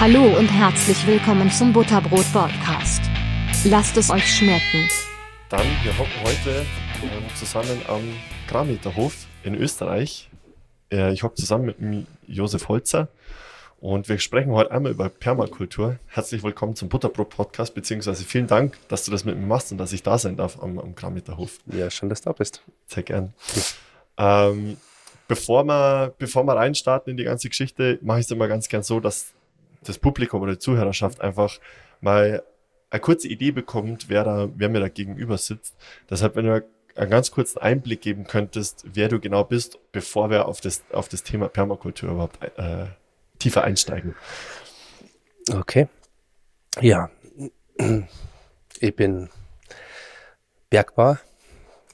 Hallo und herzlich willkommen zum Butterbrot Podcast. Lasst es euch schmecken. Dann, wir hocken heute ähm, zusammen am Grameterhof in Österreich. Äh, ich hocke zusammen mit dem Josef Holzer und wir sprechen heute einmal über Permakultur. Herzlich willkommen zum Butterbrot Podcast, beziehungsweise vielen Dank, dass du das mit mir machst und dass ich da sein darf am, am Grameterhof. Ja, schön, dass du da bist. Sehr gern. Ähm, bevor wir, bevor wir reinstarten in die ganze Geschichte, mache ich es immer ganz gern so, dass das Publikum oder die Zuhörerschaft einfach mal eine kurze Idee bekommt, wer da, wer mir da gegenüber sitzt. Deshalb, wenn du einen ganz kurzen Einblick geben könntest, wer du genau bist, bevor wir auf das, auf das Thema Permakultur überhaupt äh, tiefer einsteigen. Okay. Ja, ich bin Bergbauer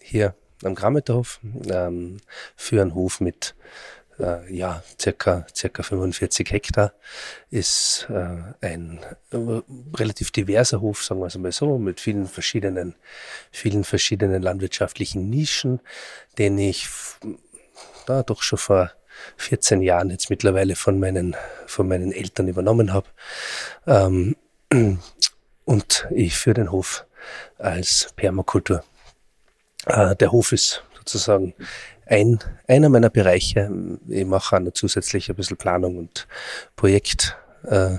hier am Grammeterhof, ähm, für einen Hof mit äh, ja, circa, circa 45 Hektar, ist äh, ein äh, relativ diverser Hof, sagen wir es mal so, mit vielen verschiedenen, vielen verschiedenen landwirtschaftlichen Nischen, den ich da doch schon vor 14 Jahren jetzt mittlerweile von meinen, von meinen Eltern übernommen habe. Ähm, und ich führe den Hof als Permakultur. Äh, der Hof ist sozusagen ein, einer meiner Bereiche. Ich mache auch noch zusätzlich ein bisschen Planung und Projekt, äh,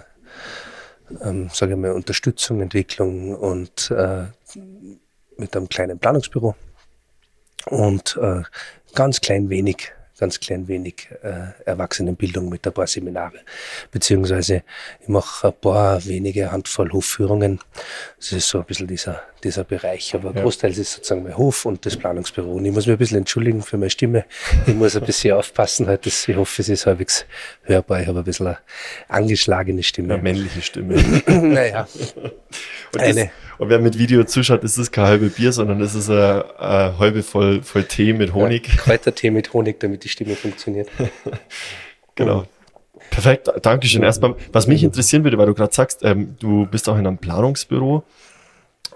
ähm, sage ich mal, Unterstützung, Entwicklung und äh, mit einem kleinen Planungsbüro und äh, ganz klein wenig ganz klein wenig äh, Erwachsenenbildung mit ein paar Seminare. Beziehungsweise ich mache ein paar wenige Handvoll Hofführungen. Das ist so ein bisschen dieser, dieser Bereich. Aber ja. großteils ist sozusagen mein Hof und das Planungsbüro. Und ich muss mich ein bisschen entschuldigen für meine Stimme. Ich muss ein bisschen aufpassen. Halt, das, ich hoffe, es ist halbwegs hörbar. Ich habe ein bisschen eine angeschlagene Stimme. Eine männliche Stimme. naja. Und eine. Und wer mit Video zuschaut, ist es kein halbe Bier, sondern es ist ein, ein halbe voll, voll Tee mit Honig. Ja, Kräutertee mit Honig, damit die Stimme funktioniert. genau. Perfekt, Dankeschön. Erstmal, was mich interessieren würde, weil du gerade sagst, ähm, du bist auch in einem Planungsbüro.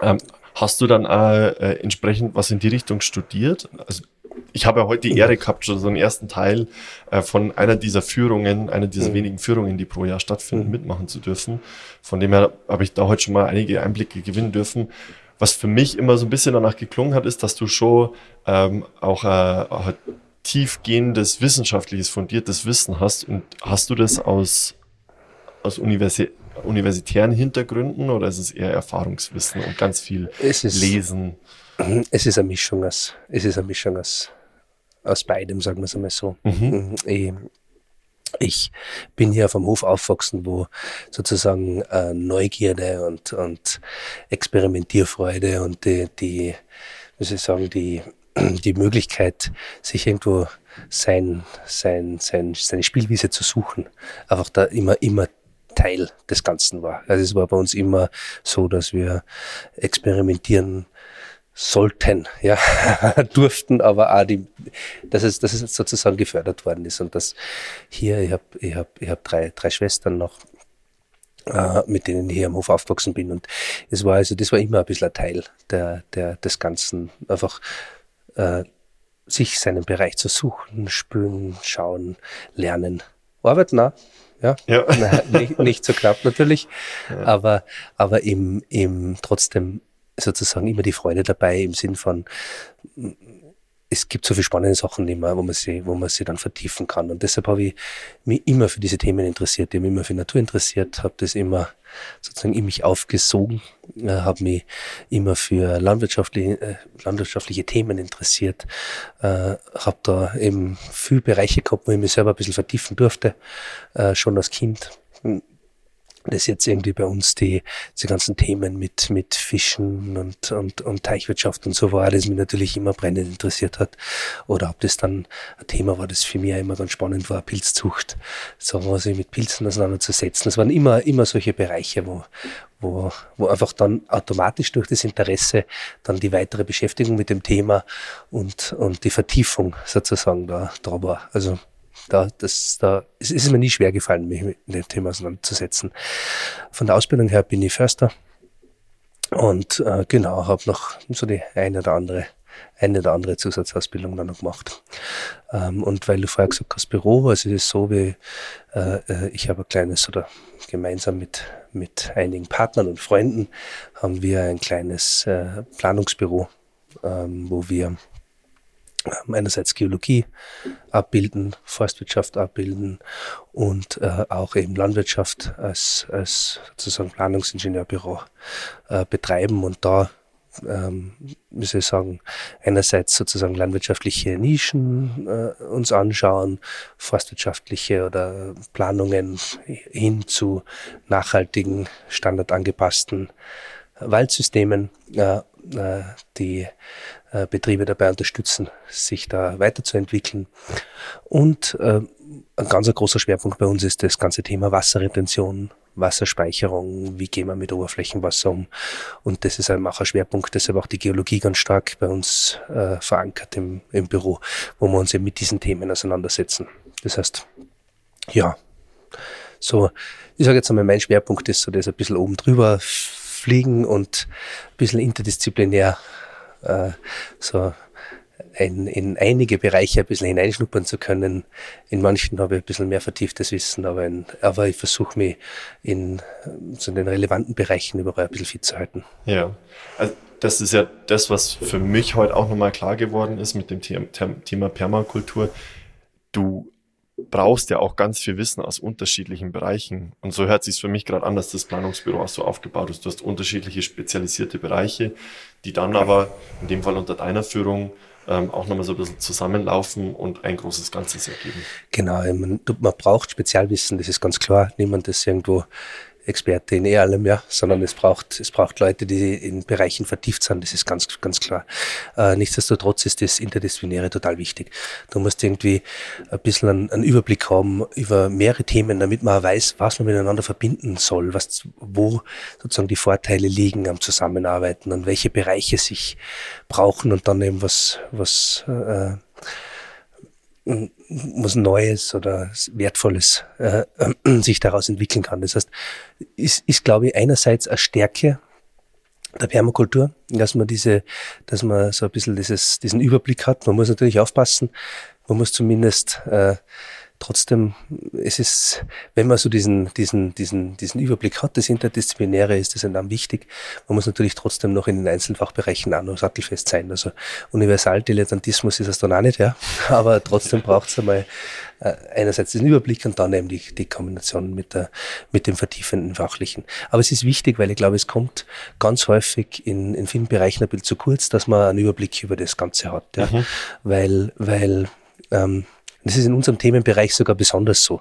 Ähm, hast du dann äh, entsprechend was in die Richtung studiert? Also ich habe ja heute die Ehre gehabt, schon so einen ersten Teil äh, von einer dieser Führungen, einer dieser mhm. wenigen Führungen, die pro Jahr stattfinden, mhm. mitmachen zu dürfen. Von dem her habe ich da heute schon mal einige Einblicke gewinnen dürfen. Was für mich immer so ein bisschen danach geklungen hat, ist, dass du schon ähm, auch, äh, auch tiefgehendes, wissenschaftliches, fundiertes Wissen hast. Und hast du das aus, aus Universi universitären Hintergründen oder ist es eher Erfahrungswissen und ganz viel Lesen? Es ist eine Mischung aus, es ist eine Mischung aus, aus beidem, sagen wir es einmal so. Mhm. Ich, ich bin hier vom Hof aufgewachsen, wo sozusagen äh, Neugierde und, und Experimentierfreude und die, die, wie soll ich sagen, die, die Möglichkeit, sich irgendwo sein, sein, sein, seine Spielwiese zu suchen, einfach da immer, immer Teil des Ganzen war. Also es war bei uns immer so, dass wir experimentieren sollten, ja, durften, aber auch die, dass es, dass es sozusagen gefördert worden ist. Und dass hier, ich habe ich hab, ich hab drei, drei Schwestern noch, äh, mit denen ich hier am Hof aufgewachsen bin. Und es war also, das war immer ein bisschen ein Teil der, der, des Ganzen, einfach äh, sich seinen Bereich zu suchen, spüren, schauen, lernen, arbeiten auch, ja, ja. nicht, nicht so knapp natürlich, ja. aber, aber im, im trotzdem sozusagen immer die Freude dabei im Sinn von, es gibt so viele spannende Sachen immer, wo man sie, wo man sie dann vertiefen kann. Und deshalb habe ich mich immer für diese Themen interessiert. Ich habe mich immer für Natur interessiert, habe das immer sozusagen in mich aufgesogen, äh, habe mich immer für landwirtschaftliche, äh, landwirtschaftliche Themen interessiert, äh, habe da eben viele Bereiche gehabt, wo ich mich selber ein bisschen vertiefen durfte, äh, schon als Kind das jetzt irgendwie bei uns die, die ganzen Themen mit, mit Fischen und, und, und Teichwirtschaft und so war, das mich natürlich immer brennend interessiert hat. Oder ob das dann ein Thema war, das für mich immer ganz spannend war, Pilzzucht, sagen wir sich mit Pilzen auseinanderzusetzen. Das waren immer, immer solche Bereiche, wo, wo, wo einfach dann automatisch durch das Interesse dann die weitere Beschäftigung mit dem Thema und, und die Vertiefung sozusagen da, da war. Also da, das, da, es ist mir nie schwer gefallen, mich mit dem Thema auseinanderzusetzen. Von der Ausbildung her bin ich Förster und äh, genau, habe noch so die eine oder andere eine oder andere Zusatzausbildung dann noch gemacht. Ähm, und weil du vorher gesagt hast, Büro, also es ist so wie, äh, äh, ich habe ein kleines oder gemeinsam mit, mit einigen Partnern und Freunden haben wir ein kleines äh, Planungsbüro, ähm, wo wir einerseits Geologie abbilden, Forstwirtschaft abbilden und äh, auch eben Landwirtschaft als, als sozusagen Planungsingenieurbüro äh, betreiben. Und da ähm, wie soll ich sagen, einerseits sozusagen landwirtschaftliche Nischen äh, uns anschauen, forstwirtschaftliche oder Planungen hin zu nachhaltigen, standardangepassten Waldsystemen, äh, äh, die Betriebe dabei unterstützen, sich da weiterzuentwickeln. Und äh, ein ganz großer Schwerpunkt bei uns ist das ganze Thema Wasserretention, Wasserspeicherung, wie gehen wir mit Oberflächenwasser um. Und das ist ein Schwerpunkt, deshalb auch die Geologie ganz stark bei uns äh, verankert im, im Büro, wo wir uns eben mit diesen Themen auseinandersetzen. Das heißt, ja, so, ich sage jetzt einmal, mein Schwerpunkt ist so, das ein bisschen oben drüber fliegen und ein bisschen interdisziplinär äh, so in, in einige Bereiche ein bisschen hineinschnuppern zu können. In manchen habe ich ein bisschen mehr vertieftes Wissen, aber, in, aber ich versuche mich in so den relevanten Bereichen überall ein bisschen fit zu halten. Ja, also das ist ja das, was für mich heute auch nochmal klar geworden ist mit dem Thema Permakultur. Du brauchst ja auch ganz viel Wissen aus unterschiedlichen Bereichen. Und so hört sich für mich gerade an, dass das Planungsbüro auch so aufgebaut ist. Du hast unterschiedliche spezialisierte Bereiche, die dann aber in dem Fall unter deiner Führung ähm, auch nochmal so ein bisschen zusammenlaufen und ein großes Ganzes ergeben. Genau, man, man braucht Spezialwissen, das ist ganz klar. Niemand ist irgendwo Experte in eh allem, ja, sondern es braucht, es braucht Leute, die in Bereichen vertieft sind, das ist ganz, ganz klar. Äh, nichtsdestotrotz ist das Interdisziplinäre total wichtig. Du musst irgendwie ein bisschen einen, einen, Überblick haben über mehrere Themen, damit man weiß, was man miteinander verbinden soll, was, wo sozusagen die Vorteile liegen am Zusammenarbeiten und welche Bereiche sich brauchen und dann eben was, was, äh, was Neues oder Wertvolles äh, sich daraus entwickeln kann. Das heißt, ist, ist glaube ich, einerseits eine Stärke der Permakultur, dass man diese, dass man so ein bisschen dieses, diesen Überblick hat. Man muss natürlich aufpassen, man muss zumindest äh, trotzdem, es ist, wenn man so diesen, diesen, diesen, diesen Überblick hat, das Interdisziplinäre, ist das enorm wichtig. Man muss natürlich trotzdem noch in den Einzelfachbereichen auch noch sattelfest sein. Also Universaldilettantismus ist es dann auch nicht, ja. Aber trotzdem braucht es einmal äh, einerseits den Überblick und dann eben die, die Kombination mit, der, mit dem vertiefenden Fachlichen. Aber es ist wichtig, weil ich glaube, es kommt ganz häufig in, in vielen Bereichen ein bisschen zu kurz, dass man einen Überblick über das Ganze hat. Ja. Mhm. Weil, weil ähm, das ist in unserem Themenbereich sogar besonders so.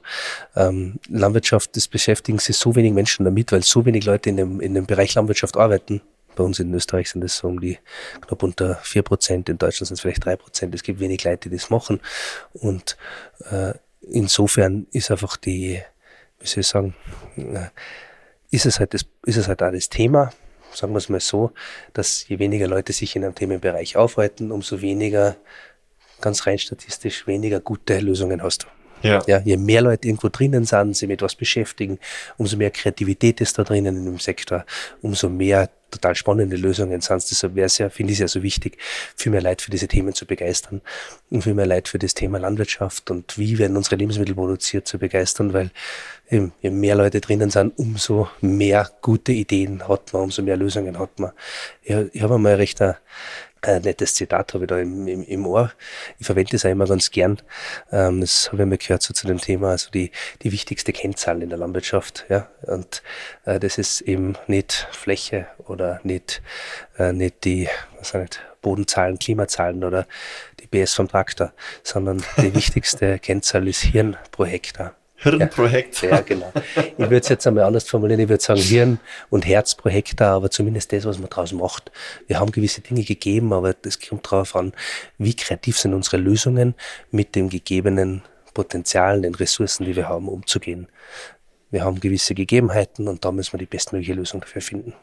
Ähm, Landwirtschaft, das beschäftigen sich so wenig Menschen damit, weil so wenig Leute in dem, in dem Bereich Landwirtschaft arbeiten. Bei uns in Österreich sind es so um die knapp unter vier Prozent, in Deutschland sind es vielleicht drei Prozent. Es gibt wenig Leute, die das machen. Und äh, insofern ist einfach die, wie soll ich sagen, äh, ist es halt das, ist es halt auch das Thema, sagen wir es mal so, dass je weniger Leute sich in einem Themenbereich aufhalten, umso weniger ganz rein statistisch weniger gute Lösungen hast du. Ja. ja. Je mehr Leute irgendwo drinnen sind, sich mit was beschäftigen, umso mehr Kreativität ist da drinnen in dem Sektor, umso mehr total spannende Lösungen sind. Deshalb wäre es ja, finde ich es ja so wichtig, viel mehr Leute für diese Themen zu begeistern und viel mehr Leute für das Thema Landwirtschaft und wie werden unsere Lebensmittel produziert zu begeistern, weil eben, je mehr Leute drinnen sind, umso mehr gute Ideen hat man, umso mehr Lösungen hat man. Ja, ich habe einmal recht eine, ein nettes Zitat habe ich da im, im, im Ohr. Ich verwende das auch immer ganz gern. Ähm, das habe ich mal gehört so zu dem Thema, also die, die wichtigste Kennzahl in der Landwirtschaft. Ja? Und äh, das ist eben nicht Fläche oder nicht, äh, nicht die, was nicht, Bodenzahlen, Klimazahlen oder die BS vom Traktor, sondern die wichtigste Kennzahl ist Hirn pro Hektar. Hirn pro Hektar. Ja, genau. Ich würde es jetzt einmal anders formulieren. Ich würde sagen Hirn und Herz pro Hektar, aber zumindest das, was man daraus macht. Wir haben gewisse Dinge gegeben, aber das kommt darauf an, wie kreativ sind unsere Lösungen, mit dem gegebenen Potenzial, den Ressourcen, die wir haben, umzugehen. Wir haben gewisse Gegebenheiten und da müssen wir die bestmögliche Lösung dafür finden.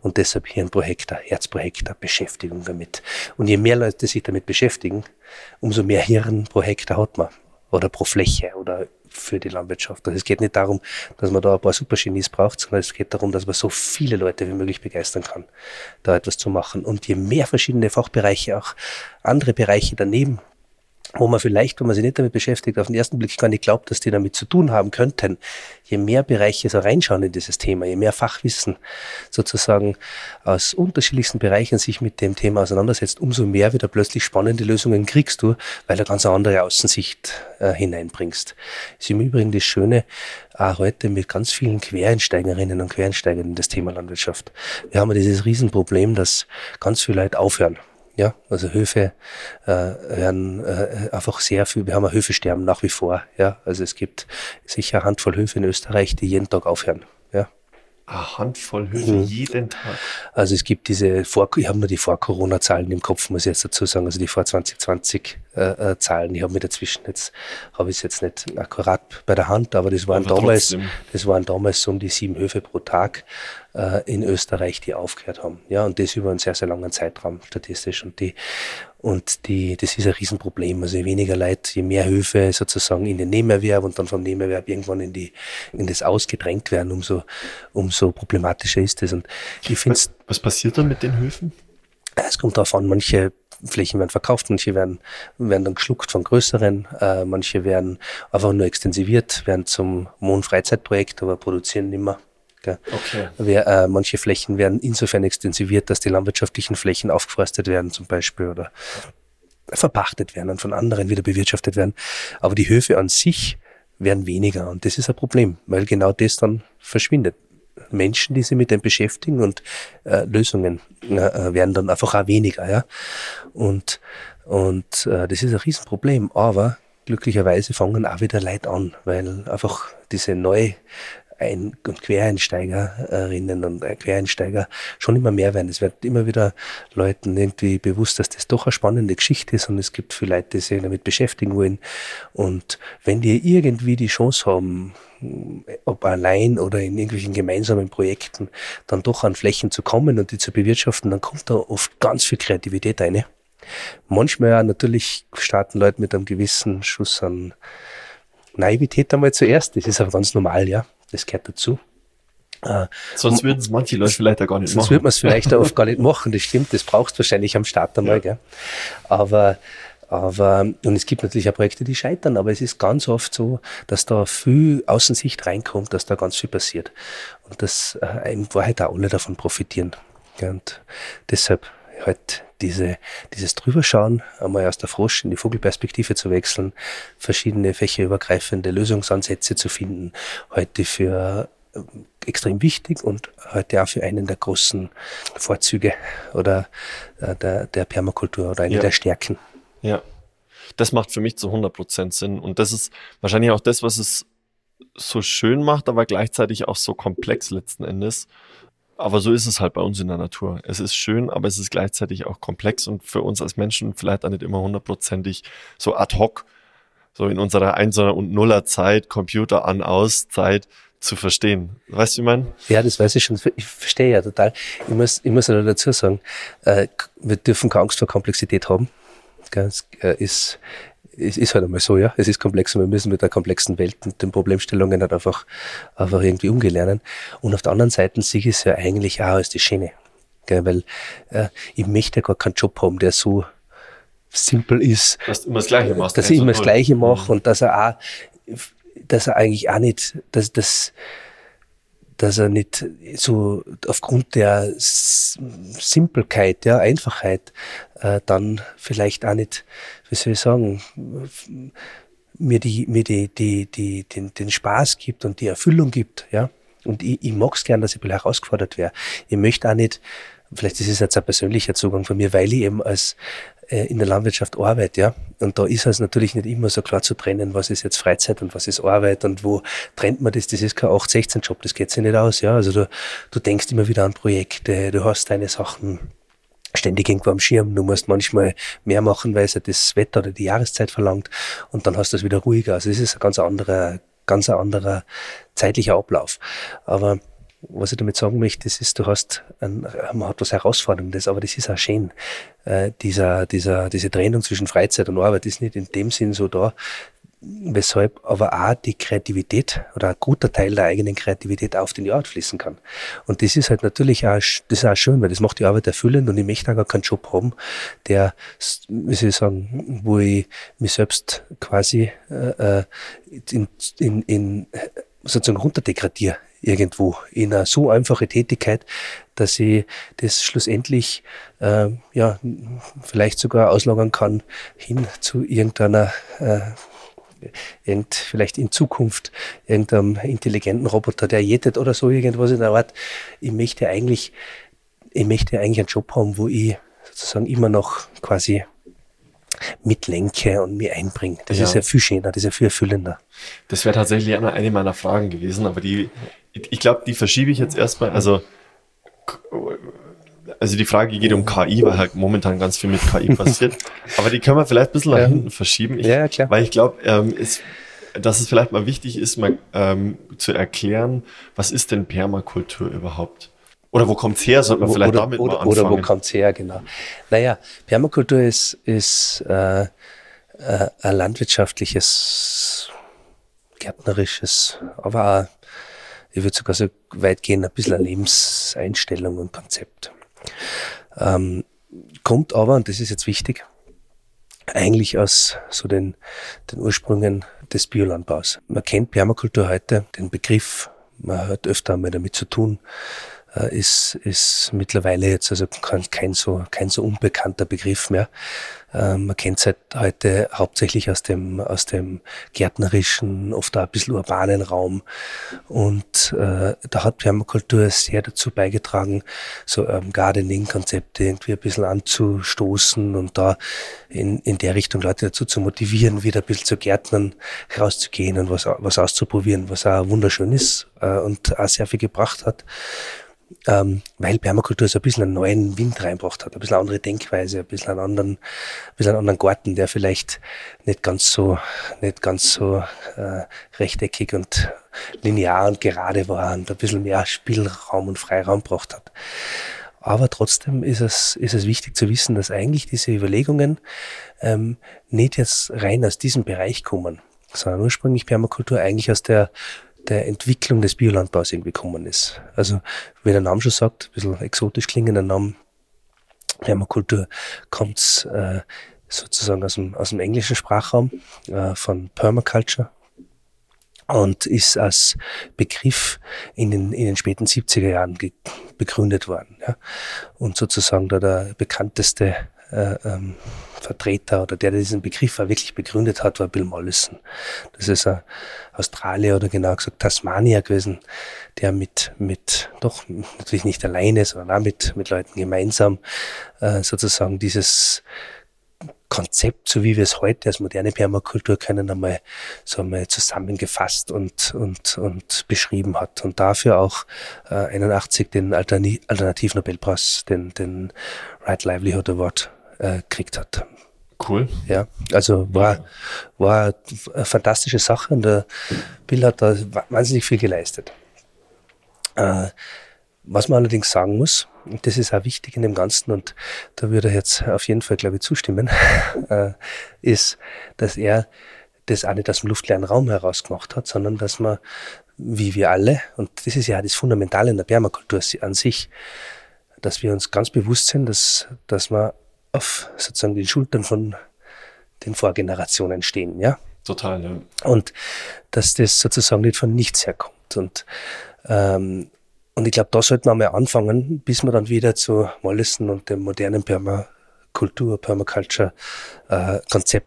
Und deshalb Hirn pro Hektar, Herz pro Hektar, Beschäftigung damit. Und je mehr Leute sich damit beschäftigen, umso mehr Hirn pro Hektar hat man oder pro Fläche oder für die Landwirtschaft. Also es geht nicht darum, dass man da ein paar Supergenies braucht, sondern es geht darum, dass man so viele Leute wie möglich begeistern kann, da etwas zu machen. Und je mehr verschiedene Fachbereiche, auch andere Bereiche daneben wo man vielleicht, wenn man sich nicht damit beschäftigt, auf den ersten Blick gar nicht glaubt, dass die damit zu tun haben könnten. Je mehr Bereiche so reinschauen in dieses Thema, je mehr Fachwissen sozusagen aus unterschiedlichsten Bereichen sich mit dem Thema auseinandersetzt, umso mehr wieder plötzlich spannende Lösungen kriegst du, weil du ganz andere Außensicht äh, hineinbringst. Ist im Übrigen das Schöne, auch heute mit ganz vielen Quereinsteigerinnen und Quereinsteigern in das Thema Landwirtschaft. Wir haben ja dieses Riesenproblem, dass ganz viele Leute aufhören ja, also Höfe äh, werden äh, einfach sehr viel, wir haben ein Höfesterben nach wie vor. Ja, also es gibt sicher eine Handvoll Höfe in Österreich, die jeden Tag aufhören. Eine Handvoll Höfe mhm. jeden Tag. Also es gibt diese vor, ich habe nur die Vor-Corona-Zahlen im Kopf, muss ich jetzt dazu sagen, also die vor 2020 äh, äh, Zahlen. Ich habe mir dazwischen jetzt, habe ich es jetzt nicht akkurat bei der Hand, aber das waren aber damals, trotzdem. das waren damals so um die sieben Höfe pro Tag äh, in Österreich, die aufgehört haben. Ja, und das über einen sehr, sehr langen Zeitraum statistisch. Und die, und die, das ist ein Riesenproblem. Also je weniger Leute, je mehr Höfe sozusagen in den Nebenerwerb und dann vom Nebenerwerb irgendwann in die, in das Ausgedrängt werden, umso, umso problematischer ist es. Und ich finde was, was passiert dann mit den Höfen? Es kommt darauf an, manche Flächen werden verkauft, manche werden, werden dann geschluckt von größeren, äh, manche werden einfach nur extensiviert, werden zum Mondfreizeitprojekt, aber produzieren nicht mehr. Okay. Wer, äh, manche Flächen werden insofern extensiviert, dass die landwirtschaftlichen Flächen aufgeforstet werden zum Beispiel oder verpachtet werden und von anderen wieder bewirtschaftet werden. Aber die Höfe an sich werden weniger und das ist ein Problem, weil genau das dann verschwindet. Menschen, die sich mit dem beschäftigen und äh, Lösungen äh, werden dann einfach auch weniger. Ja? Und, und äh, das ist ein Riesenproblem. Aber glücklicherweise fangen auch wieder Leute an, weil einfach diese neue ein- und Quereinsteigerinnen und Quereinsteiger schon immer mehr werden. Es wird immer wieder Leuten irgendwie bewusst, dass das doch eine spannende Geschichte ist und es gibt viele Leute, die sich damit beschäftigen wollen. Und wenn die irgendwie die Chance haben, ob allein oder in irgendwelchen gemeinsamen Projekten, dann doch an Flächen zu kommen und die zu bewirtschaften, dann kommt da oft ganz viel Kreativität rein. Manchmal natürlich starten Leute mit einem gewissen Schuss an Naivität einmal zuerst. Das ist aber ganz normal, ja. Das gehört dazu. Äh, sonst würden es manche Leute vielleicht auch gar nicht sonst machen. Sonst würde man es vielleicht auch oft gar nicht machen, das stimmt, das brauchst du wahrscheinlich am Start einmal, ja. gell. Aber, aber, und es gibt natürlich auch Projekte, die scheitern, aber es ist ganz oft so, dass da viel Außensicht reinkommt, dass da ganz viel passiert. Und dass äh, in Wahrheit auch alle davon profitieren. Gell. Und deshalb halt diese, dieses Drüberschauen, einmal aus der Frosch in die Vogelperspektive zu wechseln, verschiedene fächerübergreifende Lösungsansätze zu finden, heute für äh, extrem wichtig und heute auch für einen der großen Vorzüge oder äh, der, der Permakultur oder eine ja. der Stärken. Ja, das macht für mich zu 100 Prozent Sinn und das ist wahrscheinlich auch das, was es so schön macht, aber gleichzeitig auch so komplex letzten Endes. Aber so ist es halt bei uns in der Natur. Es ist schön, aber es ist gleichzeitig auch komplex und für uns als Menschen vielleicht auch nicht immer hundertprozentig so ad hoc, so in unserer Einser- und Nuller Zeit, Computer an, aus Zeit zu verstehen. Weißt du, wie ich meine? Ja, das weiß ich schon. Ich verstehe ja total. Ich muss, ich muss ja dazu sagen, äh, wir dürfen keine Angst vor Komplexität haben. Es äh, ist, es ist halt einmal so, ja. Es ist komplex und wir müssen mit der komplexen Welt und den Problemstellungen halt einfach, einfach irgendwie umgehen lernen. Und auf der anderen Seite sehe ich es ja eigentlich auch als die Schiene. Gell? Weil äh, ich möchte ja gar keinen Job haben, der so simpel ist. Dass du immer das Gleiche machst. Dass ich immer das Gleiche mache mhm. und dass er auch, dass er eigentlich auch nicht, dass, dass, dass er nicht so aufgrund der Simpelkeit, ja, Einfachheit, äh, dann vielleicht auch nicht wie soll ich sagen, mir die, mir die, die, die, den, den Spaß gibt und die Erfüllung gibt, ja. Und ich, ich mag es gern, dass ich ein herausgefordert wäre. Ich möchte auch nicht, vielleicht ist es jetzt ein persönlicher Zugang von mir, weil ich eben als in der Landwirtschaft arbeite, ja. Und da ist es natürlich nicht immer so klar zu trennen, was ist jetzt Freizeit und was ist Arbeit und wo trennt man das. Das ist kein 8-16-Job, das geht sich nicht aus, ja. Also du, du denkst immer wieder an Projekte, du hast deine Sachen ständig irgendwo am Schirm. Du musst manchmal mehr machen, weil es ja das Wetter oder die Jahreszeit verlangt und dann hast du es wieder ruhiger. Also es ist ein ganz anderer, ganz anderer zeitlicher Ablauf. Aber was ich damit sagen möchte, das ist, du hast, ein, man hat was Herausforderndes, aber das ist auch schön. Äh, dieser, dieser, diese Trennung zwischen Freizeit und Arbeit ist nicht in dem Sinn so da, weshalb aber auch die Kreativität oder ein guter Teil der eigenen Kreativität auf den Arbeit fließen kann. Und das ist halt natürlich auch, das ist auch schön, weil das macht die Arbeit erfüllend und ich möchte auch gar keinen Job haben, der, wie soll ich sagen, wo ich mich selbst quasi äh, äh in, in, in sozusagen runterdegradiere irgendwo in eine so einfache Tätigkeit, dass ich das schlussendlich äh, ja vielleicht sogar auslagern kann hin zu irgendeiner äh, irgend, vielleicht in Zukunft irgendeinem intelligenten Roboter, der jettet oder so irgendwas in der Art. Ich möchte eigentlich, ich möchte eigentlich einen Job haben, wo ich sozusagen immer noch quasi mitlenke und mich einbringe. Das ja. ist ja viel schöner, das ist ja viel erfüllender. Das wäre tatsächlich eine meiner Fragen gewesen, aber die, ich glaube, die verschiebe ich jetzt erstmal. Also also die Frage geht um KI, weil halt momentan ganz viel mit KI passiert. Aber die können wir vielleicht ein bisschen nach hinten verschieben. Ich, ja, klar. Weil ich glaube, ähm, dass es vielleicht mal wichtig ist, mal ähm, zu erklären, was ist denn Permakultur überhaupt? Oder wo kommt's her? Sollte man vielleicht oder, damit oder, mal anfangen? Oder wo kommt's her, genau. Naja, Permakultur ist, ist äh, äh, ein landwirtschaftliches, gärtnerisches, aber auch, ich würde sogar so weit gehen, ein bisschen eine Lebenseinstellung und Konzept. Ähm, kommt aber, und das ist jetzt wichtig, eigentlich aus so den, den Ursprüngen des Biolandbaus. Man kennt Permakultur heute, den Begriff, man hat öfter einmal damit zu tun, ist, ist mittlerweile jetzt also kein, kein, so, kein so unbekannter Begriff mehr. Ähm, man kennt es halt heute hauptsächlich aus dem, aus dem gärtnerischen, oft auch ein bisschen urbanen Raum. Und äh, da hat Permakultur sehr dazu beigetragen, so ähm, Gardening-Konzepte irgendwie ein bisschen anzustoßen und da in, in der Richtung Leute dazu zu motivieren, wieder ein bisschen zu Gärtnern rauszugehen und was, was auszuprobieren, was auch wunderschön ist äh, und auch sehr viel gebracht hat ähm, weil Permakultur so ein bisschen einen neuen Wind reinbracht hat, ein bisschen eine andere Denkweise, ein bisschen einen anderen, ein bisschen einen anderen Garten, der vielleicht nicht ganz so, nicht ganz so äh, rechteckig und linear und gerade war und ein bisschen mehr Spielraum und Freiraum braucht hat. Aber trotzdem ist es, ist es wichtig zu wissen, dass eigentlich diese Überlegungen ähm, nicht jetzt rein aus diesem Bereich kommen, sondern ursprünglich Permakultur eigentlich aus der der Entwicklung des Biolandbaus irgendwie gekommen ist. Also, wie der Name schon sagt, ein bisschen exotisch klingender Name, Permakultur, kommt äh, sozusagen aus dem, aus dem englischen Sprachraum äh, von Permaculture und ist als Begriff in den, in den späten 70er Jahren begründet worden. Ja. Und sozusagen da der bekannteste äh, ähm, Vertreter oder der, der diesen Begriff auch wirklich begründet hat, war Bill Mollison. Das ist ein Australier oder genau gesagt Tasmanier gewesen, der mit, mit, doch natürlich nicht alleine, sondern auch mit, mit Leuten gemeinsam äh, sozusagen dieses Konzept, so wie wir es heute als moderne Permakultur kennen, einmal so einmal zusammengefasst und, und, und beschrieben hat. Und dafür auch äh, 81 den Alternativnobelpreis, den, den Right Livelihood Award äh, gekriegt hat. Cool. Ja, also war, war eine fantastische Sache und der Bill hat da wahnsinnig viel geleistet. Äh, was man allerdings sagen muss, und das ist auch wichtig in dem Ganzen, und da würde er jetzt auf jeden Fall, glaube ich, zustimmen, äh, ist, dass er das auch nicht aus dem luftleeren Raum heraus gemacht hat, sondern dass man, wie wir alle, und das ist ja das Fundamentale in der Permakultur an sich, dass wir uns ganz bewusst sind, dass, dass man auf sozusagen den Schultern von den Vorgenerationen stehen, ja. Total, ja. Und dass das sozusagen nicht von nichts herkommt. Und, ähm, und ich glaube, da sollten wir mal anfangen, bis wir dann wieder zu Mollison und dem modernen Permakultur, Permaculture äh,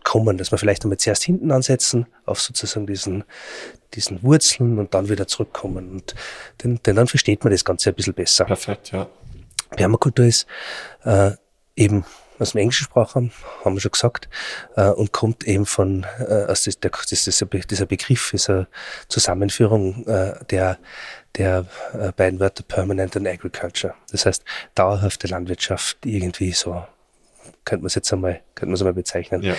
kommen, dass wir vielleicht einmal zuerst hinten ansetzen, auf sozusagen diesen, diesen Wurzeln und dann wieder zurückkommen. Und denn, denn dann versteht man das Ganze ein bisschen besser. Perfekt, ja. Permakultur ist äh, eben aus dem englischen Sprachraum, haben wir schon gesagt, äh, und kommt eben von, äh, aus der, das, dieser, dieser Begriff eine Zusammenführung äh, der, der äh, beiden Wörter Permanent and Agriculture. Das heißt, dauerhafte Landwirtschaft irgendwie so, könnte man es jetzt einmal, könnte man es einmal bezeichnen, ja.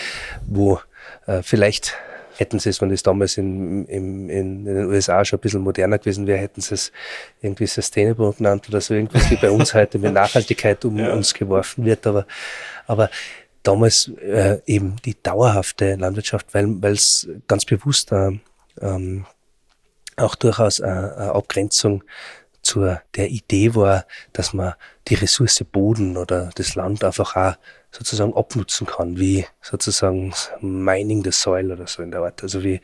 wo äh, vielleicht hätten sie es, wenn das damals in, in, in den USA schon ein bisschen moderner gewesen wäre, hätten sie es irgendwie Sustainable genannt oder so irgendwas wie bei uns heute mit Nachhaltigkeit um ja. uns geworfen wird. Aber, aber damals äh, eben die dauerhafte Landwirtschaft, weil es ganz bewusst äh, ähm, auch durchaus eine, eine Abgrenzung zur der Idee war, dass man die Ressource Boden oder das Land einfach auch sozusagen abnutzen kann, wie sozusagen Mining the Soil oder so in der Art, also wie,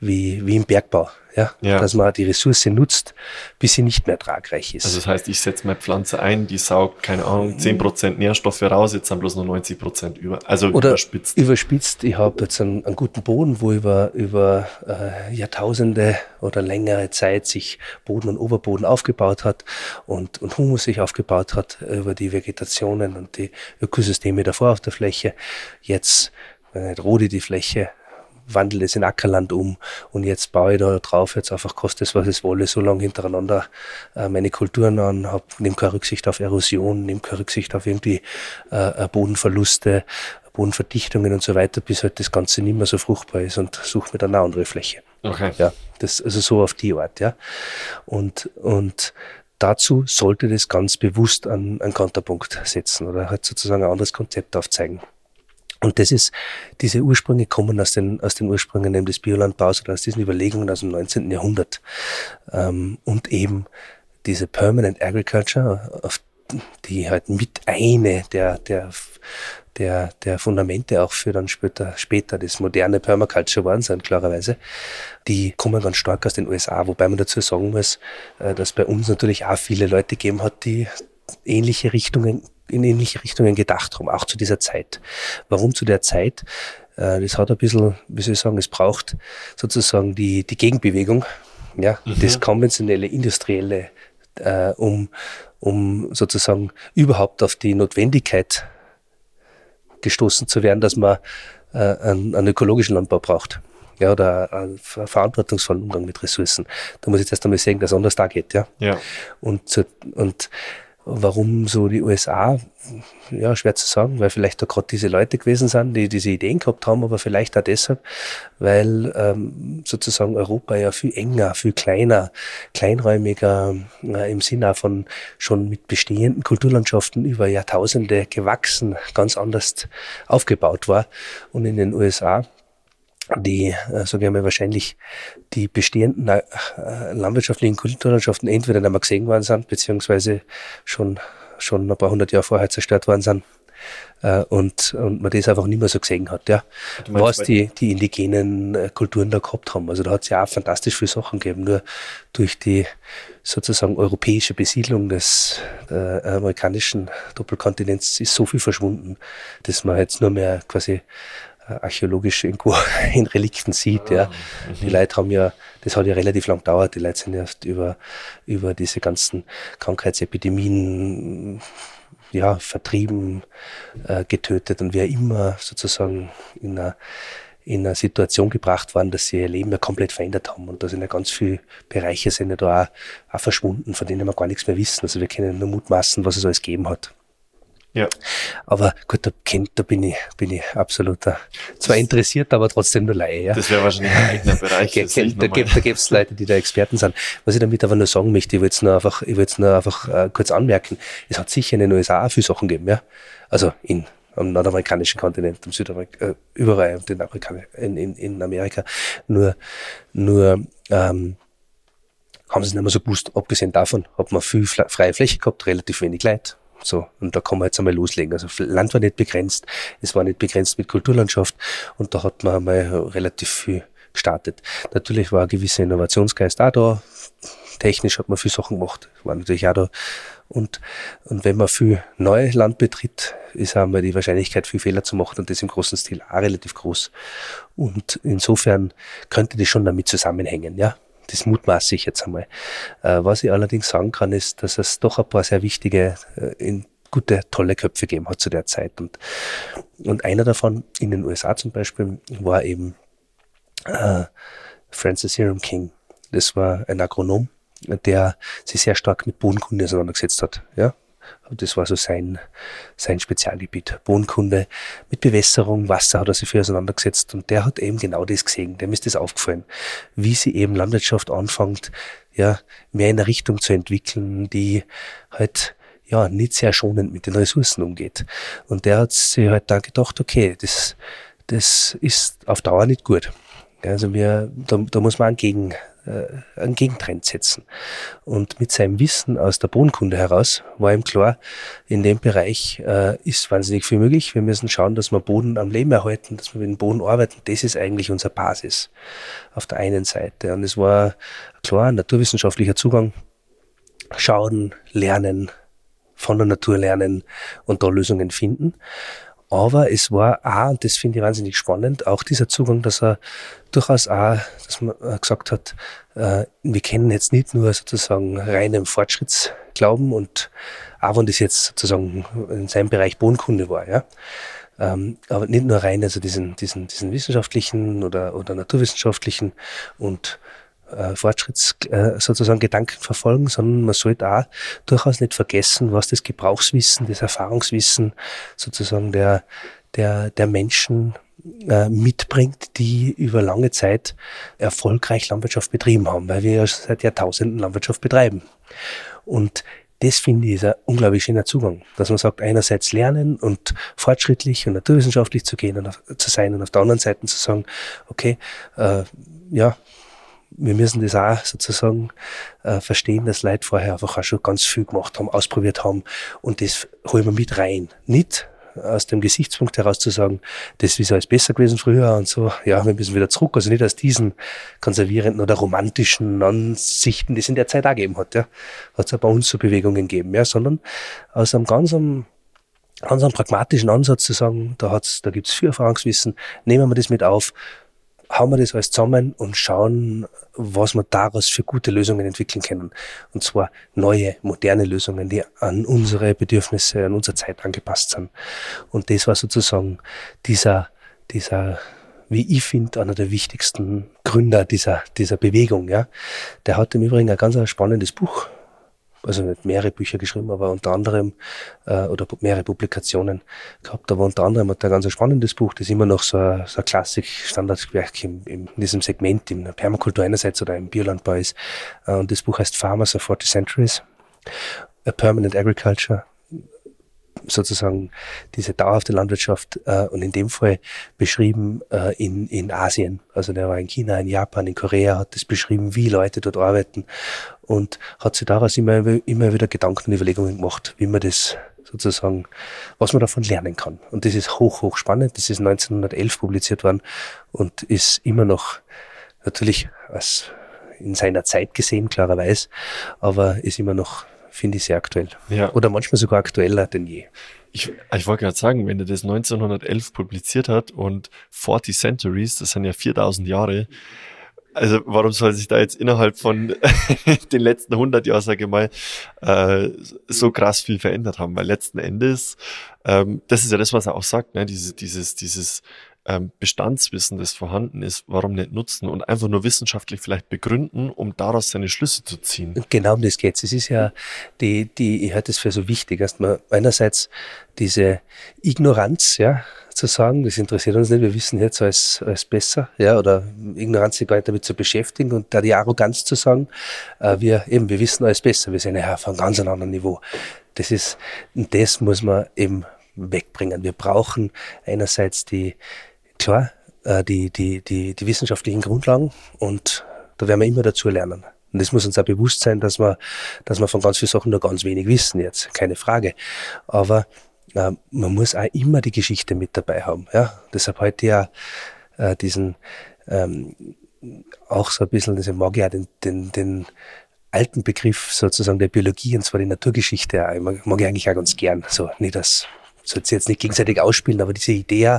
wie, wie im Bergbau ja? ja? dass man die Ressource nutzt, bis sie nicht mehr tragreich ist. Also das heißt, ich setze meine Pflanze ein, die saugt, keine Ahnung, 10% Nährstoffe raus, jetzt sind bloß nur 90% über, also Oder überspitzt. Überspitzt, ich habe jetzt einen, einen, guten Boden, wo über, über äh, Jahrtausende oder längere Zeit sich Boden und Oberboden aufgebaut hat und, und Humus sich aufgebaut hat über die Vegetationen und die Ökosysteme davor auf der Fläche. Jetzt äh, rode die Fläche wandle es in Ackerland um und jetzt baue ich da drauf, jetzt einfach kostet es, was es wolle, so lange hintereinander äh, meine Kulturen an, hab, nehme keine Rücksicht auf Erosion, nehme keine Rücksicht auf irgendwie äh, äh, Bodenverluste, Bodenverdichtungen und so weiter, bis halt das Ganze nicht mehr so fruchtbar ist und suche mir dann eine andere Fläche. Okay. Ja, das, also so auf die Art, ja. Und, und dazu sollte das ganz bewusst an einen Konterpunkt setzen oder halt sozusagen ein anderes Konzept aufzeigen. Und das ist, diese Ursprünge kommen aus den, aus den Ursprüngen des Biolandbaus oder aus diesen Überlegungen aus dem 19. Jahrhundert. Ähm, und eben diese Permanent Agriculture, auf die halt mit eine der, der, der, der Fundamente auch für dann später, später das moderne Permaculture waren sind, klarerweise. Die kommen ganz stark aus den USA, wobei man dazu sagen muss, äh, dass bei uns natürlich auch viele Leute gegeben hat, die ähnliche Richtungen in ähnliche Richtungen gedacht haben, auch zu dieser Zeit. Warum zu der Zeit? Äh, das hat ein bisschen, wie soll ich sagen, es braucht sozusagen die, die Gegenbewegung, ja, mhm. das konventionelle, industrielle, äh, um, um sozusagen überhaupt auf die Notwendigkeit gestoßen zu werden, dass man äh, einen, einen ökologischen Landbau braucht. Ja, oder einen verantwortungsvollen Umgang mit Ressourcen. Da muss ich jetzt erst einmal sehen, dass es anders da geht, ja. ja. Und, und Warum so die USA? Ja, schwer zu sagen, weil vielleicht da gerade diese Leute gewesen sind, die diese Ideen gehabt haben, aber vielleicht auch deshalb, weil ähm, sozusagen Europa ja viel enger, viel kleiner, kleinräumiger äh, im Sinne von schon mit bestehenden Kulturlandschaften über Jahrtausende gewachsen, ganz anders aufgebaut war. Und in den USA die, sage ich mal, wahrscheinlich die bestehenden äh, landwirtschaftlichen Kulturlandschaften entweder nicht mehr gesehen worden sind, beziehungsweise schon, schon ein paar hundert Jahre vorher zerstört worden sind. Äh, und, und man das einfach nicht mehr so gesehen hat, ja. Was die, die indigenen äh, Kulturen da gehabt haben. Also da hat es ja auch fantastisch viele Sachen gegeben. Nur durch die sozusagen europäische Besiedlung des äh, amerikanischen Doppelkontinents ist so viel verschwunden, dass man jetzt nur mehr quasi archäologisch irgendwo in Relikten sieht. Ja. Mhm. Die Leute haben ja, das hat ja relativ lang gedauert, die Leute sind erst über, über diese ganzen Krankheitsepidemien ja, vertrieben, äh, getötet und wer immer sozusagen in einer, in einer Situation gebracht worden, dass sie ihr Leben ja komplett verändert haben und da sind ja ganz viele Bereiche sind ja da auch, auch verschwunden, von denen wir gar nichts mehr wissen. Also wir können nur mutmaßen, was es alles gegeben hat. Ja. Aber gut, da, kennt, da bin ich, bin ich absoluter, zwar interessiert, aber trotzdem nur Laie. Ja. Das wäre wahrscheinlich ein eigener Bereich. da da gibt es Leute, die da Experten sind. Was ich damit aber nur sagen möchte, ich will es nur einfach, ich will nur einfach äh, kurz anmerken, es hat sicher in den USA auch viele Sachen gegeben, ja. Also in am nordamerikanischen Kontinent, am Südamerika, äh, überall in, Amerika, in, in, in Amerika. Nur, nur ähm, haben sie es nicht mehr so gewusst. Abgesehen davon hat man viel freie Fläche gehabt, relativ wenig Leid. So, und da kann man jetzt einmal loslegen. Also Land war nicht begrenzt, es war nicht begrenzt mit Kulturlandschaft und da hat man einmal relativ viel gestartet. Natürlich war ein gewisser Innovationsgeist auch da. Technisch hat man viel Sachen gemacht, war natürlich auch da. Und, und wenn man viel neues Land betritt, ist einmal die Wahrscheinlichkeit, viel Fehler zu machen und das im großen Stil auch relativ groß. Und insofern könnte das schon damit zusammenhängen, ja. Das mutmaße ich jetzt einmal. Äh, was ich allerdings sagen kann, ist, dass es doch ein paar sehr wichtige, äh, gute, tolle Köpfe gegeben hat zu der Zeit. Und, und einer davon in den USA zum Beispiel war eben äh, Francis Hiram King. Das war ein Agronom, der sich sehr stark mit Bodenkunde auseinandergesetzt hat. Ja? Das war so sein, sein Spezialgebiet. Bodenkunde mit Bewässerung, Wasser hat er sich für auseinandergesetzt und der hat eben genau das gesehen. Dem ist das aufgefallen, wie sie eben Landwirtschaft anfängt, ja, mehr in eine Richtung zu entwickeln, die halt ja, nicht sehr schonend mit den Ressourcen umgeht. Und der hat sich halt dann gedacht, okay, das, das ist auf Dauer nicht gut. Also wir, da, da muss man einen, Gegen, äh, einen Gegentrend setzen. Und mit seinem Wissen aus der Bodenkunde heraus war ihm klar, in dem Bereich äh, ist wahnsinnig viel möglich. Wir müssen schauen, dass wir Boden am Leben erhalten, dass wir mit dem Boden arbeiten. Das ist eigentlich unsere Basis auf der einen Seite. Und es war klar, ein naturwissenschaftlicher Zugang. Schauen, lernen, von der Natur lernen und da Lösungen finden. Aber es war auch, und das finde ich wahnsinnig spannend, auch dieser Zugang, dass er durchaus auch, dass man äh, gesagt hat, äh, wir kennen jetzt nicht nur sozusagen reinen Fortschrittsglauben und auch wenn das jetzt sozusagen in seinem Bereich Bodenkunde war, ja. Ähm, aber nicht nur rein, also diesen, diesen, diesen wissenschaftlichen oder, oder naturwissenschaftlichen und äh, Fortschritts äh, sozusagen Gedanken verfolgen, sondern man sollte auch durchaus nicht vergessen, was das Gebrauchswissen, das Erfahrungswissen sozusagen der, der, der Menschen äh, mitbringt, die über lange Zeit erfolgreich Landwirtschaft betrieben haben, weil wir ja seit Jahrtausenden Landwirtschaft betreiben. Und das finde ich ist ein unglaublich schöner Zugang, dass man sagt, einerseits lernen und fortschrittlich und naturwissenschaftlich zu gehen und auf, zu sein und auf der anderen Seite zu sagen, okay, äh, ja, wir müssen das auch sozusagen äh, verstehen, dass Leute vorher einfach auch schon ganz viel gemacht haben, ausprobiert haben und das holen wir mit rein. Nicht aus dem Gesichtspunkt heraus zu sagen, das ist alles besser gewesen früher und so, ja, wir müssen wieder zurück. Also nicht aus diesen konservierenden oder romantischen Ansichten, die es in der Zeit auch gegeben hat, ja. Hat es auch bei uns so Bewegungen gegeben, ja, sondern aus einem ganz einem, ganz einem pragmatischen Ansatz zu sagen, da hat's, da gibt's viel Erfahrungswissen, nehmen wir das mit auf, hauen wir das alles zusammen und schauen, was wir daraus für gute Lösungen entwickeln können. Und zwar neue, moderne Lösungen, die an unsere Bedürfnisse, an unsere Zeit angepasst sind. Und das war sozusagen dieser, dieser, wie ich finde, einer der wichtigsten Gründer dieser, dieser Bewegung, ja. Der hat im Übrigen ein ganz spannendes Buch also nicht mehrere Bücher geschrieben, aber unter anderem, äh, oder mehrere Publikationen gehabt, aber unter anderem hat er ein ganz spannendes Buch, das immer noch so ein, so ein Klassik-Standardwerk in, in diesem Segment, in der Permakultur einerseits oder im Biolandbau ist. Äh, und das Buch heißt Farmers of 40 Centuries, A Permanent Agriculture, sozusagen diese dauerhafte Landwirtschaft äh, und in dem Fall beschrieben äh, in, in Asien. Also der war in China, in Japan, in Korea, hat das beschrieben, wie Leute dort arbeiten und hat sich daraus immer, immer wieder Gedanken und Überlegungen gemacht, wie man das sozusagen, was man davon lernen kann. Und das ist hoch, hoch spannend. Das ist 1911 publiziert worden und ist immer noch natürlich als in seiner Zeit gesehen, klarerweise, aber ist immer noch finde ich sehr aktuell. Ja. Oder manchmal sogar aktueller denn je. Ich, ich wollte gerade sagen, wenn er das 1911 publiziert hat und 40 Centuries, das sind ja 4000 Jahre, also warum soll sich da jetzt innerhalb von den letzten 100 Jahren, sage ich mal, äh, so krass viel verändert haben? Weil letzten Endes, ähm, das ist ja das, was er auch sagt, ne? dieses, dieses, dieses Bestandswissen, das vorhanden ist, warum nicht nutzen und einfach nur wissenschaftlich vielleicht begründen, um daraus seine Schlüsse zu ziehen. Genau um das geht's. Es ist ja die, die, ich halte es für so wichtig, man einerseits diese Ignoranz, ja, zu sagen, das interessiert uns nicht, wir wissen jetzt alles, alles besser, ja, oder Ignoranz sich gar nicht damit zu beschäftigen und da die Arroganz zu sagen, äh, wir eben, wir wissen alles besser, wir sind ja einem ganz anderen Niveau. Das ist, das muss man eben wegbringen. Wir brauchen einerseits die, klar, äh, die, die, die, die wissenschaftlichen Grundlagen und da werden wir immer dazu lernen. Und das muss uns auch bewusst sein, dass wir, dass wir von ganz vielen Sachen nur ganz wenig wissen jetzt, keine Frage. Aber äh, man muss auch immer die Geschichte mit dabei haben. Ja? Deshalb heute ja äh, diesen ähm, auch so ein bisschen, das mag ich auch den, den, den alten Begriff sozusagen der Biologie, und zwar die Naturgeschichte, auch, mag ich eigentlich auch ganz gern. So, nicht das soll jetzt nicht gegenseitig ausspielen, aber diese Idee,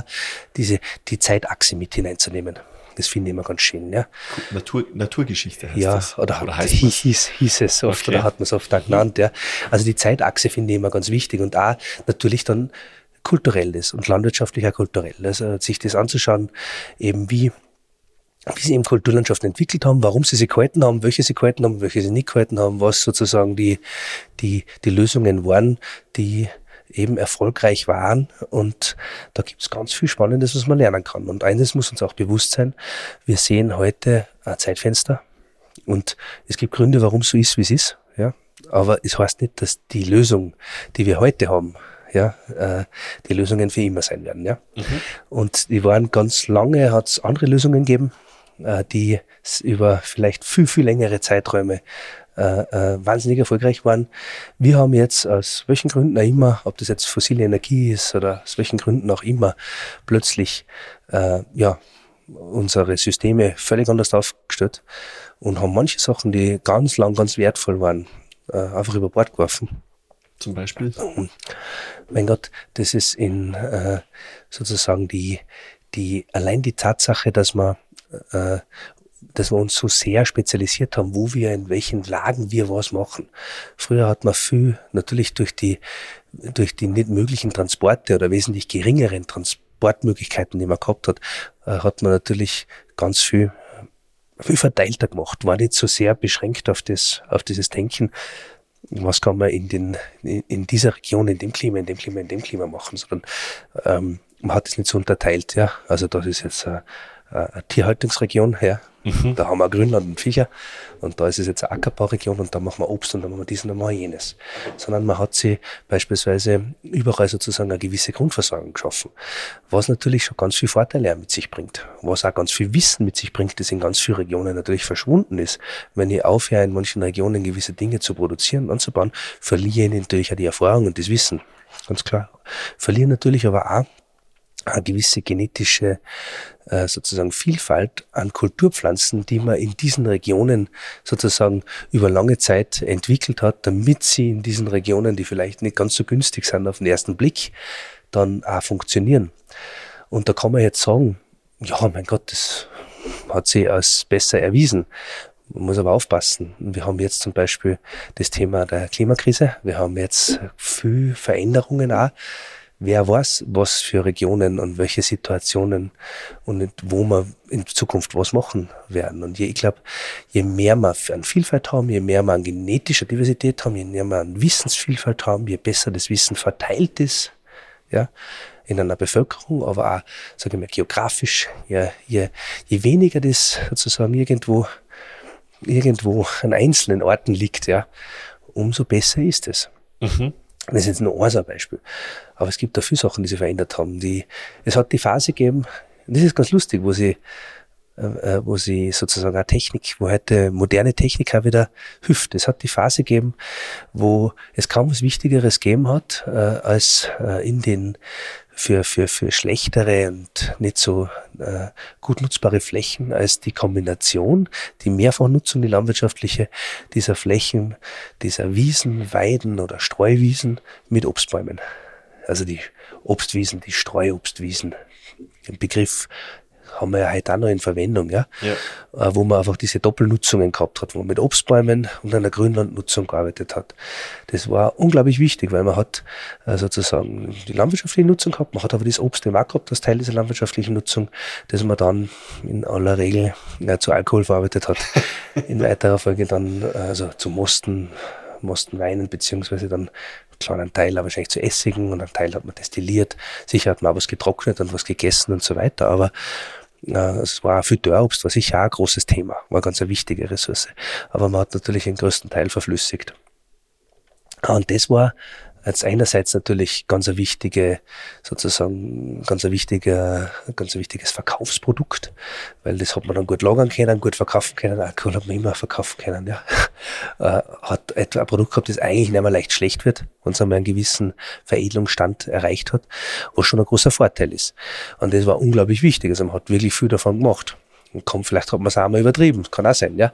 diese, die Zeitachse mit hineinzunehmen. Das finde ich immer ganz schön, ja. Natur, Naturgeschichte heißt ja, das. Oder, oder heißt hieß, hieß, hieß es oft, okay. oder hat man es oft auch genannt, ja. Also die Zeitachse finde ich immer ganz wichtig und auch natürlich dann kulturelles und landwirtschaftlicher kulturell. Also sich das anzuschauen, eben wie, wie sie eben Kulturlandschaften entwickelt haben, warum sie sie gehalten haben, welche sie gehalten haben, welche sie nicht gehalten haben, was sozusagen die, die, die Lösungen waren, die eben erfolgreich waren. Und da gibt es ganz viel Spannendes, was man lernen kann. Und eines muss uns auch bewusst sein, wir sehen heute ein Zeitfenster und es gibt Gründe, warum es so ist, wie es ist. Ja? aber es heißt nicht, dass die Lösung, die wir heute haben, ja, äh, die Lösungen für immer sein werden, ja. Mhm. Und die waren ganz lange, hat es andere Lösungen gegeben, äh, die über vielleicht viel, viel längere Zeiträume äh, äh, wahnsinnig erfolgreich waren. Wir haben jetzt aus welchen Gründen auch immer, ob das jetzt fossile Energie ist oder aus welchen Gründen auch immer, plötzlich äh, ja unsere Systeme völlig anders aufgestellt und haben manche Sachen, die ganz lang ganz wertvoll waren, äh, einfach über Bord geworfen. Zum Beispiel? Mein Gott, das ist in äh, sozusagen die, die, allein die Tatsache, dass man äh, dass wir uns so sehr spezialisiert haben, wo wir in welchen Lagen wir was machen. Früher hat man viel, natürlich durch die, durch die nicht möglichen Transporte oder wesentlich geringeren Transportmöglichkeiten, die man gehabt hat, äh, hat man natürlich ganz viel, viel verteilter gemacht, war nicht so sehr beschränkt auf das, auf dieses Denken, was kann man in, den, in dieser Region, in dem Klima, in dem Klima, in dem Klima machen, sondern ähm, man hat es nicht so unterteilt. Ja, also das ist jetzt eine, eine Tierhaltungsregion, ja, Mhm. Da haben wir Grünland und Viecher und da ist es jetzt eine Ackerbauregion und da machen wir Obst und dann machen wir dies und dann machen wir jenes. Sondern man hat sie beispielsweise überall sozusagen eine gewisse Grundversorgung geschaffen, was natürlich schon ganz viel Vorteile mit sich bringt, was auch ganz viel Wissen mit sich bringt, das in ganz vielen Regionen natürlich verschwunden ist. Wenn ich aufhöre, in manchen Regionen gewisse Dinge zu produzieren, anzubauen, verliere ich natürlich auch die Erfahrung und das Wissen. Ganz klar. Verliere natürlich aber auch eine gewisse genetische äh, sozusagen Vielfalt an Kulturpflanzen, die man in diesen Regionen sozusagen über lange Zeit entwickelt hat, damit sie in diesen Regionen, die vielleicht nicht ganz so günstig sind auf den ersten Blick, dann auch funktionieren. Und da kann man jetzt sagen, ja, mein Gott, das hat sich als besser erwiesen. Man muss aber aufpassen. Wir haben jetzt zum Beispiel das Thema der Klimakrise. Wir haben jetzt viel Veränderungen auch wer weiß, was für Regionen und welche Situationen und wo wir in Zukunft was machen werden. Und je, ich glaube, je mehr wir an Vielfalt haben, je mehr wir an genetischer Diversität haben, je mehr wir an Wissensvielfalt haben, je besser das Wissen verteilt ist, ja, in einer Bevölkerung, aber auch, sage ich mal, geografisch, je, je, je weniger das sozusagen irgendwo, irgendwo an einzelnen Orten liegt, ja, umso besser ist es. Mhm. Das ist jetzt nur ein Beispiel. Aber es gibt da viele Sachen, die sich verändert haben. Die, es hat die Phase gegeben, und das ist ganz lustig, wo sie, äh, äh, wo sie sozusagen eine Technik, wo heute moderne Technik auch wieder hilft. Es hat die Phase gegeben, wo es kaum was Wichtigeres gegeben hat, äh, als äh, in den für, für, für schlechtere und nicht so äh, gut nutzbare Flächen als die Kombination, die Mehrfachnutzung, die landwirtschaftliche, dieser Flächen, dieser Wiesen, Weiden oder Streuwiesen mit Obstbäumen. Also die Obstwiesen, die Streuobstwiesen. Den Begriff haben wir ja heute auch noch in Verwendung, ja? ja. Äh, wo man einfach diese Doppelnutzungen gehabt hat, wo man mit Obstbäumen und einer Grünlandnutzung gearbeitet hat. Das war unglaublich wichtig, weil man hat äh, sozusagen die landwirtschaftliche Nutzung gehabt, man hat aber das Obst eben auch gehabt als Teil dieser landwirtschaftlichen Nutzung, das man dann in aller Regel ja, zu Alkohol verarbeitet hat. in weiterer Folge dann also zu Mosten, Mostenweinen, beziehungsweise dann einen kleinen Teil aber wahrscheinlich zu Essigen und einen Teil hat man destilliert. Sicher hat man auch was getrocknet und was gegessen und so weiter, aber äh, es war auch viel Dörrobst, war sicher auch ein großes Thema, war ganz eine wichtige Ressource. Aber man hat natürlich den größten Teil verflüssigt. Und das war jetzt einerseits natürlich ganz ein wichtige, sozusagen ganz ein wichtiger, ganz ein wichtiges Verkaufsprodukt, weil das hat man dann gut lagern können, gut verkaufen können, Alkohol hat man immer verkaufen können, ja. Äh, hat etwa ein Produkt gehabt, das eigentlich nicht mehr leicht schlecht wird, wenn es einmal einen gewissen Veredelungsstand erreicht hat, was schon ein großer Vorteil ist. Und das war unglaublich wichtig, also man hat wirklich viel davon gemacht komm, vielleicht hat man es auch mal übertrieben, kann auch sein, ja.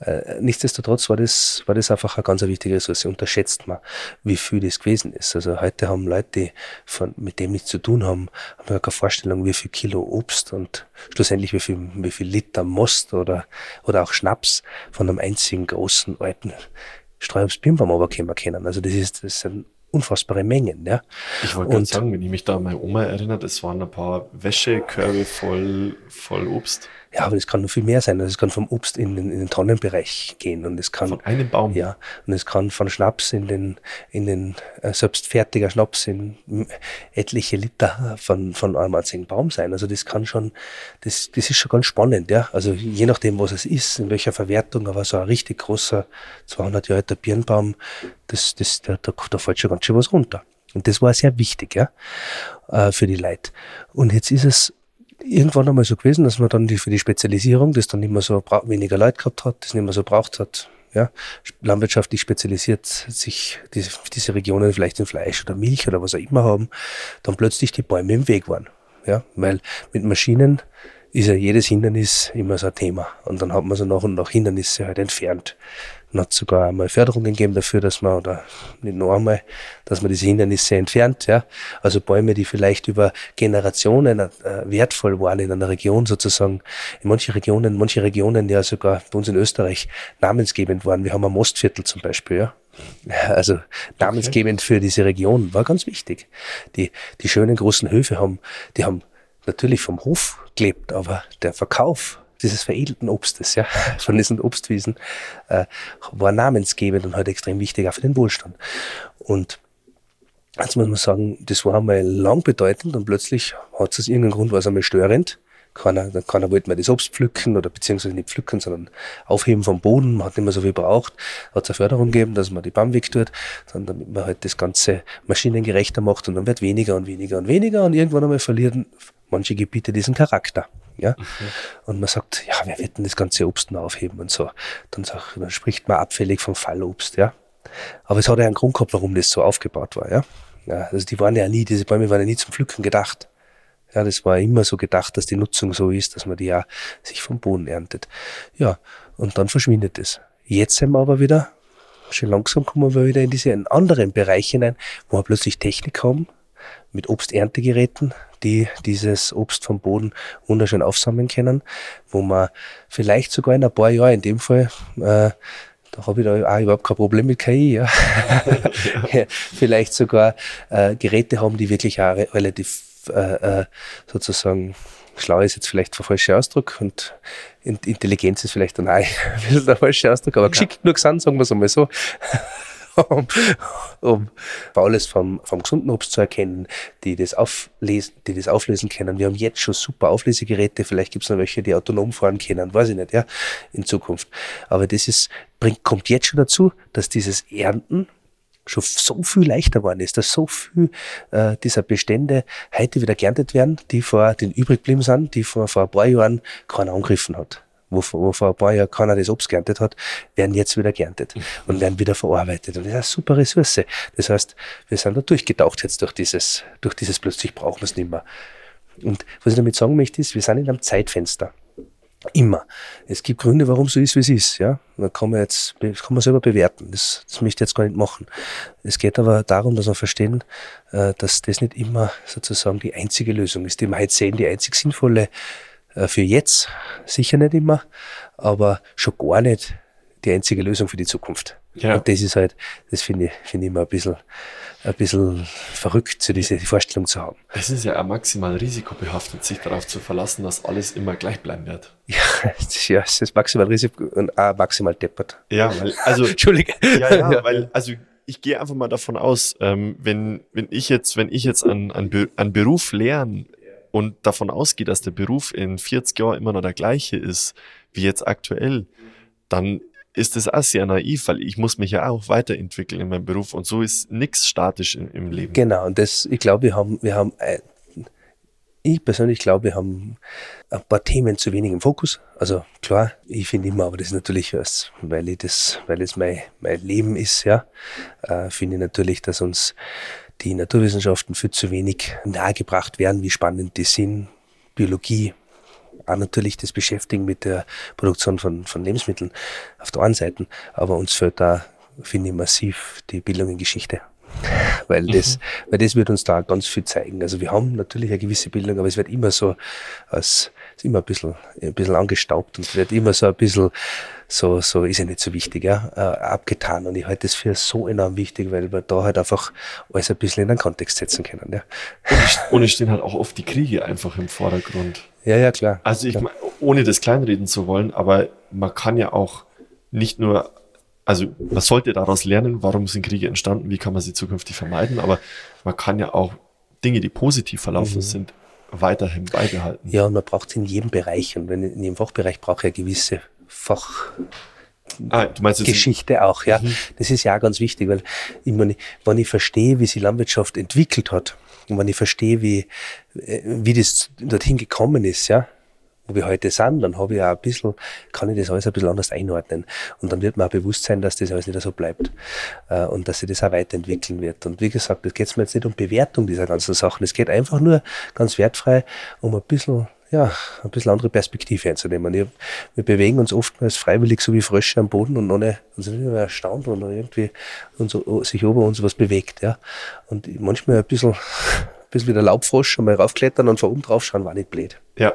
Äh, nichtsdestotrotz war das, war das einfach eine ganz wichtige Ressource. Unterschätzt man, wie viel das gewesen ist. Also heute haben Leute, die von, mit dem nichts zu tun haben, haben ja keine Vorstellung, wie viel Kilo Obst und schlussendlich wie viel, wie viel Liter Most oder, oder auch Schnaps von einem einzigen großen alten Streuobstbirnbaum runterkommen können. Also das ist, das sind unfassbare Mengen. Ja. Ich wollte gerade sagen, wenn ich mich da an meine Oma erinnere, das waren ein paar Wäschekörbe voll, voll Obst. Ja, aber es kann noch viel mehr sein. Also es kann vom Obst in den, in den Tonnenbereich gehen und es kann von einem Baum. Ja, und es kann von Schnaps in den in den äh, selbst fertiger Schnaps in etliche Liter von von einem einzigen Baum sein. Also das kann schon, das das ist schon ganz spannend, ja. Also je nachdem, was es ist, in welcher Verwertung, aber so ein richtig großer 200 Jahre alter Birnbaum, das das da, da, da fällt schon ganz schön was runter. Und das war sehr wichtig, ja, äh, für die Leute. Und jetzt ist es irgendwann einmal so gewesen, dass man dann die, für die Spezialisierung, das dann nicht mehr so weniger Leute gehabt hat, das nicht mehr so braucht hat, ja, landwirtschaftlich spezialisiert sich diese, diese Regionen vielleicht in Fleisch oder Milch oder was auch immer haben, dann plötzlich die Bäume im Weg waren. Ja, weil mit Maschinen ist ja jedes Hindernis immer so ein Thema. Und dann hat man so nach und nach Hindernisse halt entfernt. Dann hat sogar einmal Förderungen gegeben dafür, dass man, oder nicht nur einmal, dass man diese Hindernisse entfernt, ja. Also Bäume, die vielleicht über Generationen äh, wertvoll waren in einer Region sozusagen. In manchen Regionen, manche Regionen ja sogar bei uns in Österreich namensgebend waren. Wir haben ein Mostviertel zum Beispiel, ja. Also namensgebend für diese Region war ganz wichtig. Die, die schönen großen Höfe haben, die haben natürlich vom Hof gelebt, aber der Verkauf dieses veredelten Obstes, ja, von diesen Obstwiesen, äh, war namensgebend und halt extrem wichtig auch für den Wohlstand. Und jetzt muss man sagen, das war einmal lang bedeutend und plötzlich hat es aus irgendeinem Grund war es einmal störend. Keiner, keiner wollte mehr das Obst pflücken oder beziehungsweise nicht pflücken, sondern aufheben vom Boden. Man hat nicht mehr so viel braucht. Hat es eine Förderung gegeben, dass man die Baum wegtut, sondern damit man halt das Ganze maschinengerechter macht und dann wird weniger und weniger und weniger und irgendwann einmal verlieren manche Gebiete diesen Charakter. Ja? Mhm. Und man sagt, ja, wer wird denn das ganze Obst noch aufheben und so. Dann, sagt, dann spricht man abfällig vom Fallobst, ja. Aber es hat ja einen Grund gehabt, warum das so aufgebaut war, ja. ja also die waren ja nie, diese Bäume waren ja nie zum Pflücken gedacht. Ja, das war immer so gedacht, dass die Nutzung so ist, dass man die ja sich vom Boden erntet. Ja, und dann verschwindet es. Jetzt sind wir aber wieder, schon langsam kommen wir wieder in diese anderen Bereiche hinein, wo wir plötzlich Technik haben, mit Obsterntegeräten, die dieses Obst vom Boden wunderschön aufsammeln können, wo man vielleicht sogar in ein paar Jahren, in dem Fall, äh, da habe ich da auch überhaupt kein Problem mit KI, ja. ja. vielleicht sogar äh, Geräte haben, die wirklich auch relativ äh, äh, sozusagen schlau ist jetzt vielleicht der falsche Ausdruck und Intelligenz ist vielleicht dann auch ein bisschen der falsche Ausdruck, aber ja. geschickt genug sind, sagen wir es einmal so um, um Faules vom, vom gesunden Obst zu erkennen, die das auflesen, die das auflösen können. Wir haben jetzt schon super Auflesegeräte, vielleicht gibt es noch welche, die autonom fahren können, weiß ich nicht, ja, in Zukunft. Aber das ist, bringt, kommt jetzt schon dazu, dass dieses Ernten schon so viel leichter geworden ist, dass so viel äh, dieser Bestände heute wieder geerntet werden, die vor den übrig geblieben sind, die vor, vor ein paar Jahren keiner angegriffen hat wo, wo vor ein paar Jahren keiner das Obst geerntet hat, werden jetzt wieder geerntet mhm. und werden wieder verarbeitet. Und das ist eine super Ressource. Das heißt, wir sind da durchgetaucht jetzt durch dieses, durch dieses plötzlich brauchen wir es nicht mehr. Und was ich damit sagen möchte, ist, wir sind in einem Zeitfenster. Immer. Es gibt Gründe, warum so ist, wie es ist. Ja, da kann man jetzt, kann man selber bewerten. Das, das möchte ich jetzt gar nicht machen. Es geht aber darum, dass wir verstehen, äh, dass das nicht immer sozusagen die einzige Lösung ist, die wir heute sehen, die einzig sinnvolle äh, für jetzt sicher nicht immer, aber schon gar nicht die einzige Lösung für die Zukunft. Ja. Und das ist halt, das finde ich, finde ich immer ein bisschen, ein bisschen verrückt, so diese Vorstellung zu haben. Es ist ja auch maximal risikobehaftet, sich darauf zu verlassen, dass alles immer gleich bleiben wird. Ja, ja es ist maximal risiko und auch maximal deppert. Ja, weil, also. Entschuldige. Ja, ja, ja, weil, also, ich gehe einfach mal davon aus, ähm, wenn, wenn ich jetzt, wenn ich jetzt an, an, an Beruf lernen und davon ausgeht, dass der Beruf in 40 Jahren immer noch der gleiche ist, wie jetzt aktuell, dann ist das auch sehr naiv, weil ich muss mich ja auch weiterentwickeln in meinem Beruf und so ist nichts statisch in, im Leben. Genau, und das, ich glaube, wir haben, wir haben, äh, ich persönlich glaube, wir haben ein paar Themen zu wenig im Fokus. Also klar, ich finde immer, aber das ist natürlich, weil ich das, weil es mein, mein Leben ist, ja, äh, finde ich natürlich, dass uns die Naturwissenschaften viel zu wenig nahegebracht werden, wie spannend die sind. Biologie, auch natürlich das Beschäftigen mit der Produktion von, von Lebensmitteln auf der einen Seite, aber uns fehlt da, finde ich, massiv die Bildung in Geschichte. Weil das, mhm. weil das wird uns da ganz viel zeigen. Also wir haben natürlich eine gewisse Bildung, aber es wird immer so als, ist immer ein bisschen, ein bisschen angestaubt und wird immer so ein bisschen so, so ist ja nicht so wichtig, ja, äh, abgetan. Und ich halte das für so enorm wichtig, weil wir da halt einfach alles ein bisschen in den Kontext setzen können, ja. Und es stehen halt auch oft die Kriege einfach im Vordergrund. Ja, ja, klar. Also ich klar. mein, ohne das kleinreden zu wollen, aber man kann ja auch nicht nur, also man sollte daraus lernen, warum sind Kriege entstanden, wie kann man sie zukünftig vermeiden, aber man kann ja auch Dinge, die positiv verlaufen Mhm. sind, weiterhin beibehalten. Ja, und man braucht es in jedem Bereich. Und wenn in jedem Fachbereich braucht er gewisse Fachgeschichte Ah, jetzt, auch, ja. Das ist ja auch ganz wichtig, weil ich meine, wenn ich verstehe, wie sich Landwirtschaft entwickelt hat und wenn ich verstehe, wie, äh, wie das dorthin gekommen ist, ja, wo wir heute sind, dann habe ich auch ein bisschen, kann ich das alles ein bisschen anders einordnen. Und dann wird mir auch bewusst sein, dass das alles nicht so bleibt. Äh, Und dass sich das auch weiterentwickeln wird. Und wie gesagt, es geht mir jetzt nicht um Bewertung dieser ganzen Sachen. Es geht einfach nur ganz wertfrei um ein bisschen, ja, ein bisschen andere Perspektive einzunehmen. Ich, wir bewegen uns oftmals freiwillig so wie Frösche am Boden und ohne, und sind immer erstaunt, wenn irgendwie uns, sich ober uns was bewegt, ja. Und manchmal ein bisschen, ein bisschen wie der Laubfrosch einmal raufklettern und von oben drauf schauen, war nicht blöd. ja,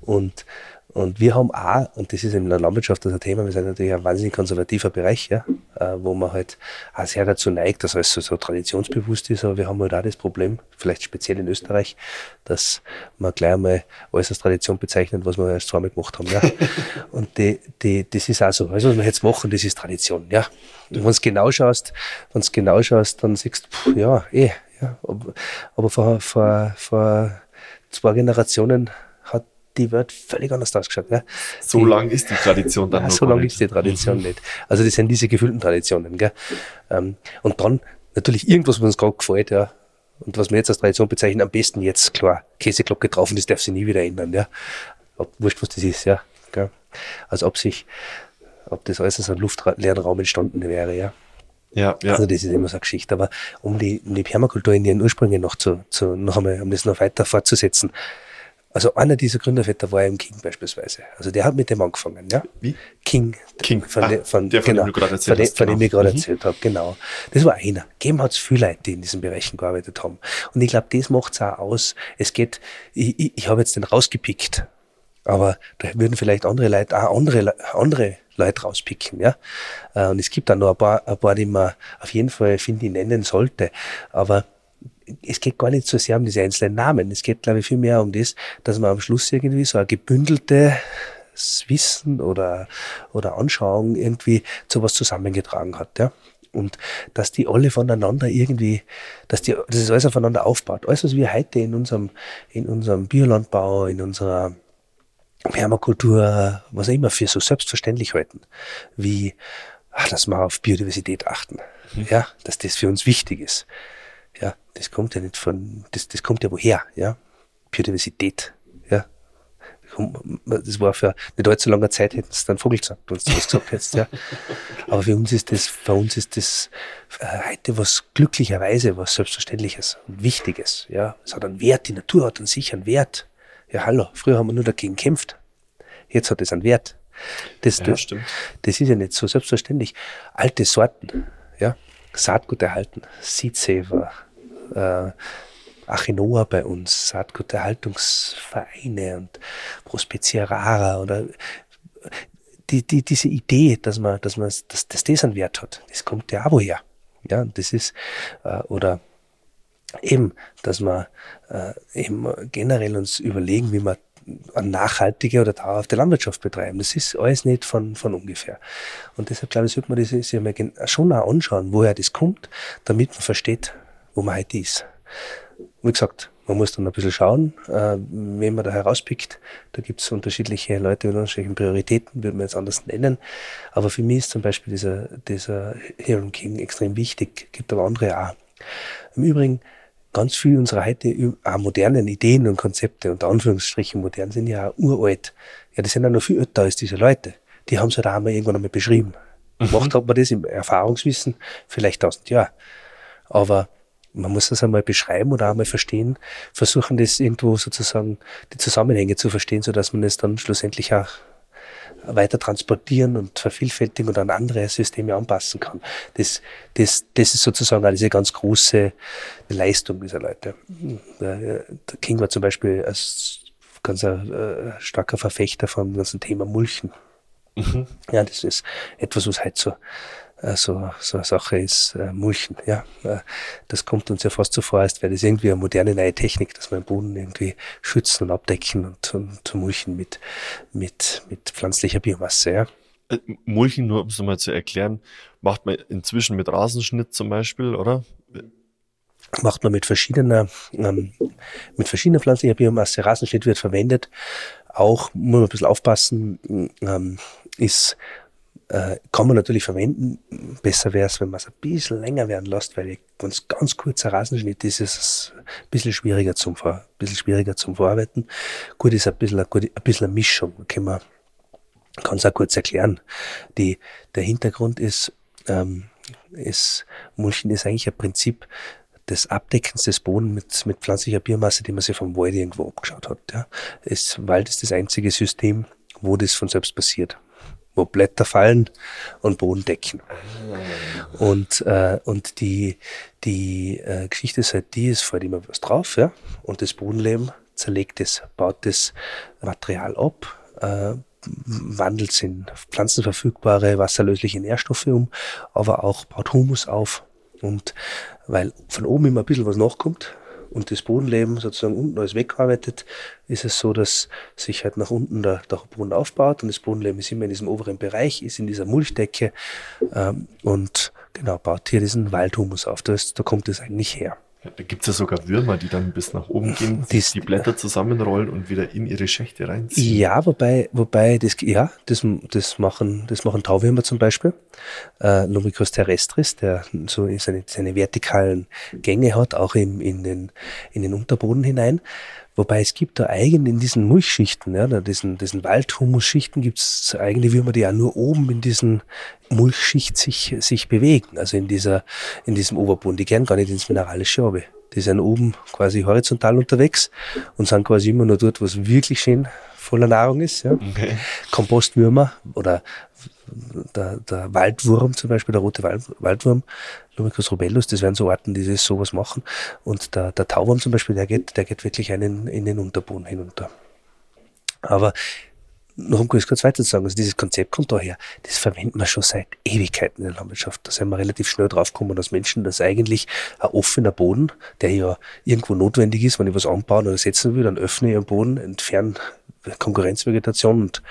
Und, und wir haben auch, und das ist in der Landwirtschaft das ein Thema, wir sind natürlich ein wahnsinnig konservativer Bereich, ja, äh, wo man halt auch sehr dazu neigt, dass alles so, so traditionsbewusst ist, aber wir haben halt auch das Problem, vielleicht speziell in Österreich, dass man gleich einmal alles als Tradition bezeichnet, was wir erst zweimal gemacht haben, ja. und die, die, das ist auch so, alles, was wir jetzt machen, das ist Tradition, ja. Und wenn du genau schaust, wenn genau schaust, dann siehst du, pff, ja, eh, ja, aber, vor, vor, vor zwei Generationen die Welt völlig anders ausgeschaut. Ja. so Die- lang ist die Tradition dann ja, noch so nicht. ist die Tradition nicht. Also das sind diese gefühlten Traditionen. Gell? Ähm, und dann natürlich irgendwas, was uns gerade gefällt, ja. Und was wir jetzt als Tradition bezeichnen, am besten jetzt, klar, Käseglocke drauf und das darf sich nie wieder ändern, ja. Ob, wurscht, was das ist, ja. Gell? Als ob sich, ob das alles aus einem luftleeren Raum entstanden wäre, ja. Ja, ja. Also das ist immer so eine Geschichte. Aber um die, um die Permakultur in ihren Ursprüngen noch zu, zu noch einmal, um das noch weiter fortzusetzen. Also einer dieser Gründerväter war eben King beispielsweise. Also der hat mit dem angefangen, ja. Wie? King. King. Von, Ah, de, von, der, von genau, dem du gerade erzählt von, hast, von dem genau. ich gerade Mhm. erzählt habe, genau. Das war einer. Gegeben hat es viele Leute, die in diesen Bereichen gearbeitet haben. Und ich glaube, das macht es auch aus. Es geht, ich, ich, ich habe jetzt den rausgepickt. Aber da würden vielleicht andere Leute, auch andere, andere Leute rauspicken, ja. Äh, Und es gibt da noch ein paar, ein paar, die man auf jeden Fall, finde ich, nennen sollte. Aber es geht gar nicht so sehr um diese einzelnen Namen. Es geht, glaube ich, viel mehr um das, dass man am Schluss irgendwie so ein gebündeltes Wissen oder, oder Anschauung irgendwie zu was zusammengetragen hat, ja. Und dass die alle voneinander irgendwie, dass die, dass es alles aufeinander aufbaut. Alles, was wir heute in unserem, in unserem Biolandbau, in unserer Permakultur, was auch immer für so selbstverständlich halten, wie, ach, dass wir auf Biodiversität achten. Ja, dass das für uns wichtig ist. Ja, das kommt ja nicht von, das, das kommt ja woher, ja. Biodiversität, ja. Das war für nicht allzu langer Zeit hätten sie dann Vogel gesagt, wenn du das gesagt hättest, ja. Aber für uns ist das, für uns ist das äh, heute was glücklicherweise was Selbstverständliches und Wichtiges, ja. Es hat einen Wert, die Natur hat an sich einen Wert. Ja, hallo, früher haben wir nur dagegen gekämpft. Jetzt hat es einen Wert. Das, Ja, das, stimmt. das ist ja nicht so selbstverständlich. Alte Sorten, ja, Saatgut erhalten, Seedsaver, äh, Achinoa bei uns, Saatguterhaltungsvereine und Prospezia rara oder die, die, diese Idee, dass man, dass man, dass, dass das einen Wert hat, das kommt ja auch woher. Ja, das ist, äh, oder eben, dass wir äh, eben generell uns überlegen, wie wir eine nachhaltige oder dauerhafte Landwirtschaft betreiben. Das ist alles nicht von, von ungefähr. Und deshalb glaube ich, sollte man das sich gen- schon auch anschauen, woher das kommt, damit man versteht, wo man heute ist. Wie gesagt, man muss dann ein bisschen schauen, äh, wen man da herauspickt. Da gibt es unterschiedliche Leute mit unterschiedlichen Prioritäten, würde man jetzt anders nennen. Aber für mich ist zum Beispiel dieser, dieser Heron King extrem wichtig. Gibt aber andere auch. Im Übrigen, ganz viel unserer heute auch modernen Ideen und Konzepte, unter Anführungsstrichen modern, sind ja auch uralt. Ja, die sind ja noch viel älter als diese Leute. Die haben es halt auch einmal irgendwann einmal beschrieben. Gemacht hat man das im Erfahrungswissen vielleicht tausend Jahre. Aber man muss das einmal beschreiben oder einmal verstehen, versuchen das irgendwo sozusagen die Zusammenhänge zu verstehen, so dass man es dann schlussendlich auch weiter transportieren und vervielfältigen und an andere Systeme anpassen kann. Das, das, das ist sozusagen auch diese ganz große Leistung dieser Leute. Der King war zum Beispiel als ganz ein, äh, starker Verfechter vom ganzen Thema Mulchen. Ja, das ist etwas, was halt so so, so eine Sache ist äh, Mulchen. Ja, äh, das kommt uns ja fast so vor, als wäre das irgendwie eine moderne neue Technik, dass wir den Boden irgendwie schützen und abdecken und, und mulchen mit, mit, mit pflanzlicher Biomasse. Ja. Äh, mulchen, nur um es nochmal zu erklären, macht man inzwischen mit Rasenschnitt zum Beispiel, oder? Macht man mit verschiedener, ähm, mit verschiedener pflanzlicher Biomasse. Rasenschnitt wird verwendet. Auch, muss man ein bisschen aufpassen, ähm, ist äh, kann man natürlich verwenden. Besser wäre es, wenn man es ein bisschen länger werden lässt, weil wenn ganz kurzer Rasenschnitt ist, ist es ein bisschen schwieriger zum, ein bisschen schwieriger zum Verarbeiten. Gut ist ein bisschen, ein, ein bisschen eine Mischung. Kann man kann auch kurz erklären. Die, der Hintergrund ist, ähm, ist, Mulchen ist eigentlich ein Prinzip des Abdeckens des Bodens mit, mit pflanzlicher Biomasse, die man sich vom Wald irgendwo abgeschaut hat. Ja. Es, Wald ist das einzige System, wo das von selbst passiert wo Blätter fallen und Boden decken. Und, äh, und die, die äh, Geschichte ist halt die, es fällt immer was drauf, ja, und das Bodenleben zerlegt es, baut das Material ab, äh, wandelt es in pflanzenverfügbare, wasserlösliche Nährstoffe um, aber auch baut Humus auf. Und weil von oben immer ein bisschen was nachkommt, und das Bodenleben sozusagen unten alles wegarbeitet, ist es so, dass sich halt nach unten der, der Boden aufbaut und das Bodenleben ist immer in diesem oberen Bereich, ist in dieser Mulchdecke ähm, und genau baut hier diesen Waldhumus auf. Das, da kommt es eigentlich her. Ja, da gibt es ja sogar Würmer, die dann bis nach oben gehen, die, die Blätter zusammenrollen und wieder in ihre Schächte reinziehen. Ja, wobei, wobei das, ja, das, das machen, das machen Tauwürmer zum Beispiel. Äh, Lumicus terrestris, der so seine, seine vertikalen Gänge hat, auch im, in, den, in den Unterboden hinein. Wobei es gibt da eigen in diesen Mulchschichten, ja, diesen, diesen Waldhumusschichten gibt es eigene Würmer, die ja nur oben in diesen Mulchschicht sich, sich bewegen, also in dieser, in diesem Oberboden. Die gern gar nicht ins Mineralische runter. Die sind oben quasi horizontal unterwegs und sind quasi immer nur dort, wo es wirklich schön voller Nahrung ist. Ja. Okay. Kompostwürmer oder der, der Waldwurm zum Beispiel, der rote Wald, Waldwurm, Lumicus rubellus, das wären so Arten, die sowas machen. Und der, der Tauwurm zum Beispiel, der geht, der geht wirklich einen in den Unterboden hinunter. Aber noch um kurz, kurz weiter zu sagen, also dieses Konzept kommt daher, das verwenden wir schon seit Ewigkeiten in der Landwirtschaft. Da sind wir relativ schnell draufgekommen als Menschen, dass eigentlich ein offener Boden, der ja irgendwo notwendig ist, wenn ich was anbauen oder setzen will, dann öffne ich einen Boden, entferne Konkurrenzvegetation und,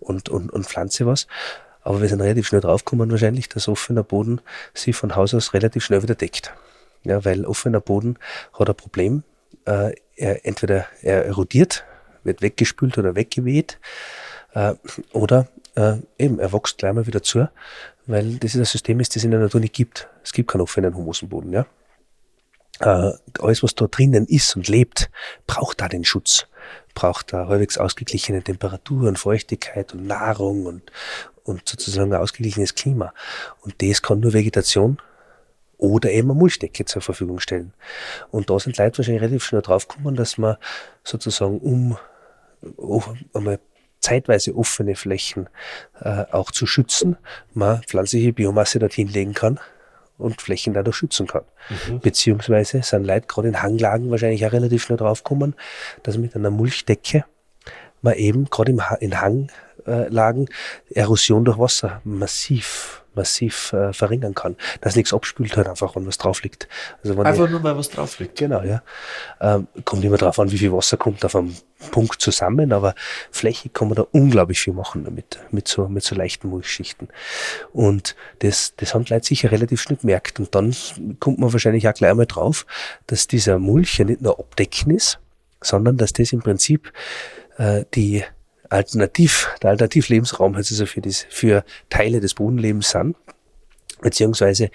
und, und, und pflanze was. Aber wir sind relativ schnell draufgekommen wahrscheinlich, dass offener Boden sich von Haus aus relativ schnell wieder deckt. Ja, weil offener Boden hat ein Problem. Äh, er, entweder er erodiert, wird weggespült oder weggeweht, äh, oder äh, eben, er wächst gleich mal wieder zu, weil das ist ein System ist, das in der Natur nicht gibt. Es gibt keinen offenen Humusenboden, ja. Äh, alles, was da drinnen ist und lebt, braucht da den Schutz braucht da halbwegs ausgeglichene Temperaturen, Feuchtigkeit und Nahrung und, und sozusagen ein ausgeglichenes Klima. Und das kann nur Vegetation oder eben eine Mulchdecke zur Verfügung stellen. Und da sind Leute wahrscheinlich relativ schnell draufgekommen, dass man sozusagen um, um einmal zeitweise offene Flächen äh, auch zu schützen, man pflanzliche Biomasse dorthin legen kann und Flächen dadurch schützen kann. Mhm. Beziehungsweise sind Leute gerade in Hanglagen wahrscheinlich auch relativ schnell draufgekommen, dass mit einer Mulchdecke man eben gerade in Hanglagen Erosion durch Wasser massiv massiv äh, verringern kann. Dass nichts abspült halt einfach, wenn was drauf liegt. Also wenn einfach ich, nur, weil was drauf liegt. Genau, ja. Ähm, kommt immer drauf an, wie viel Wasser kommt auf einem Punkt zusammen, aber flächig kann man da unglaublich viel machen damit, mit so, mit so leichten Mulchschichten. Und das, das haben die Leute sicher relativ schnell gemerkt. Und dann kommt man wahrscheinlich auch gleich mal drauf, dass dieser Mulch ja nicht nur abdecken ist, sondern dass das im Prinzip äh, die Alternativ, der Alternativlebensraum also so für, diese, für Teile des Bodenlebens sind, beziehungsweise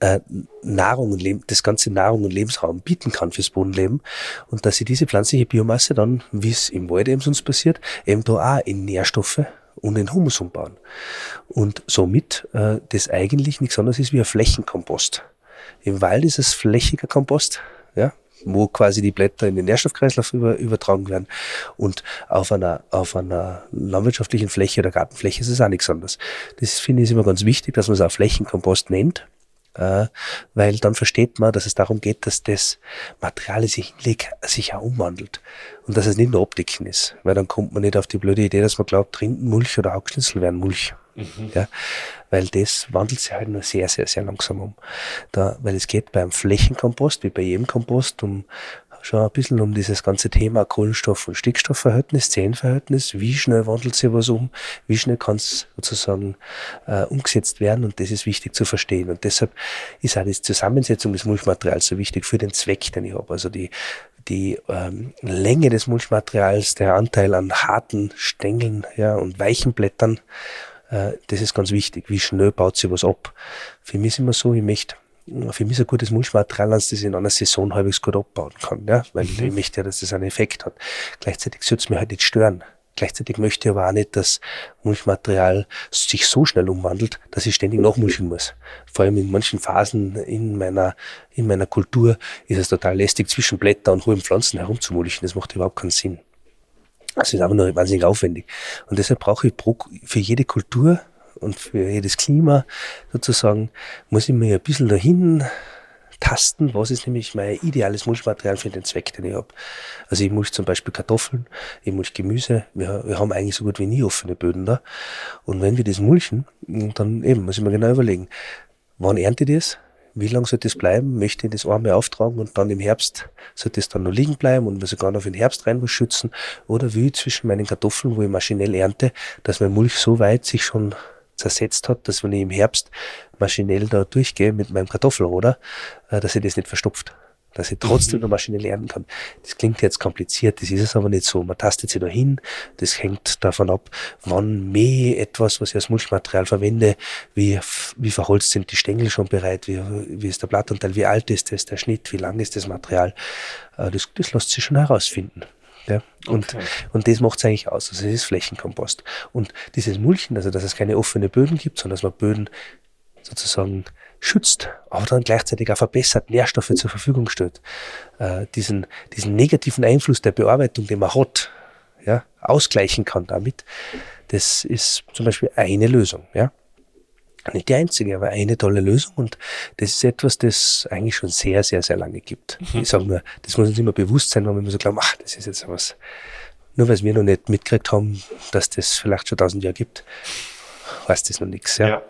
äh, Nahrung und Leben, das ganze Nahrung und Lebensraum bieten kann fürs Bodenleben und dass sie diese pflanzliche Biomasse dann, wie es im Wald eben sonst passiert, eben da auch in Nährstoffe und in Humus umbauen. Und somit äh, das eigentlich nichts anderes ist wie ein Flächenkompost. Im Wald ist es flächiger Kompost, ja, wo quasi die Blätter in den Nährstoffkreislauf über, übertragen werden. Und auf einer, auf einer landwirtschaftlichen Fläche oder Gartenfläche ist es auch nichts anderes. Das finde ich immer ganz wichtig, dass man es auch Flächenkompost nennt, äh, weil dann versteht man, dass es darum geht, dass das Material, das ich hinlege, sich auch umwandelt. Und dass es nicht nur Optiken ist, weil dann kommt man nicht auf die blöde Idee, dass man glaubt, Rindenmulch oder Hackschnitzel wären Mulch. Mhm. Ja, weil das wandelt sich halt nur sehr, sehr, sehr langsam um. Da, weil es geht beim Flächenkompost, wie bei jedem Kompost, um schon ein bisschen um dieses ganze Thema Kohlenstoff- und Stickstoffverhältnis, Zehenverhältnis. Wie schnell wandelt sich was um? Wie schnell kann es sozusagen äh, umgesetzt werden? Und das ist wichtig zu verstehen. Und deshalb ist auch die Zusammensetzung des Mulchmaterials so wichtig für den Zweck, den ich habe. Also die, die ähm, Länge des Mulchmaterials, der Anteil an harten Stängeln ja, und weichen Blättern, äh, das ist ganz wichtig. Wie schnell baut sich was ab? Für mich ist immer so, ich möchte für mich ist ein gutes Mulchmaterial, dass das in einer Saison halbwegs gut abbauen kann, ja, weil mhm. ich möchte ja, dass das einen Effekt hat. Gleichzeitig soll es mir halt nicht stören. Gleichzeitig möchte ich aber auch nicht, dass Mulchmaterial sich so schnell umwandelt, dass ich ständig nachmulchen muss. Vor allem in manchen Phasen in meiner, in meiner Kultur ist es total lästig, zwischen Blätter und hohen Pflanzen herumzumulchen. Das macht überhaupt keinen Sinn. Das ist einfach nur wahnsinnig aufwendig. Und deshalb brauche ich pro, für jede Kultur und für jedes Klima sozusagen muss ich mir ein bisschen dahin tasten, was ist nämlich mein ideales Mulchmaterial für den Zweck, den ich habe. Also ich mulch zum Beispiel Kartoffeln, ich mulch Gemüse, wir, wir haben eigentlich so gut wie nie offene Böden da. Und wenn wir das mulchen, dann eben muss ich mir genau überlegen, wann ernte ich das? Wie lange soll das bleiben? Möchte ich das einmal auftragen und dann im Herbst soll das dann noch liegen bleiben und wir sogar noch für den Herbst rein schützen? Oder wie zwischen meinen Kartoffeln, wo ich maschinell ernte, dass mein Mulch so weit sich schon zersetzt hat, dass wenn ich im Herbst maschinell da durchgehe mit meinem Kartoffelroder, äh, dass ich das nicht verstopft. Dass ich trotzdem mhm. noch maschinell lernen kann. Das klingt jetzt kompliziert, das ist es aber nicht so. Man tastet sich da hin, das hängt davon ab, wann mähe etwas, was ich als Mulchmaterial verwende, wie, wie verholzt sind die Stängel schon bereit, wie, wie ist der Blattanteil, wie alt ist das, der Schnitt, wie lang ist das Material. Äh, das, das lässt sich schon herausfinden. Ja? Und, okay. und das macht es eigentlich aus. Also es ist Flächenkompost. Und dieses Mulchen, also dass es keine offenen Böden gibt, sondern dass man Böden sozusagen schützt, aber dann gleichzeitig auch verbessert, Nährstoffe zur Verfügung stellt, äh, diesen, diesen negativen Einfluss der Bearbeitung, den man hat, ja, ausgleichen kann damit, das ist zum Beispiel eine Lösung. Ja. Nicht die einzige, aber eine tolle Lösung und das ist etwas, das eigentlich schon sehr, sehr, sehr lange gibt. Mhm. Ich sage nur, das muss uns immer bewusst sein, wenn wir immer so glauben, ach, das ist jetzt was, nur weil wir noch nicht mitgekriegt haben, dass das vielleicht schon tausend Jahre gibt, weiß das noch nichts. Ja. ja.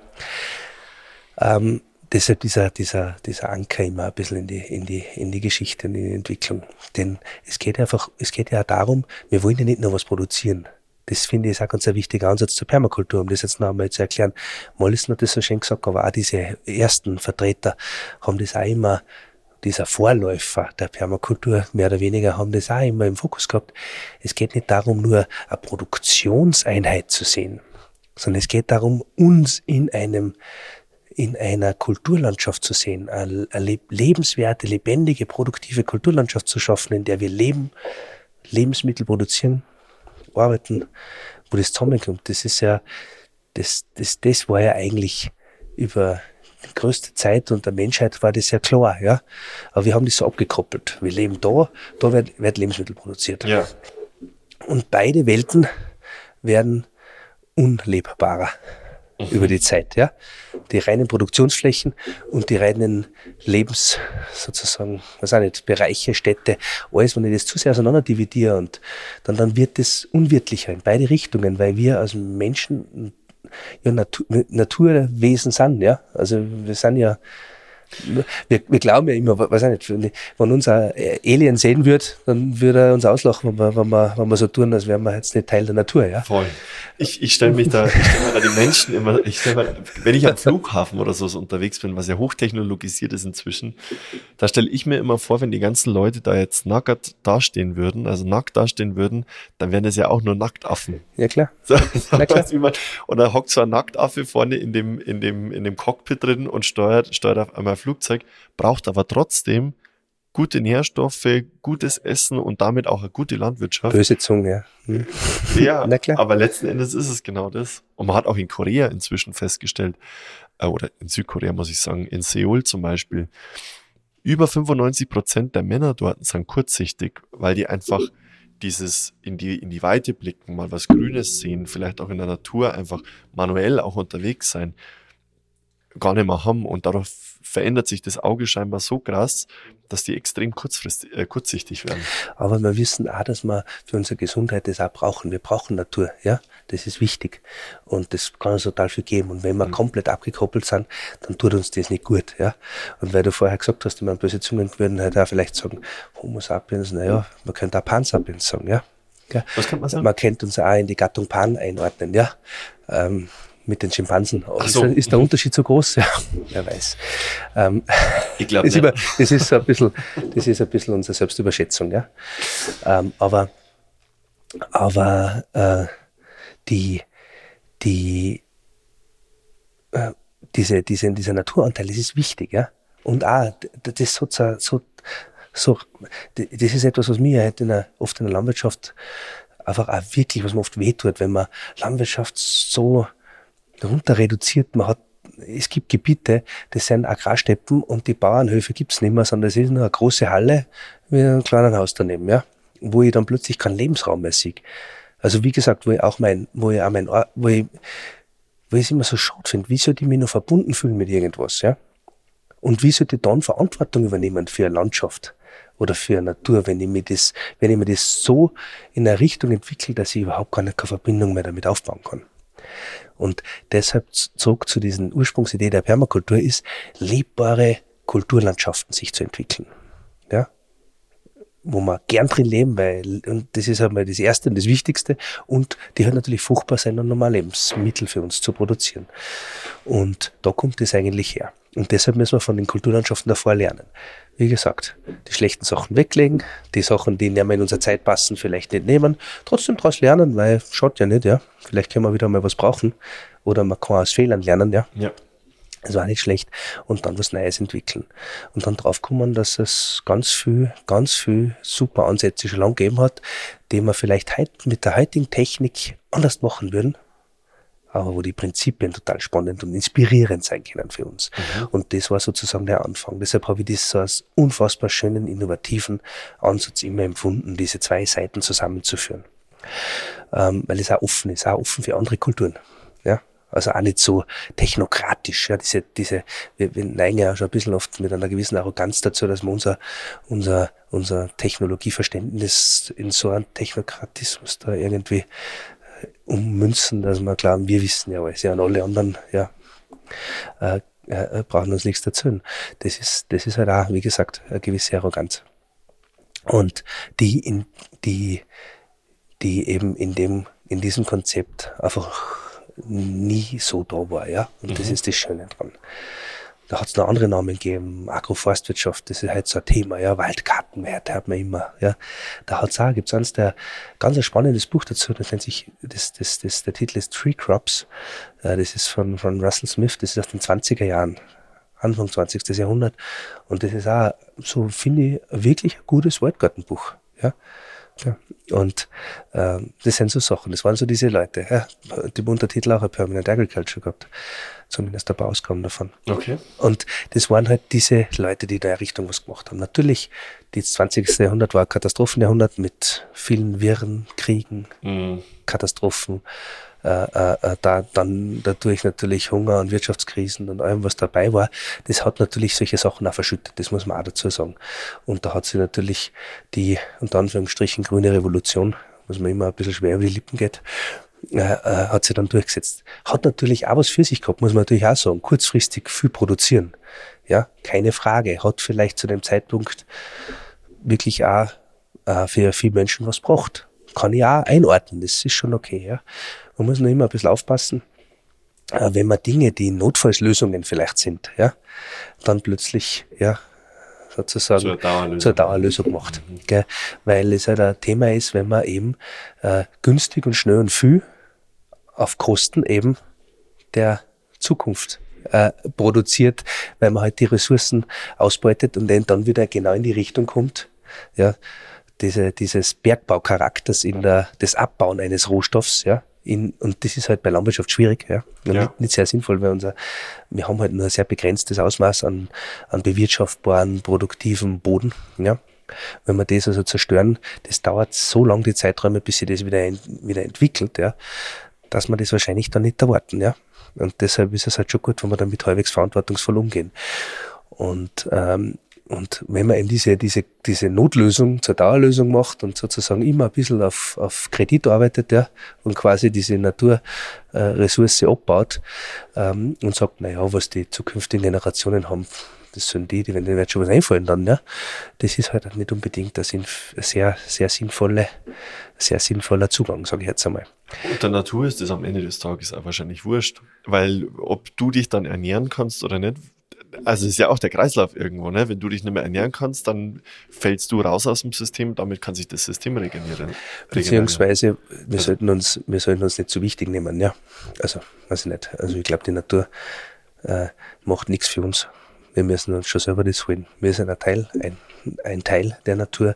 Ähm, deshalb dieser, dieser, dieser Anker immer ein bisschen in die, in die, in die Geschichte, in die Entwicklung. Denn es geht einfach, es geht ja darum, wir wollen ja nicht nur was produzieren. Das finde ich ist auch ganz ein wichtiger Ansatz zur Permakultur, um das jetzt noch einmal zu erklären. Mollison hat das so schön gesagt, aber auch diese ersten Vertreter haben das auch immer, dieser Vorläufer der Permakultur, mehr oder weniger, haben das auch immer im Fokus gehabt. Es geht nicht darum, nur eine Produktionseinheit zu sehen, sondern es geht darum, uns in einem in einer Kulturlandschaft zu sehen, eine lebenswerte, lebendige, produktive Kulturlandschaft zu schaffen, in der wir leben, Lebensmittel produzieren, arbeiten, wo das zusammenkommt. Das ist ja, das, das, das war ja eigentlich über die größte Zeit und der Menschheit war das ja klar, ja. Aber wir haben das so abgekoppelt. Wir leben da, da wird, wird Lebensmittel produziert. Ja. Und beide Welten werden unlebbarer. Über die Zeit, ja. Die reinen Produktionsflächen und die reinen Lebens, sozusagen, was auch nicht, Bereiche, Städte, alles, wenn ich das zu sehr auseinander dividiere und dann, dann wird das unwirtlicher in beide Richtungen, weil wir als Menschen ja Natur, Naturwesen sind, ja. Also wir sind ja wir, wir glauben ja immer, weiß ich nicht, wenn unser Alien sehen würde, dann würde er uns auslachen, wenn wir, wenn wir, wenn wir so tun, als wären wir jetzt nicht Teil der Natur, ja. Voll. Ich, ich stelle mich da, ich stelle mir da die Menschen immer, ich stelle mir, wenn ich am Flughafen oder so, so unterwegs bin, was ja hochtechnologisiert ist inzwischen, da stelle ich mir immer vor, wenn die ganzen Leute da jetzt nackt dastehen würden, also nackt dastehen würden, dann wären das ja auch nur Nacktaffen. Ja, klar. So, so Na klar. Man, und da hockt so ein Nacktaffe vorne in dem, in dem, in dem Cockpit drin und steuert, steuert auf einmal Flugzeug, braucht aber trotzdem gute Nährstoffe, gutes Essen und damit auch eine gute Landwirtschaft. Böse Zunge, ja. Hm. Ja, Na klar. aber letzten Endes ist es genau das. Und man hat auch in Korea inzwischen festgestellt, äh, oder in Südkorea muss ich sagen, in Seoul zum Beispiel, über 95 Prozent der Männer dort sind kurzsichtig, weil die einfach dieses in die, in die Weite blicken, mal was Grünes sehen, vielleicht auch in der Natur einfach manuell auch unterwegs sein gar nicht mehr haben und darauf verändert sich das Auge scheinbar so krass, dass die extrem kurzfristig, äh, kurzsichtig werden. Aber wir wissen auch, dass wir für unsere Gesundheit das auch brauchen. Wir brauchen Natur, ja. Das ist wichtig. Und das kann uns total viel geben. Und wenn wir mhm. komplett abgekoppelt sind, dann tut uns das nicht gut, ja. Und weil du vorher gesagt hast, die man böse Zungen würden halt auch vielleicht sagen, Homo sapiens, naja, man könnte auch Pan sapiens sagen, ja. ja. Was könnte man sagen? Man könnte uns auch in die Gattung Pan einordnen, ja. Ähm, mit den Schimpansen. So. Ist, ist, der Unterschied so groß? Ja, wer weiß. Ähm, ich glaube das, das ist ein bisschen, das ist ein bisschen unsere Selbstüberschätzung, ja. Ähm, aber, aber äh, die, die, äh, diese, diese, dieser Naturanteil, das ist wichtig, ja. Und auch, das so, so, so, das ist etwas, was mir halt in der, oft in der Landwirtschaft einfach auch wirklich, was mir oft wehtut, wenn man Landwirtschaft so runter reduziert. Man hat, es gibt Gebiete, das sind Agrarsteppen und die Bauernhöfe gibt's nicht mehr, sondern es ist nur eine große Halle mit einem kleinen Haus daneben, ja, wo ich dann plötzlich keinen Lebensraum mehr sehe. Also wie gesagt, wo ich auch mein, wo ich auch mein, wo ich, wo ich es immer so schade finde, wie soll ich mich noch verbunden fühlen mit irgendwas, ja? Und wie soll ich dann Verantwortung übernehmen für eine Landschaft oder für eine Natur, wenn ich mir das, wenn ich mir das so in eine Richtung entwickle, dass ich überhaupt keine Verbindung mehr damit aufbauen kann. Und deshalb zog zu diesen Ursprungsidee der Permakultur ist, lebbare Kulturlandschaften sich zu entwickeln. Wo wir gern drin leben, weil, und das ist einmal das Erste und das Wichtigste, und die halt natürlich fruchtbar sein, um normal Lebensmittel für uns zu produzieren. Und da kommt es eigentlich her. Und deshalb müssen wir von den Kulturlandschaften davor lernen. Wie gesagt, die schlechten Sachen weglegen, die Sachen, die nicht mehr in unsere Zeit passen, vielleicht nicht nehmen, trotzdem daraus lernen, weil schaut ja nicht, ja. Vielleicht können wir wieder mal was brauchen. Oder man kann aus Fehlern lernen, ja. Ja. Das war nicht schlecht. Und dann was Neues entwickeln. Und dann draufkommen, dass es ganz viel, ganz viel super Ansätze schon lang gegeben hat, die man vielleicht heute mit der heutigen Technik anders machen würden aber wo die Prinzipien total spannend und inspirierend sein können für uns. Mhm. Und das war sozusagen der Anfang. Deshalb habe ich das so als unfassbar schönen, innovativen Ansatz immer empfunden, diese zwei Seiten zusammenzuführen. Ähm, weil es auch offen ist, auch offen für andere Kulturen. Also auch nicht so technokratisch. Ja, diese, diese, wir, wir neigen ja schon ein bisschen oft mit einer gewissen Arroganz dazu, dass wir unser, unser, unser Technologieverständnis in so einen Technokratismus da irgendwie ummünzen, dass wir glauben, wir wissen ja alles, ja, und alle anderen, ja, äh, äh, brauchen uns nichts erzählen. Das ist, das ist halt auch, wie gesagt, eine gewisse Arroganz. Und die in, die, die eben in dem, in diesem Konzept einfach nie so da war, ja. Und mhm. das ist das Schöne dran. Da hat es noch andere Namen gegeben, Agroforstwirtschaft, das ist halt so ein Thema, ja, Waldkartenwert hört man immer, ja. Da hat's auch, gibt's eins der, ganz ein spannendes Buch dazu, das nennt sich, das, das, das, der Titel ist Tree Crops, äh, das ist von, von Russell Smith, das ist aus den 20er Jahren, Anfang 20. Jahrhundert, und das ist auch, so finde ich, wirklich ein gutes Waldgartenbuch, ja. Ja. Und äh, das sind so Sachen, das waren so diese Leute. Ja. Die Untertitel auch ein Permanent Agriculture gehabt. Zumindest der Bauausgaben davon. Okay. Und das waren halt diese Leute, die da in Richtung was gemacht haben. Natürlich, das 20. Jahrhundert war ein Katastrophenjahrhundert mit vielen Wirren, Kriegen, mhm. Katastrophen, äh, äh, äh, da dann dadurch natürlich Hunger und Wirtschaftskrisen und allem, was dabei war, das hat natürlich solche Sachen auch verschüttet, das muss man auch dazu sagen. Und da hat sie natürlich die, unter Anführungsstrichen, grüne Revolution, was mir immer ein bisschen schwer über die Lippen geht, äh, äh, hat sie dann durchgesetzt. Hat natürlich auch was für sich gehabt, muss man natürlich auch sagen. Kurzfristig viel produzieren. Ja, keine Frage. Hat vielleicht zu dem Zeitpunkt wirklich auch äh, für viele Menschen was gebracht. Kann ich auch einordnen, das ist schon okay. Ja. Man muss nur immer ein bisschen aufpassen, äh, wenn man Dinge, die Notfallslösungen vielleicht sind, ja, dann plötzlich, ja, sozusagen zur Dauerlösung, zur Dauerlösung macht. Mhm. Gell? Weil es halt ein Thema ist, wenn man eben äh, günstig und schnell und viel auf Kosten eben der Zukunft äh, produziert, weil man halt die Ressourcen ausbeutet und dann wieder genau in die Richtung kommt, ja, diese, dieses Bergbaucharakters in der, das Abbauen eines Rohstoffs, ja, in, und das ist halt bei Landwirtschaft schwierig, ja. ja. Nicht, nicht, sehr sinnvoll, weil unser, wir haben halt nur ein sehr begrenztes Ausmaß an, an bewirtschaftbaren, produktiven Boden, ja. Wenn wir das also zerstören, das dauert so lang die Zeiträume, bis sich das wieder, wieder entwickelt, ja. dass man das wahrscheinlich dann nicht erwarten, ja. Und deshalb ist es halt schon gut, wenn wir damit halbwegs verantwortungsvoll umgehen. Und, ähm, und wenn man eben diese, diese, diese Notlösung zur Dauerlösung macht und sozusagen immer ein bisschen auf, auf Kredit arbeitet, ja, und quasi diese Naturressource äh, abbaut ähm, und sagt, na ja, was die zukünftigen Generationen haben, das sind die, die, wenn denen wird schon was einfallen dann, ja. Das ist halt nicht unbedingt ein sehr, sehr sinnvolle, sehr sinnvoller Zugang, sage ich jetzt einmal. Und der Natur ist das am Ende des Tages auch wahrscheinlich wurscht, weil ob du dich dann ernähren kannst oder nicht, also ist ja auch der Kreislauf irgendwo, ne? Wenn du dich nicht mehr ernähren kannst, dann fällst du raus aus dem System, damit kann sich das System regenerieren. Beziehungsweise wir also, sollten uns, wir sollten uns nicht zu wichtig nehmen, ja. Also, weiß ich nicht. Also ich glaube, die Natur äh, macht nichts für uns wir müssen uns schon selber das holen. Wir sind ein Teil, ein, ein Teil der Natur,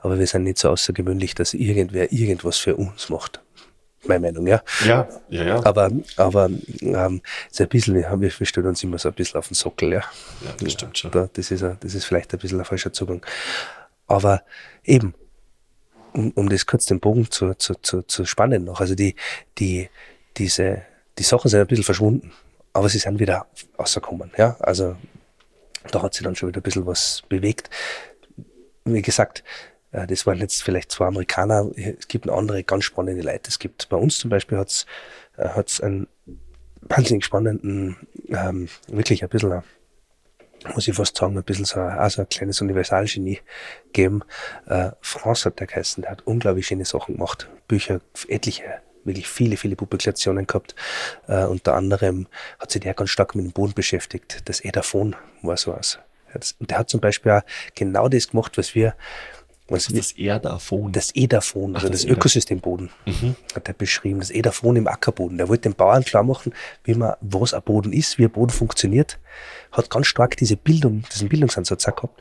aber wir sind nicht so außergewöhnlich, dass irgendwer irgendwas für uns macht. Meine Meinung, ja. Ja, ja, ja. Aber, aber ähm, ist ein bisschen, wir, wir stellen uns immer so ein bisschen auf den Sockel, ja. Ja, das stimmt schon. Da, das, ist ein, das ist vielleicht ein bisschen ein falscher Zugang. Aber eben, um, um das kurz den Bogen zu, zu, zu, zu spannen noch, also die, die, diese, die Sachen sind ein bisschen verschwunden, aber sie sind wieder rausgekommen, ja. Also da hat sich dann schon wieder ein bisschen was bewegt. Wie gesagt, das waren jetzt vielleicht zwei Amerikaner. Es gibt andere ganz spannende Leute. Es gibt bei uns zum Beispiel hat's äh, hat's einen wahnsinnig spannenden, ähm, wirklich ein bisschen, muss ich fast sagen, ein bisschen so, also ein kleines Universalgenie gegeben. Äh, France hat der geheißen, der hat unglaublich schöne Sachen gemacht. Bücher, etliche wirklich viele, viele Publikationen gehabt. Äh, unter anderem hat sich der ganz stark mit dem Boden beschäftigt. Das Edaphon war so was. Und der hat zum Beispiel auch genau das gemacht, was wir was das Erdaphon. Das Edaphon, also Ach, das, das Ökosystemboden, mhm. hat er beschrieben. Das Edaphon im Ackerboden. Der wollte den Bauern klar machen, wie man, was ein Boden ist, wie ein Boden funktioniert. Hat ganz stark diese Bildung, diesen Bildungsansatz auch gehabt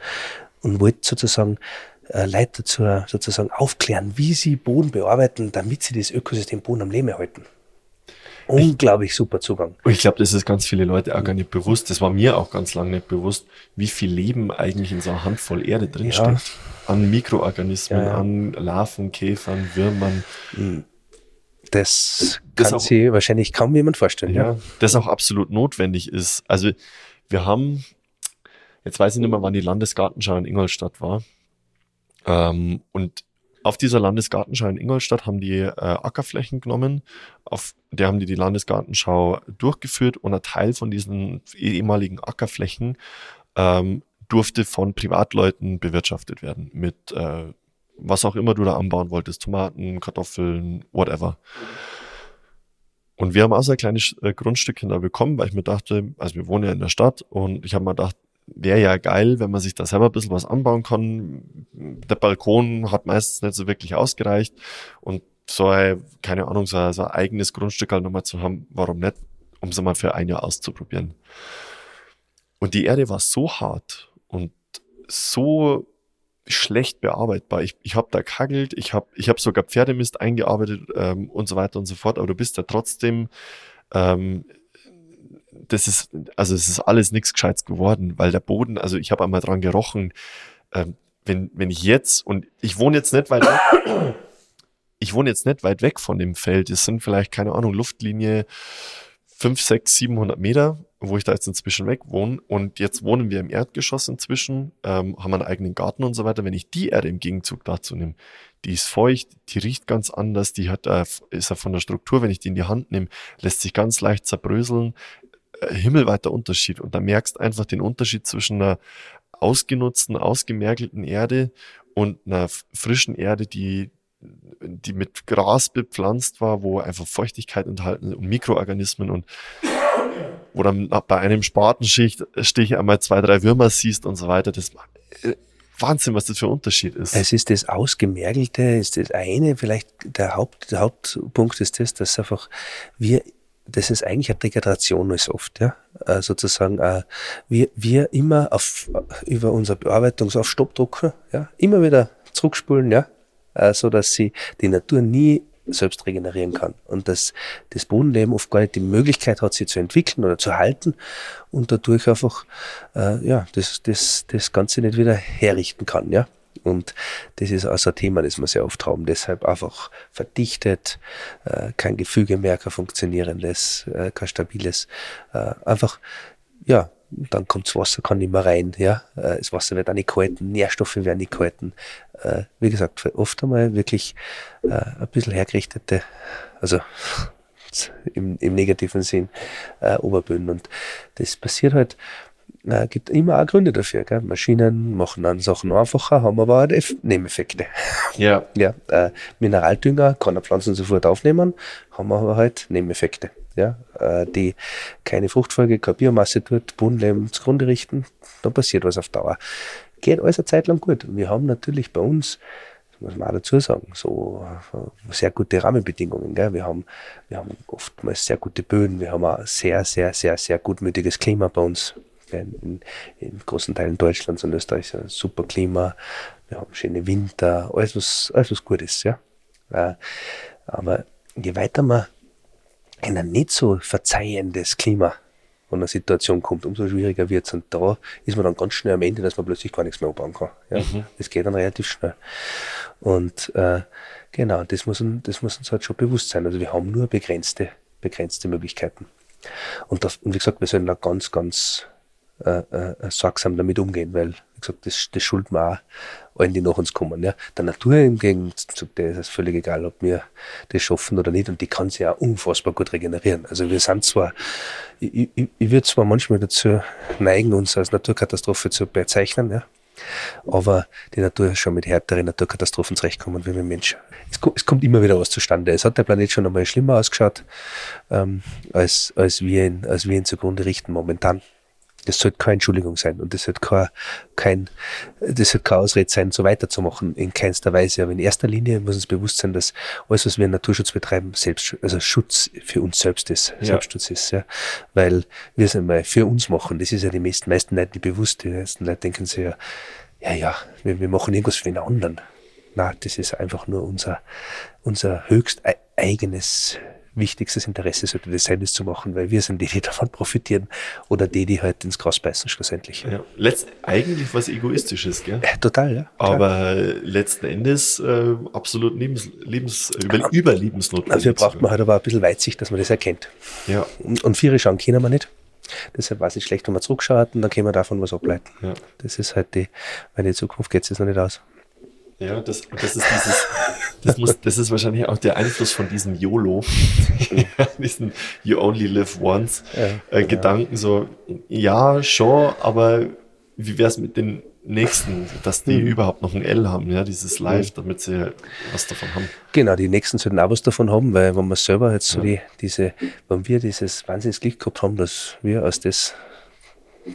und wollte sozusagen äh, Leute dazu sozusagen aufklären, wie sie Boden bearbeiten, damit sie das Ökosystem Boden am Leben erhalten. Unglaublich super Zugang. Und ich glaube, das ist ganz viele Leute auch gar nicht bewusst. Das war mir auch ganz lange nicht bewusst, wie viel Leben eigentlich in so einer Handvoll Erde drinsteckt. Ja. An Mikroorganismen, ja, ja. an Larven, Käfern, Würmern. Hm. Das, das kann sich wahrscheinlich kaum jemand vorstellen. Ja, ja, das auch absolut notwendig ist. Also wir haben, jetzt weiß ich nicht mehr, wann die Landesgartenschau in Ingolstadt war. Ähm, und auf dieser Landesgartenschau in Ingolstadt haben die äh, Ackerflächen genommen, auf der haben die die Landesgartenschau durchgeführt und ein Teil von diesen ehemaligen Ackerflächen ähm, durfte von Privatleuten bewirtschaftet werden mit äh, was auch immer du da anbauen wolltest, Tomaten, Kartoffeln, whatever. Und wir haben also ein kleines äh, Grundstückchen da bekommen, weil ich mir dachte, also wir wohnen ja in der Stadt und ich habe mir gedacht, wäre ja geil, wenn man sich da selber ein bisschen was anbauen kann. Der Balkon hat meistens nicht so wirklich ausgereicht und so ein, keine Ahnung, so ein, so ein eigenes Grundstück halt nochmal zu haben, warum nicht, um es mal für ein Jahr auszuprobieren. Und die Erde war so hart und so schlecht bearbeitbar. Ich, ich habe da kaggelt, ich habe ich hab sogar Pferdemist eingearbeitet ähm, und so weiter und so fort, aber du bist da trotzdem ähm, das ist, also es ist alles nichts Gescheites geworden, weil der Boden, also ich habe einmal dran gerochen, ähm, wenn, wenn ich jetzt, und ich wohne jetzt nicht weit weg, ich wohne jetzt nicht weit weg von dem Feld, es sind vielleicht, keine Ahnung, Luftlinie 5, 6, 700 Meter, wo ich da jetzt inzwischen weg wohne. Und jetzt wohnen wir im Erdgeschoss inzwischen, ähm, haben einen eigenen Garten und so weiter. Wenn ich die Erde im Gegenzug dazu nehme, die ist feucht, die riecht ganz anders, die hat, äh, ist ja von der Struktur, wenn ich die in die Hand nehme, lässt sich ganz leicht zerbröseln, himmelweiter Unterschied. Und da merkst einfach den Unterschied zwischen einer ausgenutzten, ausgemergelten Erde und einer frischen Erde, die, die mit Gras bepflanzt war, wo einfach Feuchtigkeit enthalten und Mikroorganismen und wo dann bei einem Spatenstich einmal zwei, drei Würmer siehst und so weiter. Das äh, Wahnsinn, was das für ein Unterschied ist. Es ist das Ausgemergelte, ist das eine, vielleicht der Haupt, der Hauptpunkt ist das, dass einfach wir das ist eigentlich eine Degradation ist oft, ja. Äh, sozusagen, äh, wir, wir immer auf, über unser Bearbeitungs auf Stopp drucken, ja, immer wieder zurückspulen, ja, äh, so dass sie die Natur nie selbst regenerieren kann und dass das Bodenleben oft gar nicht die Möglichkeit hat, sie zu entwickeln oder zu halten und dadurch einfach ja das das das Ganze nicht wieder herrichten kann, ja. Und das ist also ein Thema, das wir sehr oft haben. Deshalb einfach verdichtet, äh, kein Gefüge mehr, kein funktionierendes, äh, kein stabiles. Äh, einfach, ja, dann kommt das Wasser, kann nicht mehr rein. Ja? Das Wasser wird auch nicht gehalten, Nährstoffe werden nicht gehalten. Wie gesagt, oft einmal wirklich ein bisschen hergerichtete, also im, im negativen Sinn, Oberböden. Und das passiert halt, äh, gibt immer auch Gründe dafür. Gell? Maschinen machen dann Sachen einfacher, haben aber auch Nebeneffekte. Ja. ja äh, Mineraldünger kann eine Pflanzen sofort aufnehmen, haben aber halt Nebeneffekte. Ja? Äh, die keine Fruchtfolge, keine Biomasse tut, Bodenleben zugrunde richten, dann passiert was auf Dauer. Geht alles eine Zeit lang gut. Wir haben natürlich bei uns muss man auch dazu sagen, so äh, sehr gute Rahmenbedingungen. Gell? Wir, haben, wir haben oftmals sehr gute Böden, wir haben ein sehr, sehr, sehr, sehr gutmütiges Klima bei uns. In, in, in großen Teilen Deutschlands und Österreichs ein super Klima, wir haben schöne Winter, alles was, alles was gut ist. Ja? Äh, aber je weiter man in ein nicht so verzeihendes Klima wenn eine Situation kommt, umso schwieriger wird es. Und da ist man dann ganz schnell am Ende, dass man plötzlich gar nichts mehr anbauen kann. Ja? Mhm. Das geht dann relativ schnell. Und äh, genau, das muss, das muss uns halt schon bewusst sein. Also wir haben nur begrenzte, begrenzte Möglichkeiten. Und, das, und wie gesagt, wir sollen da ganz, ganz äh, äh, sorgsam damit umgehen, weil, wie gesagt, das, das schulden wir auch allen, die nach uns kommen. Ja. Der Natur im Gegenzug, der ist es völlig egal, ob wir das schaffen oder nicht, und die kann sich auch unfassbar gut regenerieren. Also wir sind zwar, ich, ich, ich würde zwar manchmal dazu neigen, uns als Naturkatastrophe zu bezeichnen, ja, aber die Natur ist schon mit härteren Naturkatastrophen zurechtkommen wie wir Menschen. Es, es, kommt immer wieder was zustande. Es hat der Planet schon einmal schlimmer ausgeschaut, ähm, als, als, wir ihn, als wir ihn zugrunde richten momentan. Das sollte keine Entschuldigung sein und das sollte kein, kein, das sollte keine Ausrede sein, so weiterzumachen, in keinster Weise. Aber in erster Linie muss uns bewusst sein, dass alles, was wir in Naturschutz betreiben, selbst, also Schutz für uns selbst ist, ja. Selbstschutz ist, ja. Weil wir es einmal für uns machen. Das ist ja die meisten, meisten Leute nicht bewusst. Die meisten Leute denken sich ja, ja, ja, wir, wir machen irgendwas für den anderen. Na, das ist einfach nur unser, unser höchst eigenes wichtigstes Interesse sollte das sein, das zu machen, weil wir sind die, die davon profitieren oder die, die halt ins Gras beißen schlussendlich. Ja, letzt, eigentlich was Egoistisches, gell? Ja, total, ja. Klar. Aber letzten Endes äh, absolut lebens, lebens, über, überlebensnotwendig. Dafür braucht man halt aber ein bisschen Weitsicht, dass man das erkennt. Ja. Und, und Viere schauen können wir nicht. Deshalb war es nicht schlecht, wenn wir zurückschaut und dann können wir davon was ableiten. Ja. Das ist halt die, weil die Zukunft geht es noch nicht aus. Ja, das, das ist dieses, das muss, das ist wahrscheinlich auch der Einfluss von diesem YOLO, diesen You Only Live Once ja, äh, genau. Gedanken, so, ja, schon, aber wie wäre es mit den nächsten, dass die mhm. überhaupt noch ein L haben, ja, dieses Live, damit sie was davon haben. Genau, die nächsten sollten auch was davon haben, weil wenn wir selber jetzt so ja. die, diese, wenn wir dieses wahnsinniges Glück gehabt haben, dass wir aus das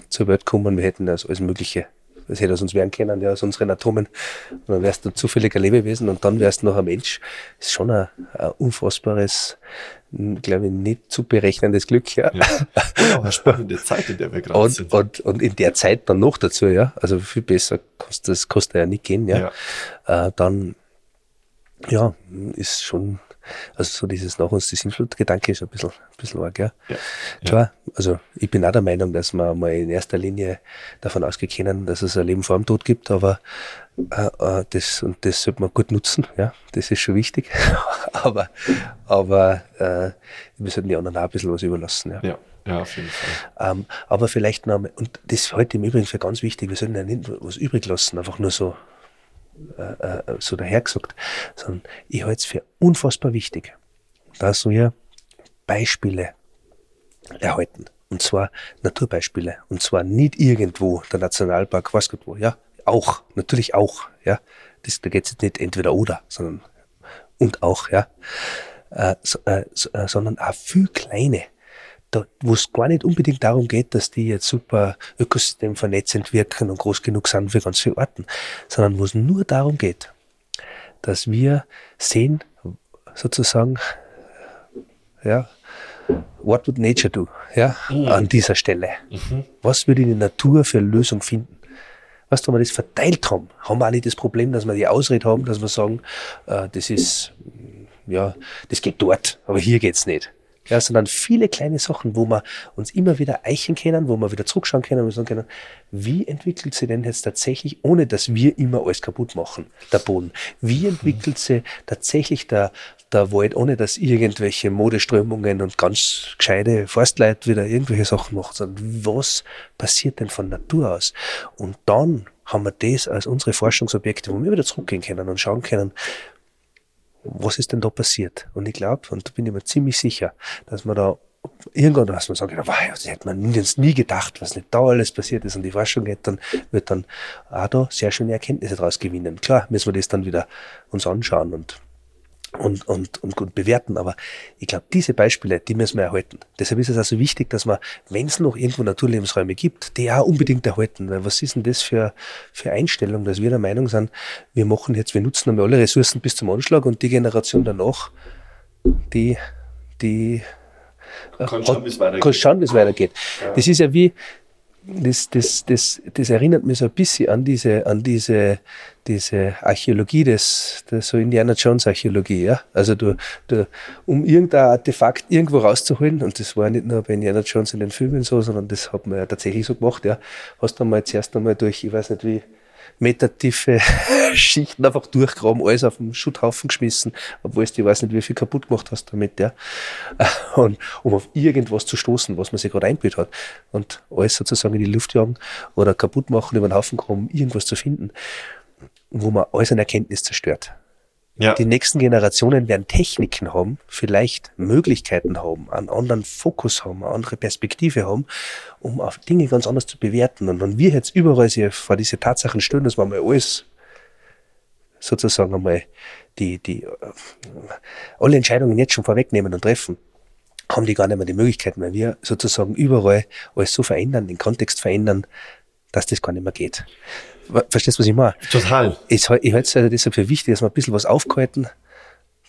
zur Welt kommen, wir hätten das alles Mögliche das hätte aus uns werden können, ja, aus unseren Atomen. Und dann wärst du zufälliger Lebewesen und dann wärst du noch ein Mensch. Das ist schon ein, ein unfassbares, glaube ich, nicht zu berechnendes Glück, ja. ja. Auch eine spannende Zeit, in der wir gerade sind. Und, und in der Zeit dann noch dazu, ja. Also viel besser kostet das kostet ja nicht gehen, ja. ja. Äh, dann, ja, ist schon also so dieses nach uns die Sinnflut-Gedanke ist ein bisschen, ein bisschen arg, ja. ja. Klar, also ich bin auch der Meinung, dass wir mal in erster Linie davon ausgehen können, dass es ein Leben vor dem Tod gibt, aber äh, äh, das, und das sollte man gut nutzen, ja, das ist schon wichtig. aber aber äh, wir sollten die anderen auch ein bisschen was überlassen, ja. ja. Ja, auf jeden Fall. Ähm, aber vielleicht noch, und das ist heute im Übrigen für ganz wichtig, wir sollten ja nicht was übrig lassen, einfach nur so äh, äh, so dahergesagt, sondern ich halte es für unfassbar wichtig, dass wir Beispiele erhalten. Und zwar Naturbeispiele. Und zwar nicht irgendwo, der Nationalpark, was Gott wo, ja. Auch, natürlich auch, ja. Das, da geht es nicht entweder oder, sondern und auch, ja. Äh, so, äh, so, äh, sondern auch viel kleine da, wo es gar nicht unbedingt darum geht, dass die jetzt super ökosystemvernetzend wirken und groß genug sind für ganz viele Orten, sondern wo es nur darum geht, dass wir sehen, sozusagen, ja, what would nature do, ja, mhm. an dieser Stelle. Mhm. Was würde die Natur für eine Lösung finden? Weißt du, wenn wir das verteilt haben, haben wir auch nicht das Problem, dass wir die Ausrede haben, dass wir sagen, äh, das ist, ja, das geht dort, aber hier geht's nicht. Ja, sondern viele kleine Sachen, wo wir uns immer wieder eichen können, wo wir wieder zurückschauen können und sagen können, wie entwickelt sie denn jetzt tatsächlich, ohne dass wir immer alles kaputt machen, der Boden? Wie entwickelt sie tatsächlich der, der Wald, ohne dass irgendwelche Modeströmungen und ganz gescheite Forstleute wieder irgendwelche Sachen machen, sondern was passiert denn von Natur aus? Und dann haben wir das als unsere Forschungsobjekte, wo wir wieder zurückgehen können und schauen können, was ist denn da passiert? Und ich glaube, und da bin ich mir ziemlich sicher, dass man da irgendwann, dass man sagt, wow, das hätte man jetzt nie gedacht, was nicht da alles passiert ist und die Forschung geht, dann wird dann auch da sehr schöne Erkenntnisse daraus gewinnen. Klar, müssen wir das dann wieder uns anschauen und und, und, und gut bewerten. Aber ich glaube, diese Beispiele, die müssen wir erhalten. Deshalb ist es also wichtig, dass man, wenn es noch irgendwo Naturlebensräume gibt, die auch unbedingt erhalten. Weil was ist denn das für, für Einstellung, dass wir der Meinung sind, wir machen jetzt, wir nutzen einmal alle Ressourcen bis zum Anschlag und die Generation danach, die, die kann schauen, wie es weitergeht. Ja. Das ist ja wie, das, das, das, das erinnert mich so ein bisschen an diese, an diese, diese Archäologie, das, das so Indiana Jones Archäologie, ja. Also du, du, um irgendein Artefakt irgendwo rauszuholen, und das war nicht nur bei Indiana Jones in den Filmen so, sondern das hat man ja tatsächlich so gemacht, ja. Hast du mal zuerst einmal durch, ich weiß nicht wie, metertiefe Schichten einfach durchgraben, alles auf den Schutthaufen geschmissen, obwohl du, ich weiß nicht, wie viel kaputt gemacht hast damit, ja. Und um auf irgendwas zu stoßen, was man sich gerade eingebildet hat. Und alles sozusagen in die Luft jagen oder kaputt machen, über den Haufen kommen, irgendwas zu finden, wo man alles an Erkenntnis zerstört. Ja. Die nächsten Generationen werden Techniken haben, vielleicht Möglichkeiten haben, einen anderen Fokus haben, eine andere Perspektive haben, um auf Dinge ganz anders zu bewerten. Und wenn wir jetzt überall vor diese Tatsachen stellen, dass wir mal alles sozusagen einmal die, die, äh, alle Entscheidungen jetzt schon vorwegnehmen und treffen, haben die gar nicht mehr die Möglichkeiten, weil wir sozusagen überall alles so verändern, den Kontext verändern, dass das gar nicht mehr geht. Verstehst du, was ich meine? Total. Ich, ich halte es also deshalb für wichtig, dass wir ein bisschen was aufgehalten,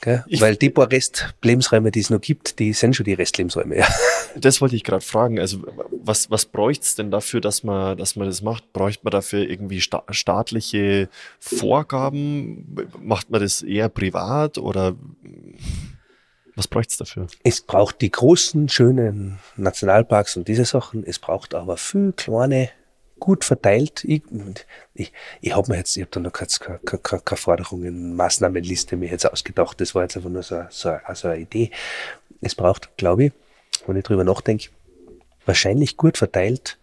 gell? weil die paar Restlebensräume, die es noch gibt, die sind schon die Restlebensräume. Ja. Das wollte ich gerade fragen. Also was, was bräuchte es denn dafür, dass man, dass man das macht? Bräuchte man dafür irgendwie sta staatliche Vorgaben? Macht man das eher privat oder was bräuchte es dafür? Es braucht die großen, schönen Nationalparks und diese Sachen. Es braucht aber viel kleine gut verteilt. Ich, ich, ich habe mir jetzt, ich habe da noch keine, keine, keine, Forderungen, Maßnahmenliste mir jetzt ausgedacht. Das war jetzt einfach nur so, so, so eine Idee. Es braucht, glaube ich, wenn ich drüber nachdenke, wahrscheinlich gut verteilt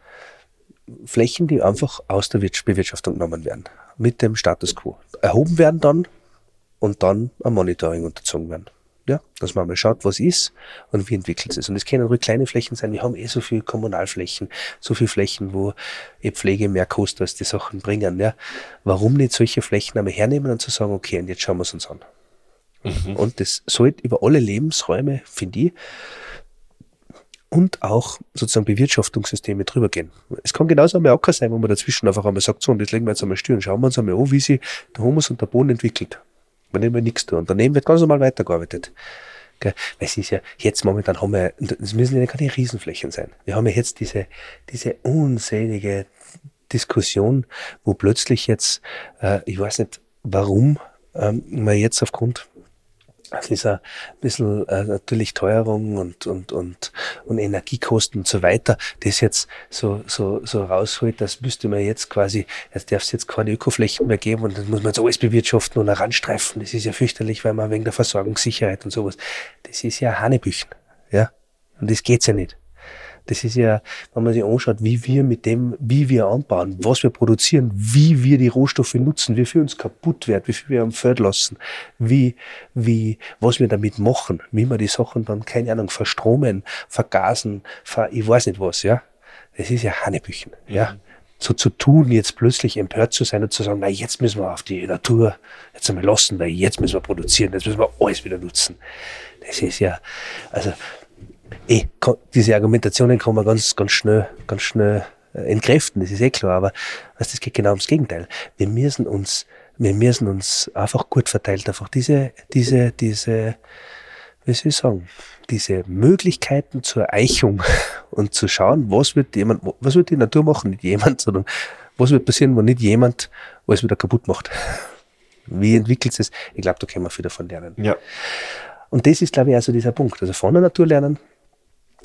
Flächen, die einfach aus der Bewirtschaftung genommen werden. Mit dem Status quo. Erhoben werden dann und dann ein Monitoring unterzogen werden. Ja, dass man mal schaut, was ist und wie entwickelt es. Und es können ruhig kleine Flächen sein. Wir haben eh so viele Kommunalflächen, so viele Flächen, wo eh Pflege mehr kostet, als die Sachen bringen. Ja, warum nicht solche Flächen einmal hernehmen und zu sagen, okay, und jetzt schauen wir es uns an. Mhm. Und das sollte über alle Lebensräume, finde ich, und auch sozusagen Bewirtschaftungssysteme drüber gehen. Es kann genauso einmal Acker sein, wo man dazwischen einfach einmal sagt, so, und jetzt legen wir jetzt einmal Stirn, schauen wir uns einmal an, wie sich der Humus und der Boden entwickelt. Man nehmen wir nichts tun. Und daneben wird ganz normal weitergearbeitet. Weil es ist ja, jetzt momentan haben wir, es müssen ja keine Riesenflächen sein. Wir haben ja jetzt diese, diese unzählige Diskussion, wo plötzlich jetzt, äh, ich weiß nicht warum, ähm, man jetzt aufgrund es ist ein bisschen äh, natürlich Teuerung und, und, und, und Energiekosten und so weiter, das jetzt so, so, so rausholt, das müsste man jetzt quasi, jetzt darf es jetzt keine Ökoflächen mehr geben und dann muss man jetzt alles bewirtschaften und heranstreifen. Das ist ja fürchterlich, weil man wegen der Versorgungssicherheit und sowas, das ist ja Hanebüchen, ja. Und das geht's ja nicht. Das ist ja, wenn man sich anschaut, wie wir mit dem, wie wir anbauen, was wir produzieren, wie wir die Rohstoffe nutzen, wie viel uns kaputt wird, wie viel wir am Feld lassen, wie, wie, was wir damit machen, wie wir die Sachen dann, keine Ahnung, verstromen, vergasen, ver, ich weiß nicht was, ja. Das ist ja Hanebüchen, ja. Mhm. So zu tun, jetzt plötzlich empört zu sein und zu sagen, na, jetzt müssen wir auf die Natur jetzt einmal lassen, weil jetzt müssen wir produzieren, jetzt müssen wir alles wieder nutzen. Das ist ja, also, eh, diese Argumentationen kann man ganz, ganz schnell, ganz schnell äh, entkräften, das ist eh klar, aber was, das geht genau ums Gegenteil. Wir müssen uns, wir müssen uns einfach gut verteilt, einfach diese, diese, diese, wie soll ich sagen, diese Möglichkeiten zur Eichung und zu schauen, was wird jemand, was wird die Natur machen, nicht jemand, sondern was wird passieren, wenn nicht jemand alles wieder kaputt macht. Wie entwickelt es? Ich glaube, da können wir viel davon lernen. Ja. und das ist, glaube ich, also dieser Punkt. Also von der Natur lernen,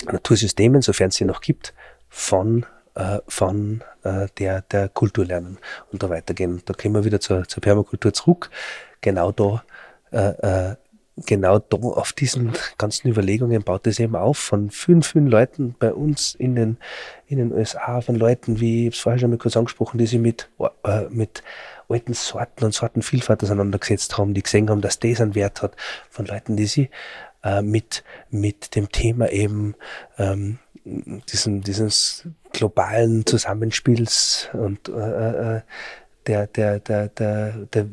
Natursystemen, sofern es sie noch gibt, von, äh, von äh, der, der Kultur lernen und da weitergehen. Da kommen wir wieder zur, zur Permakultur zurück. Genau da äh, äh, genau da auf diesen ganzen Überlegungen baut es eben auf von vielen, vielen Leuten bei uns in den, in den USA, von Leuten, wie ich es vorher schon mal kurz angesprochen, die sich mit, äh, mit alten Sorten und Sortenvielfalt auseinandergesetzt haben, die gesehen haben, dass das einen Wert hat, von Leuten, die sich äh, mit, mit dem Thema eben ähm, diesen, dieses globalen Zusammenspiels und äh, äh der, der, der, der, der,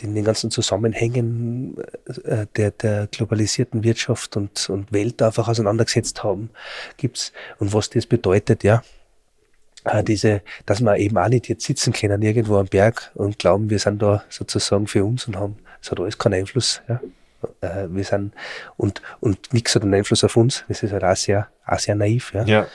den, ganzen Zusammenhängen äh, der, der globalisierten Wirtschaft und, und Welt einfach auseinandergesetzt haben, gibt's und was das bedeutet, ja. Äh, diese, dass wir eben auch nicht jetzt sitzen können irgendwo am Berg und glauben, wir sind da sozusagen für uns und haben, es hat alles keinen Einfluss, ja. Äh, wir sind, und, und nichts hat einen Einfluss auf uns. Das ist halt auch sehr, auch sehr naiv, ja. ja.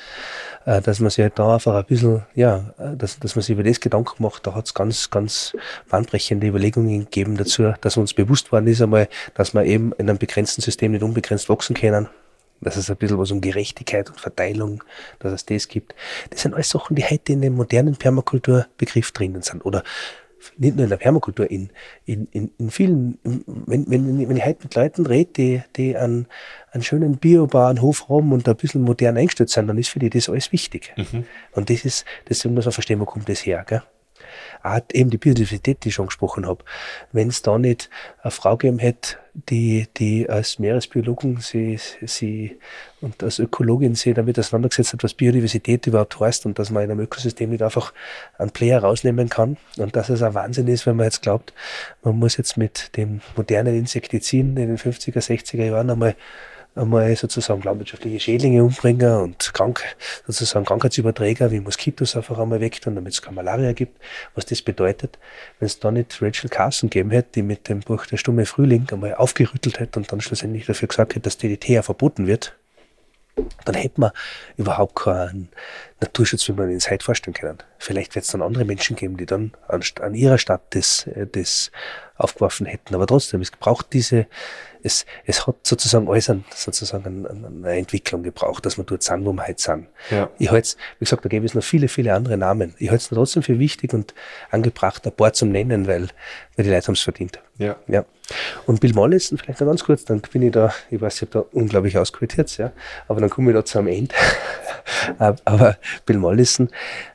Äh, dass man sich halt da einfach ein bisschen, ja, äh, dass, dass man sich über das Gedanken macht, da hat es ganz, ganz bahnbrechende Überlegungen gegeben dazu, dass uns bewusst worden ist einmal, dass wir eben in einem begrenzten System nicht unbegrenzt wachsen können dass es ein bisschen was um Gerechtigkeit und Verteilung, dass es das gibt. Das sind alles Sachen, die heute in dem modernen Permakulturbegriff drinnen sind. Oder nicht nur in der Permakultur, in, in, in, in vielen, wenn, wenn, wenn ich heute mit Leuten rede, die, die einen, einen schönen biobaren Hof haben und ein bisschen modern eingestellt sind, dann ist für die das alles wichtig. Mhm. Und das ist, deswegen muss man verstehen, wo kommt das her, gell? Auch eben die Biodiversität, die ich schon gesprochen habe. Wenn es da nicht eine Frau gegeben hätte, die, die als Meeresbiologen sie, sie und als Ökologin sie damit auseinandergesetzt hat, was Biodiversität überhaupt heißt und dass man in einem Ökosystem nicht einfach einen Player rausnehmen kann und dass es ein Wahnsinn ist, wenn man jetzt glaubt, man muss jetzt mit dem modernen Insektiziden in den 50er, 60er Jahren einmal einmal sozusagen landwirtschaftliche Schädlinge umbringen und krank, sozusagen Krankheitsüberträger wie Moskitos einfach einmal weg tun, damit es keine Malaria gibt. Was das bedeutet, wenn es da nicht Rachel Carson gegeben hätte, die mit dem Buch Der stumme Frühling einmal aufgerüttelt hätte und dann schlussendlich dafür gesagt hätte, dass DDT verboten wird, dann hätte man überhaupt keinen Naturschutz, wie man ihn heute vorstellen können. Vielleicht wird es dann andere Menschen geben, die dann an, an ihrer Stadt das, äh, das aufgeworfen hätten. Aber trotzdem, es braucht diese, es, es hat sozusagen alles an, sozusagen an, eine Entwicklung gebraucht, dass wir dort sind, wo wir heute sind. Ja. Ich halte wie gesagt, da gäbe es noch viele, viele andere Namen. Ich halte es trotzdem für wichtig und angebracht, ein paar zum Nennen, weil, weil die Leute haben es verdient. Ja. ja. Und Bill Mollison, vielleicht noch ganz kurz, dann bin ich da, ich weiß, ich habe da unglaublich ausquotiert, ja, aber dann komme ich da zu am Ende. aber Bill Mollison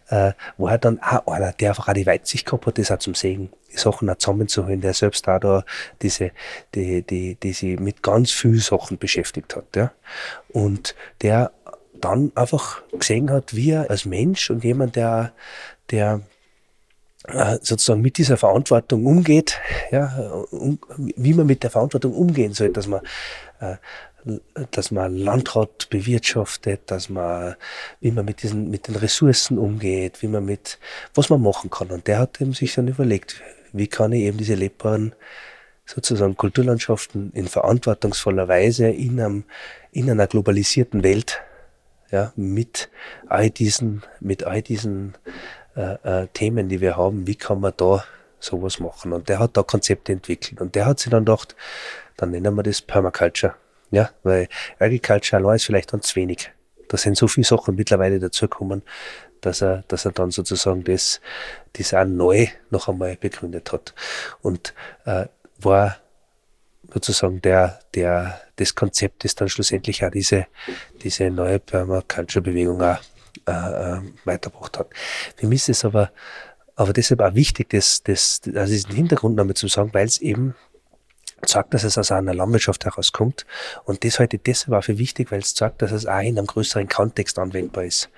äh, war dann auch einer, der einfach auch die Weitsicht gehabt hat, das auch zum Segen, Sachen auch zusammenzuholen, der selbst auch da diese, die, die, die sich mit ganz vielen Sachen beschäftigt hat, ja. Und der dann einfach gesehen hat, wie er als Mensch und jemand, der, der äh, sozusagen mit dieser Verantwortung umgeht, ja, um, wie man mit der Verantwortung umgehen soll, dass man äh, dass man Landrat bewirtschaftet, dass man, wie man mit diesen, mit den Ressourcen umgeht, wie man mit, was man machen kann. Und der hat eben sich dann überlegt, wie kann ich eben diese lebbaren, sozusagen Kulturlandschaften in verantwortungsvoller Weise in, einem, in einer globalisierten Welt, ja, mit all diesen, mit all diesen äh, äh, Themen, die wir haben, wie kann man da sowas machen? Und der hat da Konzepte entwickelt. Und der hat sich dann gedacht, dann nennen wir das Permaculture. Ja, weil Agriculture allein ist vielleicht dann zu wenig. Da sind so viele Sachen mittlerweile dazugekommen, dass er, dass er dann sozusagen das, das auch neu noch einmal begründet hat. Und äh, war sozusagen der, der, das Konzept, das dann schlussendlich auch diese, diese neue Permaculture-Bewegung auch äh, äh, weitergebracht hat. Für mich ist es aber, aber deshalb auch wichtig, das, das, also diesen Hintergrund nochmal zu sagen, weil es eben zeigt, dass es aus einer Landwirtschaft herauskommt. Und das halte ich deshalb auch für wichtig, weil es zeigt, dass es auch in einem größeren Kontext anwendbar ist.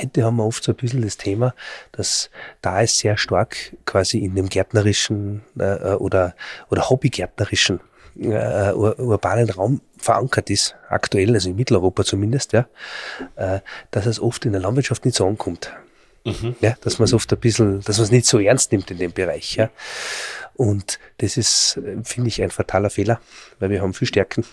Heute haben wir oft so ein bisschen das Thema, dass da es sehr stark quasi in dem gärtnerischen äh, oder, oder hobbygärtnerischen äh, urbanen Raum verankert ist, aktuell, also in Mitteleuropa zumindest, ja, äh, dass es oft in der Landwirtschaft nicht so ankommt. Mhm. Ja, dass man es oft ein bisschen, dass man es nicht so ernst nimmt in dem Bereich. Ja. Und das ist, finde ich, ein fataler Fehler, weil wir haben viel Stärken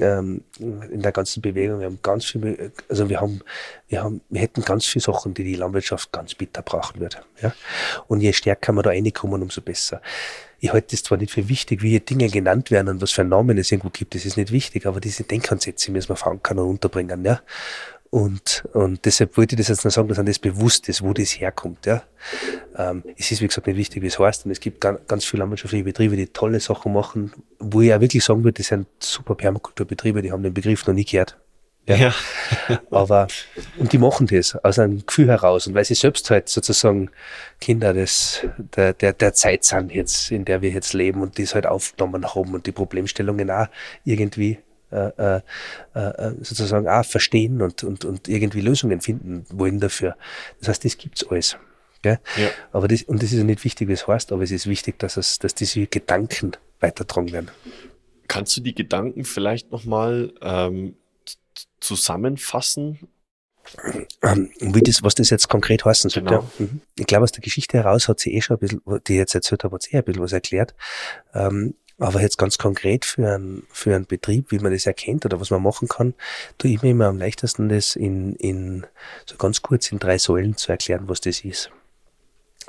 ähm, in der ganzen Bewegung. Wir haben ganz viel, also wir haben, wir haben, wir hätten ganz viele Sachen, die die Landwirtschaft ganz bitter brauchen würde. Ja? Und je stärker wir da reinkommen, umso besser. ich halte das zwar nicht für wichtig, wie Dinge genannt werden und was für Namen es irgendwo gibt, das ist nicht wichtig, aber diese Denkansätze müssen wir verankern und unterbringen, ja. Und, und deshalb wollte ich das jetzt noch sagen, dass einem das bewusst ist, wo das herkommt. Ja. Ähm, es ist, wie gesagt, nicht wichtig, wie es heißt. Und es gibt ganz, ganz viele landwirtschaftliche Betriebe, die tolle Sachen machen, wo ich auch wirklich sagen würde, das sind super Permakulturbetriebe, die haben den Begriff noch nie gehört. Ja. ja. Aber, und die machen das aus einem Gefühl heraus. Und weil sie selbst halt sozusagen Kinder des, der, der, der Zeit sind jetzt, in der wir jetzt leben und die es halt aufgenommen haben und die Problemstellungen auch irgendwie äh, äh, äh, sozusagen auch verstehen und, und, und irgendwie Lösungen finden wollen dafür. Das heißt, das gibt's alles. Gell? Ja. Aber das, und das ist ja nicht wichtig, wie es heißt, aber es ist wichtig, dass es, dass diese Gedanken weitertragen werden. Kannst du die Gedanken vielleicht nochmal ähm, zusammenfassen? Ähm, wie das, was das jetzt konkret heißen soll. Genau. Ja. Mhm. Ich glaube, aus der Geschichte heraus hat sie eh schon ein bisschen, die ich jetzt erzählt habe, hat sie eh ein bisschen was erklärt. Ähm, aber jetzt ganz konkret für einen, für einen Betrieb, wie man das erkennt oder was man machen kann, tue ich mir immer am leichtesten das in, in, so ganz kurz in drei Säulen zu erklären, was das ist.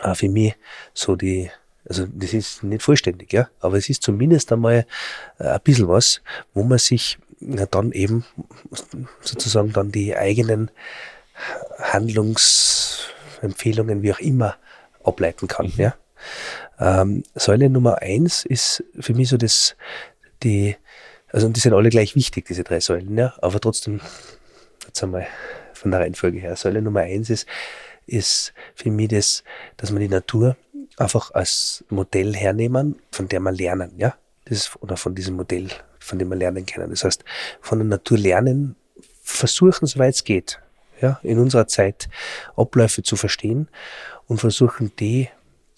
Äh, für mich so die, also das ist nicht vollständig, ja, aber es ist zumindest einmal äh, ein bisschen was, wo man sich dann eben sozusagen dann die eigenen Handlungsempfehlungen, wie auch immer, ableiten kann, mhm. ja. Ähm, Säule Nummer eins ist für mich so das, die, also die sind alle gleich wichtig, diese drei Säulen, ja, aber trotzdem, jetzt einmal von der Reihenfolge her. Säule Nummer eins ist, ist für mich das, dass man die Natur einfach als Modell hernehmen, von der man lernen, ja. Das ist, oder von diesem Modell, von dem wir lernen können. Das heißt, von der Natur lernen, versuchen, soweit es geht, ja, in unserer Zeit Abläufe zu verstehen und versuchen, die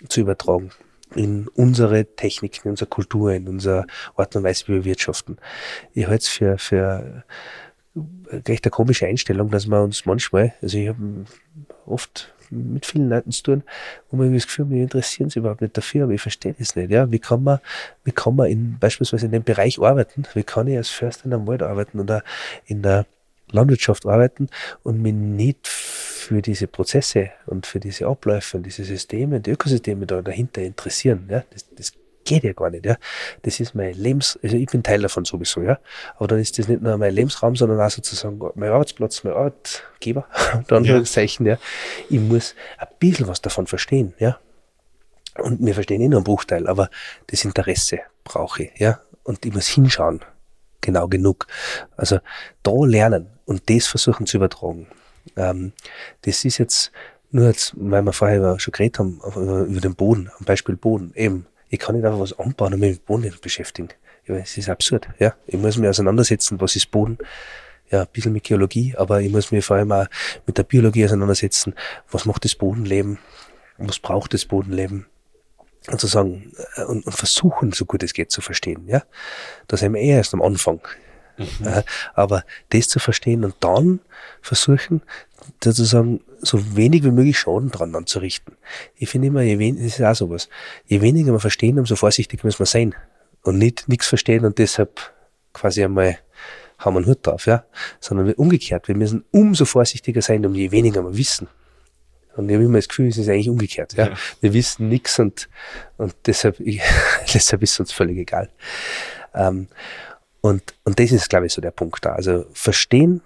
zu übertragen in unsere Techniken, in unsere Kultur, in unsere Art und Weise, wie wir wirtschaften. Ich halte es für, für recht eine komische Einstellung, dass wir uns manchmal, also ich habe oft mit vielen Leuten zu tun, wo man das Gefühl, mich interessieren sie überhaupt nicht dafür, aber ich verstehe das nicht. Ja, wie kann man, wie kann man in, beispielsweise in dem Bereich arbeiten? Wie kann ich als Förster in einem Wald arbeiten oder in der Landwirtschaft arbeiten und mich nicht für diese Prozesse und für diese Abläufe und diese Systeme, die Ökosysteme da dahinter interessieren. Ja, das, das geht ja gar nicht. Ja, das ist mein Lebens, also ich bin Teil davon sowieso. Ja, aber dann ist das nicht nur mein Lebensraum, sondern auch sozusagen mein Arbeitsplatz, mein Arbeitgeber. Dann ja. Zeichen, ja, ich muss ein bisschen was davon verstehen. Ja, und wir verstehen eh nur einen Bruchteil, aber das Interesse brauche ich. Ja, und ich muss hinschauen genau genug. Also da lernen und das versuchen zu übertragen. Ähm, das ist jetzt nur jetzt, weil wir vorher schon geredet haben, über den Boden, am Beispiel Boden. Eben, ich kann nicht einfach was anbauen und mich mit Boden beschäftigen. Es ist absurd. Ja, ich muss mich auseinandersetzen, was ist Boden. Ja, ein bisschen mit Geologie, aber ich muss mich vor allem auch mit der Biologie auseinandersetzen. Was macht das Bodenleben? Was braucht das Bodenleben? Und zu sagen, äh, und, und versuchen, so gut es geht, zu verstehen. Ja, das haben wir eh erst am Anfang. Mhm. Äh, aber das zu verstehen und dann versuchen, sozusagen so wenig wie möglich Schaden dran anzurichten. Ich finde immer, je weniger, das ist auch sowas, je weniger wir verstehen, umso vorsichtiger müssen wir sein. Und nicht nichts verstehen und deshalb quasi einmal haben wir einen Hut drauf, ja. Sondern umgekehrt, wir müssen umso vorsichtiger sein, um je weniger wir wissen. Und ich habe immer das Gefühl, es ist eigentlich umgekehrt. Ja? ja. Wir wissen nichts und, und deshalb, ich, deshalb ist es uns völlig egal. Ähm, und, und das ist, glaube ich, so der Punkt da. Also verstehen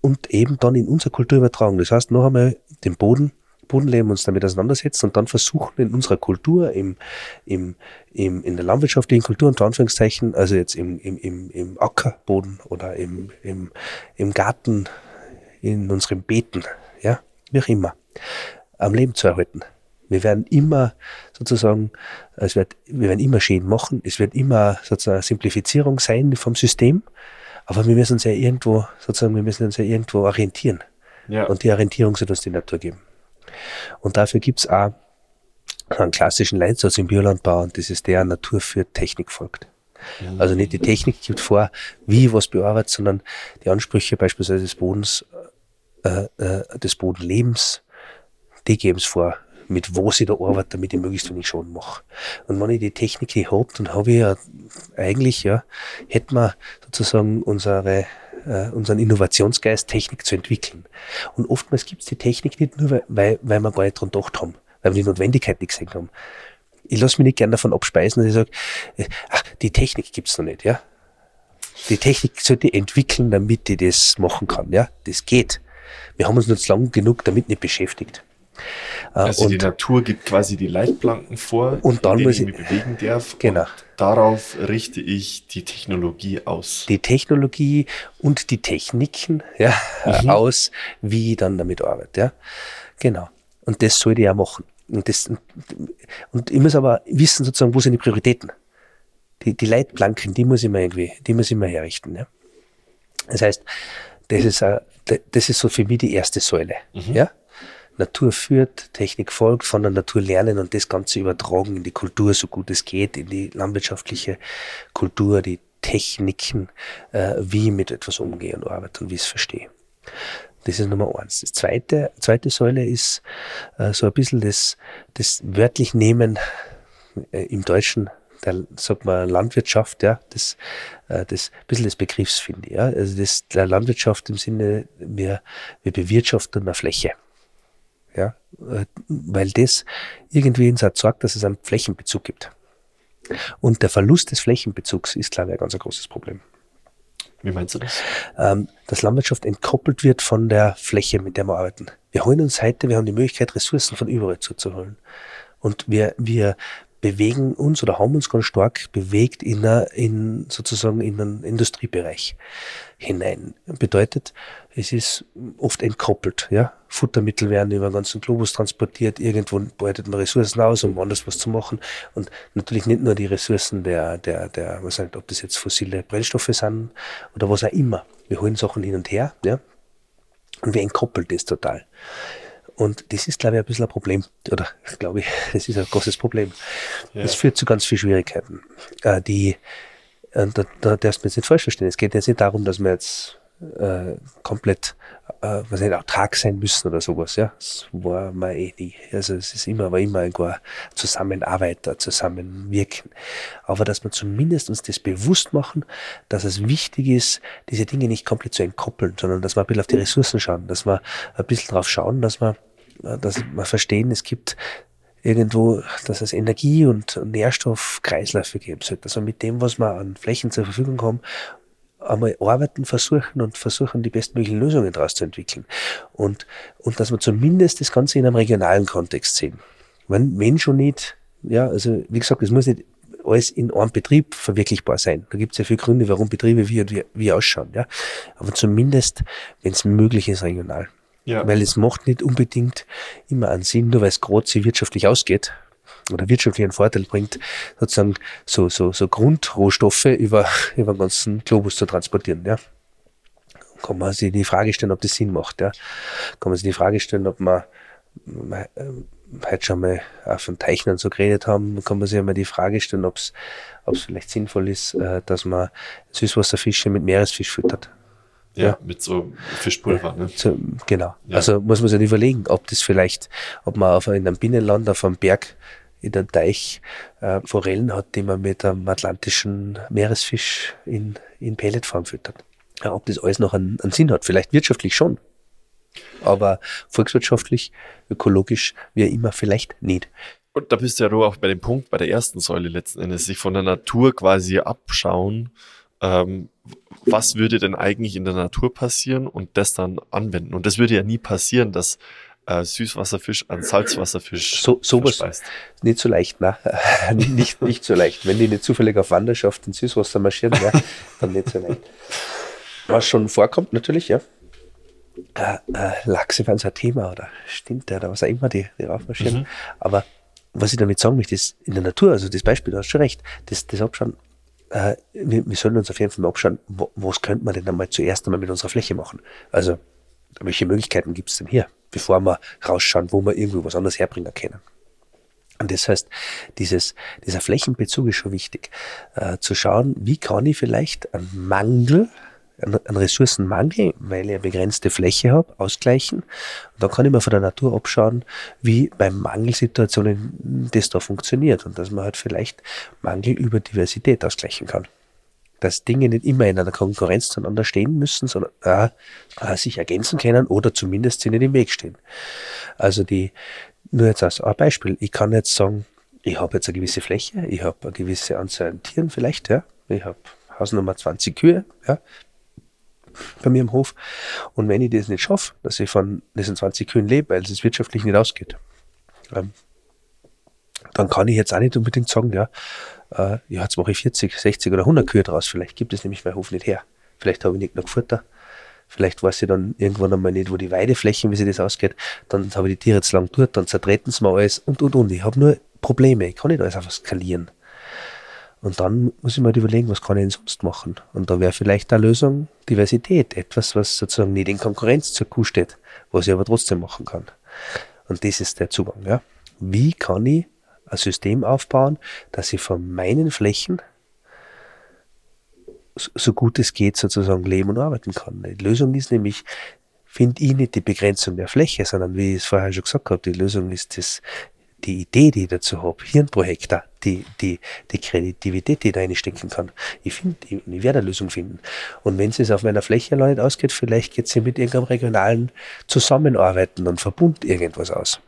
und eben dann in unsere Kultur übertragen. Das heißt, noch einmal den Boden, Bodenleben uns damit auseinandersetzen und dann versuchen in unserer Kultur, im, im, im, in der landwirtschaftlichen Kultur unter Anführungszeichen, also jetzt im, im, im, im Ackerboden oder im, im, im Garten, in unseren Beeten, ja, wie auch immer, am Leben zu erhalten. Wir werden immer sozusagen, es wird, wir werden immer Schäden machen, es wird immer sozusagen eine Simplifizierung sein vom System, aber wir müssen uns ja irgendwo, sozusagen, wir müssen uns ja irgendwo orientieren. Ja. Und die Orientierung soll uns die Natur geben. Und dafür gibt's auch einen klassischen Leitsatz im Biolandbau, und das ist der, Natur für Technik folgt. Mhm. Also nicht die Technik gibt vor, wie was bearbeitet, sondern die Ansprüche beispielsweise des Bodens, äh, äh, des Bodenlebens, die geben es vor, mit was ich da arbeite, damit ich möglichst wenig Schaden mache. Und wenn ich die Technik nicht habe, dann habe ich ja eigentlich, ja, hätten wir sozusagen unsere, äh, unseren Innovationsgeist, Technik zu entwickeln. Und oftmals gibt es die Technik nicht nur, weil, weil wir gar nicht dran gedacht haben, weil wir die Notwendigkeit nicht gesehen haben. ich lasse mich nicht gern davon abspeisen, dass ich sage, äh, ach, die Technik gibt's noch nicht, ja. Die Technik sollte entwickeln, damit ich das machen kann, ja. Das geht. Wir haben uns noch lang genug damit nicht beschäftigt. Äh, also und, die Natur gibt quasi die Leitplanken vor, und dann muss ich mich bewegen darf. Genau. darauf richte ich die Technologie aus. Die Technologie und die Techniken ja, mhm. aus, wie ich dann damit arbeite. Ja. Genau. Und das sollte ich auch machen. Und, das, und ich muss aber wissen, sozusagen, wo sind die Prioritäten? Die, die Leitplanken, die muss ich mir irgendwie, die muss ich mir herrichten. Ja? Das heißt, das ist, das ist so für mich die erste Säule. Mhm. Ja? Natur führt, Technik folgt, von der Natur lernen und das Ganze übertragen in die Kultur, so gut es geht, in die landwirtschaftliche Kultur, die Techniken, äh, wie ich mit etwas umgehe und arbeite und wie ich es verstehe. Das ist Nummer eins. Das zweite, zweite Säule ist äh, so ein bisschen das, das wörtlich nehmen äh, im Deutschen, der, sagt man Landwirtschaft, ja, das, äh, das bisschen des Begriffs finde ich. Ja. Also das der Landwirtschaft im Sinne, wir, wir bewirtschaften eine Fläche. Ja, äh, weil das irgendwie uns sorgt, dass es einen Flächenbezug gibt. Und der Verlust des Flächenbezugs ist, glaube ich, ein ganz großes Problem. Wie meinst du das? Ähm, dass Landwirtschaft entkoppelt wird von der Fläche, mit der wir arbeiten. Wir holen uns heute, wir haben die Möglichkeit, Ressourcen von überall zuzuholen. Und wir, wir bewegen uns oder haben uns ganz stark bewegt in, eine, in sozusagen in einen Industriebereich hinein. Bedeutet, es ist oft entkoppelt. Ja? Futtermittel werden über den ganzen Globus transportiert, irgendwo beutet man Ressourcen aus, um woanders was zu machen. Und natürlich nicht nur die Ressourcen der, der, der, was sagt, ob das jetzt fossile Brennstoffe sind oder was auch immer. Wir holen Sachen hin und her, ja. Und wir entkoppeln das total. Und das ist, glaube ich, ein bisschen ein Problem. Oder glaube ich, das ist ein großes Problem. Ja. Das führt zu ganz vielen Schwierigkeiten. Äh, die, äh, da, da darfst du mir jetzt nicht falsch verstehen. Es geht jetzt nicht darum, dass wir jetzt äh, komplett äh, was nicht, autark sein müssen oder sowas. Ja, das war mal eh nie. Also es ist immer, war immer ein Zusammenarbeit, ein Zusammenwirken. Aber dass wir zumindest uns das bewusst machen, dass es wichtig ist, diese Dinge nicht komplett zu entkoppeln, sondern dass wir ein bisschen auf die Ressourcen schauen, dass wir ein bisschen drauf schauen, dass wir, dass wir verstehen, es gibt irgendwo, dass es Energie- und Nährstoffkreisläufe geben sollte. Also mit dem, was wir an Flächen zur Verfügung haben, einmal arbeiten versuchen und versuchen, die bestmöglichen Lösungen daraus zu entwickeln. Und, und dass wir zumindest das Ganze in einem regionalen Kontext sehen. Wenn, wenn schon nicht, ja, also wie gesagt, es muss nicht alles in einem Betrieb verwirklichbar sein. Da gibt es ja viele Gründe, warum Betriebe wie, wie, wie ausschauen. Ja? Aber zumindest, wenn es möglich ist, regional. Ja. Weil es macht nicht unbedingt immer einen Sinn, nur weil es gerade wirtschaftlich ausgeht, oder wirtschaftlichen Vorteil bringt, sozusagen so, so, so Grundrohstoffe über, über den ganzen Globus zu transportieren. Ja. Kann man sich die Frage stellen, ob das Sinn macht. Ja. Kann man sich die Frage stellen, ob man, man äh, heute schon mal auch von Teichnern so geredet haben, kann man sich einmal die Frage stellen, ob es vielleicht sinnvoll ist, äh, dass man Süßwasserfische mit Meeresfisch füttert. Ja, ja, mit so Fischpulver. Ne? So, genau. Ja. Also muss man sich überlegen, ob das vielleicht, ob man auf, in einem Binnenland auf einem Berg in der Teich äh, Forellen hat, die man mit einem atlantischen Meeresfisch in, in Pelletform füttert. Ja, ob das alles noch einen, einen Sinn hat, vielleicht wirtschaftlich schon, aber volkswirtschaftlich, ökologisch, wie immer, vielleicht nicht. Und da bist du ja auch bei dem Punkt, bei der ersten Säule letzten Endes, sich von der Natur quasi abschauen. Ähm, was würde denn eigentlich in der Natur passieren und das dann anwenden? Und das würde ja nie passieren, dass äh, Süßwasserfisch an Salzwasserfisch so, sowas verspeist. Nicht so leicht, ne? nicht, nicht so leicht. Wenn die nicht zufällig auf Wanderschaft in Süßwasser marschieren, ja, dann nicht so leicht. Was schon vorkommt, natürlich, ja. Äh, äh, Lachse waren so ein Thema, oder stimmt der, oder was auch immer, die, die raufmarschieren. Mhm. Aber was ich damit sagen möchte, ist in der Natur, also das Beispiel, du hast schon recht, das, das Abschauen, äh, wir, wir sollen uns auf jeden Fall mal abschauen, wo, was könnte man denn einmal zuerst einmal mit unserer Fläche machen? Also, welche Möglichkeiten gibt es denn hier? Bevor wir rausschauen, wo wir irgendwo was anderes herbringen können. Und das heißt, dieses, dieser Flächenbezug ist schon wichtig, äh, zu schauen, wie kann ich vielleicht einen Mangel, einen, Ressourcenmangel, weil ich eine begrenzte Fläche habe, ausgleichen. Und dann kann ich mir von der Natur abschauen, wie bei Mangelsituationen das da funktioniert und dass man halt vielleicht Mangel über Diversität ausgleichen kann dass Dinge nicht immer in einer Konkurrenz zueinander stehen müssen, sondern äh, äh, sich ergänzen können oder zumindest sie nicht im Weg stehen. Also die, nur jetzt als ein Beispiel, ich kann jetzt sagen, ich habe jetzt eine gewisse Fläche, ich habe eine gewisse Anzahl an Tieren vielleicht, ja. Ich habe Hausnummer 20 Kühe, ja, bei mir im Hof. Und wenn ich das nicht schaffe, dass ich von diesen 20 Kühen lebe, weil es wirtschaftlich nicht ausgeht, ähm, dann kann ich jetzt auch nicht unbedingt sagen, ja, äh, ja, jetzt mache ich 40, 60 oder 100 Kühe draus. Vielleicht gibt es nämlich mein Hof nicht her. Vielleicht habe ich nicht genug Futter. Vielleicht weiß ich dann irgendwann einmal nicht, wo die Weideflächen, wie sich das ausgeht. Dann habe ich die Tiere jetzt lang dort, dann zertreten sie mir alles und, und, und. Ich habe nur Probleme. Ich kann nicht alles einfach skalieren. Und dann muss ich mir halt überlegen, was kann ich denn sonst machen? Und da wäre vielleicht eine Lösung Diversität. Etwas, was sozusagen nicht in Konkurrenz zur Kuh steht, was ich aber trotzdem machen kann. Und das ist der Zugang, ja. Wie kann ich ein System aufbauen, dass ich von meinen Flächen so gut es geht sozusagen leben und arbeiten kann. Die Lösung ist nämlich, finde ich nicht die Begrenzung der Fläche, sondern wie ich es vorher schon gesagt habe, die Lösung ist das, die Idee, die ich dazu habe, Hirn pro Hektar, die, die, die Kreativität, die ich da reinstecken kann. Ich finde, ich, ich werde eine Lösung finden. Und wenn es auf meiner Fläche nicht ausgeht, vielleicht geht es mit irgendeinem regionalen Zusammenarbeiten und Verbund irgendwas aus.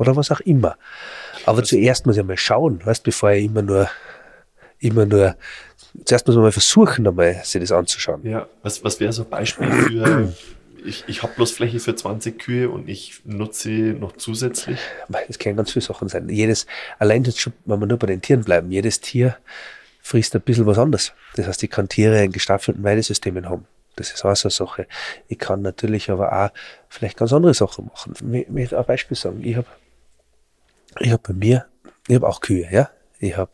Oder was auch immer. Aber zuerst muss ich mal schauen, weißt, bevor ich immer nur, immer nur zuerst muss man mal versuchen, einmal sich das anzuschauen. Ja, was, was wäre so ein Beispiel für, ich, ich habe bloß Fläche für 20 Kühe und ich nutze sie noch zusätzlich? Es können ganz viele Sachen sein. Jedes, allein jetzt schon, wenn wir nur bei den Tieren bleiben, jedes Tier frisst ein bisschen was anderes. Das heißt, ich kann Tiere in gestaffelten Weidesystemen haben. Das ist auch so eine Sache. Ich kann natürlich aber auch vielleicht ganz andere Sachen machen. Ich möchte ein Beispiel sagen. Ich habe ich hab bei mir, ich habe auch Kühe, ja. Ich habe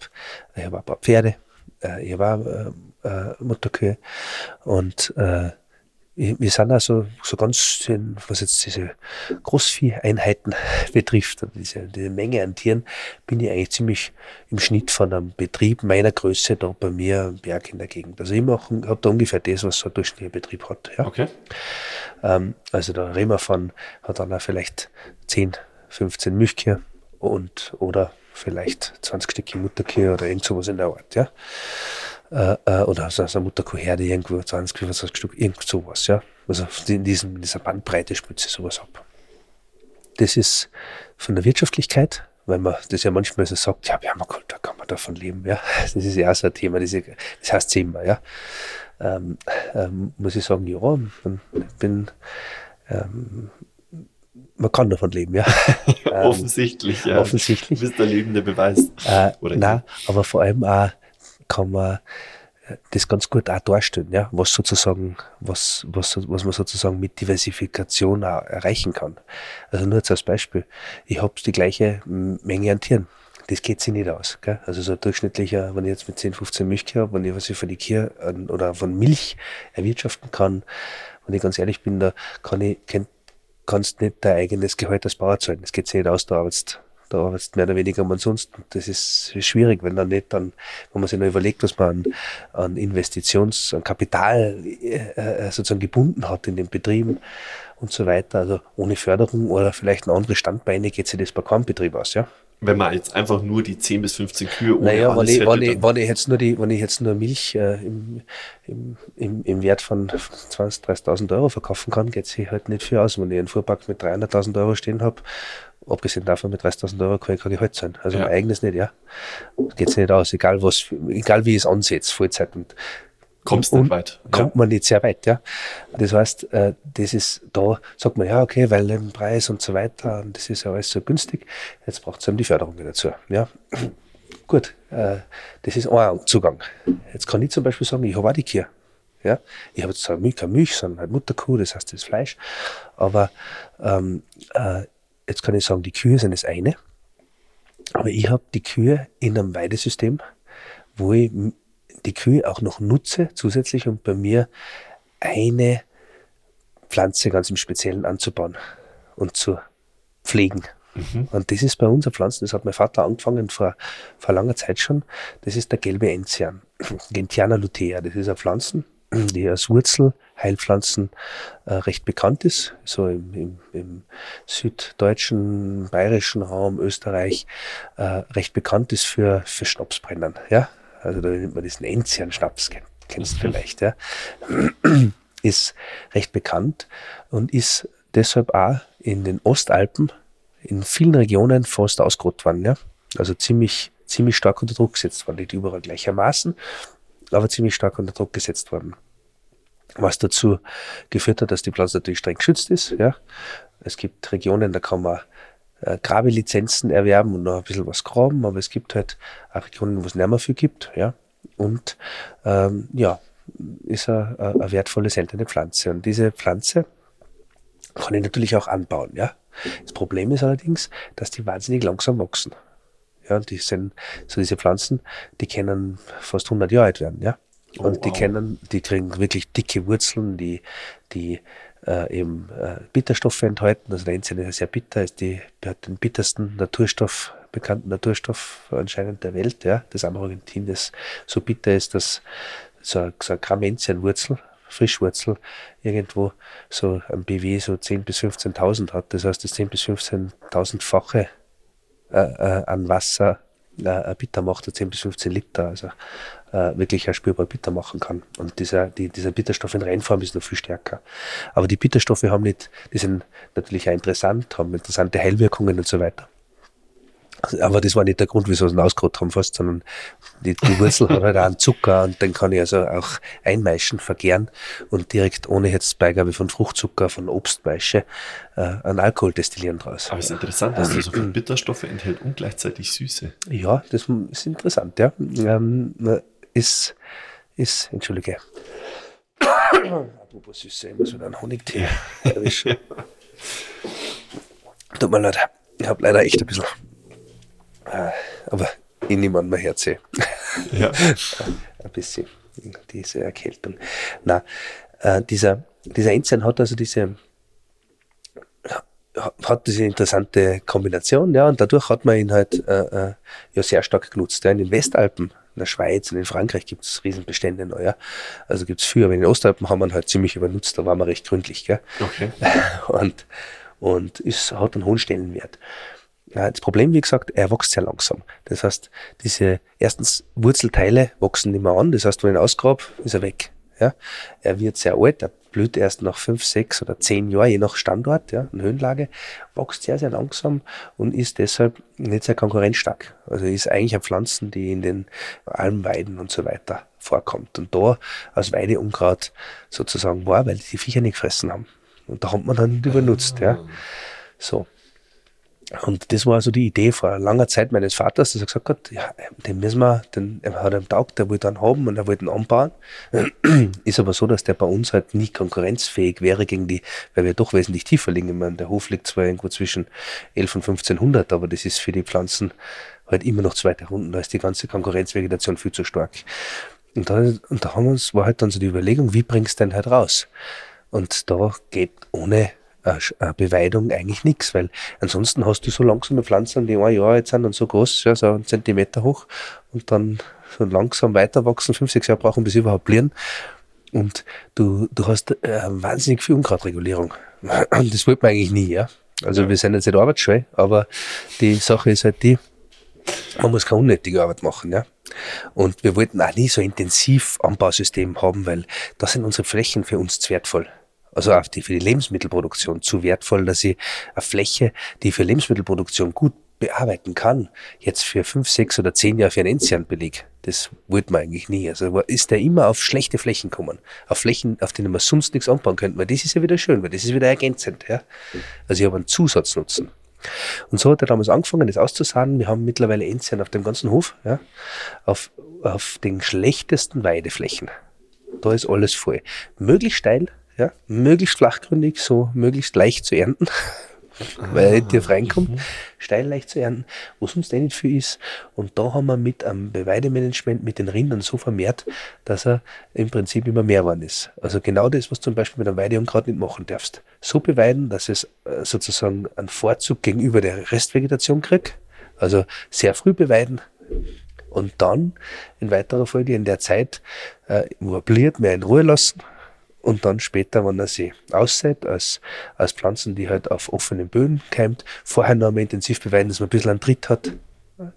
ich hab ein paar Pferde, äh, ich war äh, äh, Mutterkühe und äh, wir sind also so ganz, in, was jetzt diese Großvieheinheiten betrifft, diese, diese Menge an Tieren, bin ich eigentlich ziemlich im Schnitt von einem Betrieb meiner Größe da bei mir am Berg in der Gegend. Also ich habe da ungefähr das, was so ein durchschnittlicher Betrieb hat. Ja. Okay. Ähm, also da reden wir von, hat dann auch vielleicht 10, 15 Milchkühe und oder vielleicht 20 Stückchen Mutterkühe oder irgend sowas in der Art, ja. Äh, äh, oder so eine Mutterkuhherde irgendwo, 20, 25 Stück, irgend sowas, ja. Also in, diesem, in dieser Bandbreite spitze sowas ab. Das ist von der Wirtschaftlichkeit, weil man das ja manchmal so sagt, ja, Permakult, da kann man davon leben, ja. Das ist ja auch so ein Thema, das, das heißt immer, ja. Ähm, ähm, muss ich sagen, ja, ich bin ähm, man kann davon leben, ja. Ähm, offensichtlich, ja. Offensichtlich. Du bist der lebende Beweis. Äh, Oder nein, aber vor allem auch kann man äh, das ganz gut auch darstellen, ja, was sozusagen, was, was, was man sozusagen mit Diversifikation auch erreichen kann. Also nur jetzt als Beispiel. Ich habe die gleiche Menge an Tieren. Das geht sich nicht aus. Gell? Also so durchschnittlicher, wenn ich jetzt mit 10, 15 Milch habe, wenn ich was ich von die Kier oder von Milch erwirtschaften kann, wenn ich ganz ehrlich bin, da kann ich, kennt kannst nicht dein eigenes Gehalt als Bauer zahlen. Das geht sich nicht aus, da arbeitest, da arbeitest mehr oder weniger umsonst. Das ist schwierig, wenn dann nicht dann, wenn man sich noch überlegt, was man an, an Investitions-, an Kapital äh, äh, sozusagen gebunden hat in den Betrieben und so weiter. Also ohne Förderung oder vielleicht eine andere Standbeine geht sich das bei keinem Betrieb aus, ja wenn man jetzt einfach nur die 10 bis 15 Kühe ohne naja, alles wenn ich, hätte, wenn, ich, wenn ich jetzt nur die, wenn ich jetzt nur Milch äh, im, im, im, im Wert von 20.000, 30.000 Euro verkaufen kann, geht sich halt nicht viel aus. Wenn ich einen Fuhrpark mit 300.000 Euro stehen habe, abgesehen davon mit 30.000 Euro kann ich kein Gehalt sein. Also ja. mein eigenes nicht, ja. Geht sich nicht aus, egal was, egal wie ich es ansetze, Vollzeit. Und kommst nicht weit. Kommt ja. man nicht sehr weit, ja. Das heißt, äh, das ist, da sagt man, ja, okay, weil den Preis und so weiter, und das ist ja alles so günstig, jetzt braucht es eben die Förderung wieder dazu, ja. Gut, äh, das ist ein Zugang. Jetzt kann ich zum Beispiel sagen, ich habe auch die Kühe. Ja, ich habe jetzt zwar Milch, keine Milch, sondern halt Mutterkuh, das heißt das Fleisch. Aber ähm, äh, jetzt kann ich sagen, die Kühe sind das eine. Aber ich habe die Kühe in einem Weidesystem, wo ich die Kühe auch noch nutze zusätzlich, um bei mir eine Pflanze ganz im Speziellen anzubauen und zu pflegen. Mhm. Und das ist bei uns eine Pflanze, das hat mein Vater angefangen vor, vor langer Zeit schon. Das ist der gelbe Enzian, Gentiana lutea. Das ist eine Pflanze, die als Wurzel Heilpflanzen äh, recht bekannt ist, so im, im, im süddeutschen, bayerischen Raum, Österreich, äh, recht bekannt ist für, für Schnapsbrennen. Ja? Also da nennt man diesen Enzian-Schnaps, kennst du vielleicht, ja, ist recht bekannt und ist deshalb auch in den Ostalpen in vielen Regionen fast ausgerottet worden, ja. Also ziemlich, ziemlich stark unter Druck gesetzt worden. Nicht überall gleichermaßen, aber ziemlich stark unter Druck gesetzt worden. Was dazu geführt hat, dass die Pflanze natürlich streng geschützt ist. Ja. Es gibt Regionen, da kann man äh, Grabelizenzen erwerben und noch ein bisschen was graben, aber es gibt halt auch Regionen, wo es nicht mehr viel gibt. Ja. Und ähm, ja, ist eine, eine wertvolle, seltene Pflanze. Und diese Pflanze kann ich natürlich auch anbauen. Ja. Das Problem ist allerdings, dass die wahnsinnig langsam wachsen. Ja, die sind, so diese Pflanzen, die können fast 100 Jahre alt werden, ja. Und oh, wow. die kennen, die kriegen wirklich dicke Wurzeln, die, die äh, eben äh, Bitterstoffe enthalten. Also der Enzian ist sehr bitter, ist die, hat den bittersten Naturstoff, bekannten Naturstoff anscheinend der Welt, ja. Das Amarantin, das so bitter ist, dass so, so ein Gramm Enzianwurzel Frischwurzel irgendwo so ein BW so 10.000 bis 15.000 hat. Das heißt, das 10.000 bis 15.000-fache äh, äh, an Wasser äh, bitter macht, 10 bis 15 Liter, also äh, wirklich auch spürbar bitter machen kann. Und dieser, die, dieser Bitterstoff in Reinform ist noch viel stärker. Aber die Bitterstoffe haben nicht, die sind natürlich auch interessant, haben interessante Heilwirkungen und so weiter. Aber das war nicht der Grund, wieso sie ihn ausgerottet haben fast, sondern die, die Wurzel hat halt auch einen Zucker und den kann ich also auch einmeischen, vergären und direkt ohne jetzt Beigabe von Fruchtzucker, von Obstmeische, äh, einen Alkohol destillieren draus. Aber es ist interessant, dass er so viele Bitterstoffe enthält und gleichzeitig Süße. Ja, das ist interessant, ja. Ähm, ist, ist, entschuldige. Apropos Süße, ich muss wieder einen Honigtee erwischen. Tut mir leid, ich habe leider echt ein bisschen äh, aber ich nehme an mein Herz. Ja. Ein bisschen diese Erkältung. Na, äh, dieser, dieser Enzian hat also diese, hat diese interessante Kombination, ja, und dadurch hat man ihn halt äh, äh, ja sehr stark genutzt. Ja. In den Westalpen, in der Schweiz und in Frankreich gibt es Riesenbestände noch, ja. Also gibt es viel, aber in den Ostalpen haben wir ihn halt ziemlich übernutzt, da waren wir recht gründlich, gell. Okay. Und, und ist, hat einen hohen Stellenwert. Ja, das Problem, wie gesagt, er wächst sehr langsam. Das heißt, diese erstens Wurzelteile wachsen nicht mehr an. Das heißt, wenn ich ihn ausgrabe, ist er weg. Ja, er wird sehr alt, er blüht erst nach fünf, sechs oder zehn Jahren, je nach Standort, ja, und Höhenlage, wächst sehr, sehr langsam und ist deshalb nicht sehr konkurrenzstark. Also ist eigentlich eine Pflanzen, die in den Almweiden und so weiter vorkommt und da als Weideunkraut sozusagen war, weil die Viecher nicht gefressen haben. Und da hat man dann übernutzt, ja. So. Und das war also die Idee vor langer Zeit meines Vaters, dass er gesagt hat, ja, den müssen wir, den er hat einen Taugt, der wollte einen haben und er wollte ihn anbauen. Ist aber so, dass der bei uns halt nicht konkurrenzfähig wäre gegen die, weil wir doch wesentlich tiefer liegen. Ich meine, der Hof liegt zwar irgendwo zwischen 11 und 1500, aber das ist für die Pflanzen halt immer noch zweite Runden. Da ist die ganze Konkurrenzvegetation viel zu stark. Und da, und da haben wir uns, war halt dann so die Überlegung, wie bringst du den halt raus? Und da geht ohne eine Beweidung eigentlich nichts, weil ansonsten hast du so langsame Pflanzen, die ein Jahr alt sind und so groß, ja, so einen Zentimeter hoch und dann so langsam weiter wachsen, fünf, sechs Jahre brauchen, bis sie überhaupt blieren. Und du, du hast äh, wahnsinnig viel Unkrautregulierung. Und das wollte man eigentlich nie, ja. Also ja. wir sind jetzt nicht arbeitsscheu, aber die Sache ist halt die, man muss keine unnötige Arbeit machen, ja. Und wir wollten auch nie so intensiv Anbausystem haben, weil da sind unsere Flächen für uns zu wertvoll also auch die, für die Lebensmittelproduktion zu wertvoll, dass ich eine Fläche, die für Lebensmittelproduktion gut bearbeiten kann, jetzt für fünf, sechs oder zehn Jahre für einen Enzian beleg. Das wollte man eigentlich nie. Also ist der immer auf schlechte Flächen gekommen. Auf Flächen, auf denen man sonst nichts anbauen könnte. Weil das ist ja wieder schön, weil das ist wieder ergänzend. Ja? Also ich habe einen Zusatznutzen. Und so hat er damals angefangen, das auszusagen. Wir haben mittlerweile Enzian auf dem ganzen Hof, ja, auf, auf den schlechtesten Weideflächen. Da ist alles voll. Möglichst steil, ja, möglichst flachgründig, so möglichst leicht zu ernten, weil er nicht tief reinkommt, mhm. steil leicht zu ernten, wo sonst eh nicht viel ist. Und da haben wir mit einem Beweidemanagement mit den Rindern so vermehrt, dass er im Prinzip immer mehr geworden ist. Also genau das, was du zum Beispiel mit einem Weideunkraut nicht machen darfst. So beweiden, dass es äh, sozusagen einen Vorzug gegenüber der Restvegetation kriegt. Also sehr früh beweiden, und dann in weiterer Folge in der Zeit äh, mobiliert mehr in Ruhe lassen, und dann später, wenn er sie aussät, als, als Pflanzen, die halt auf offenen Böden keimt, vorher noch einmal intensiv beweiden, dass man ein bisschen einen Tritt hat,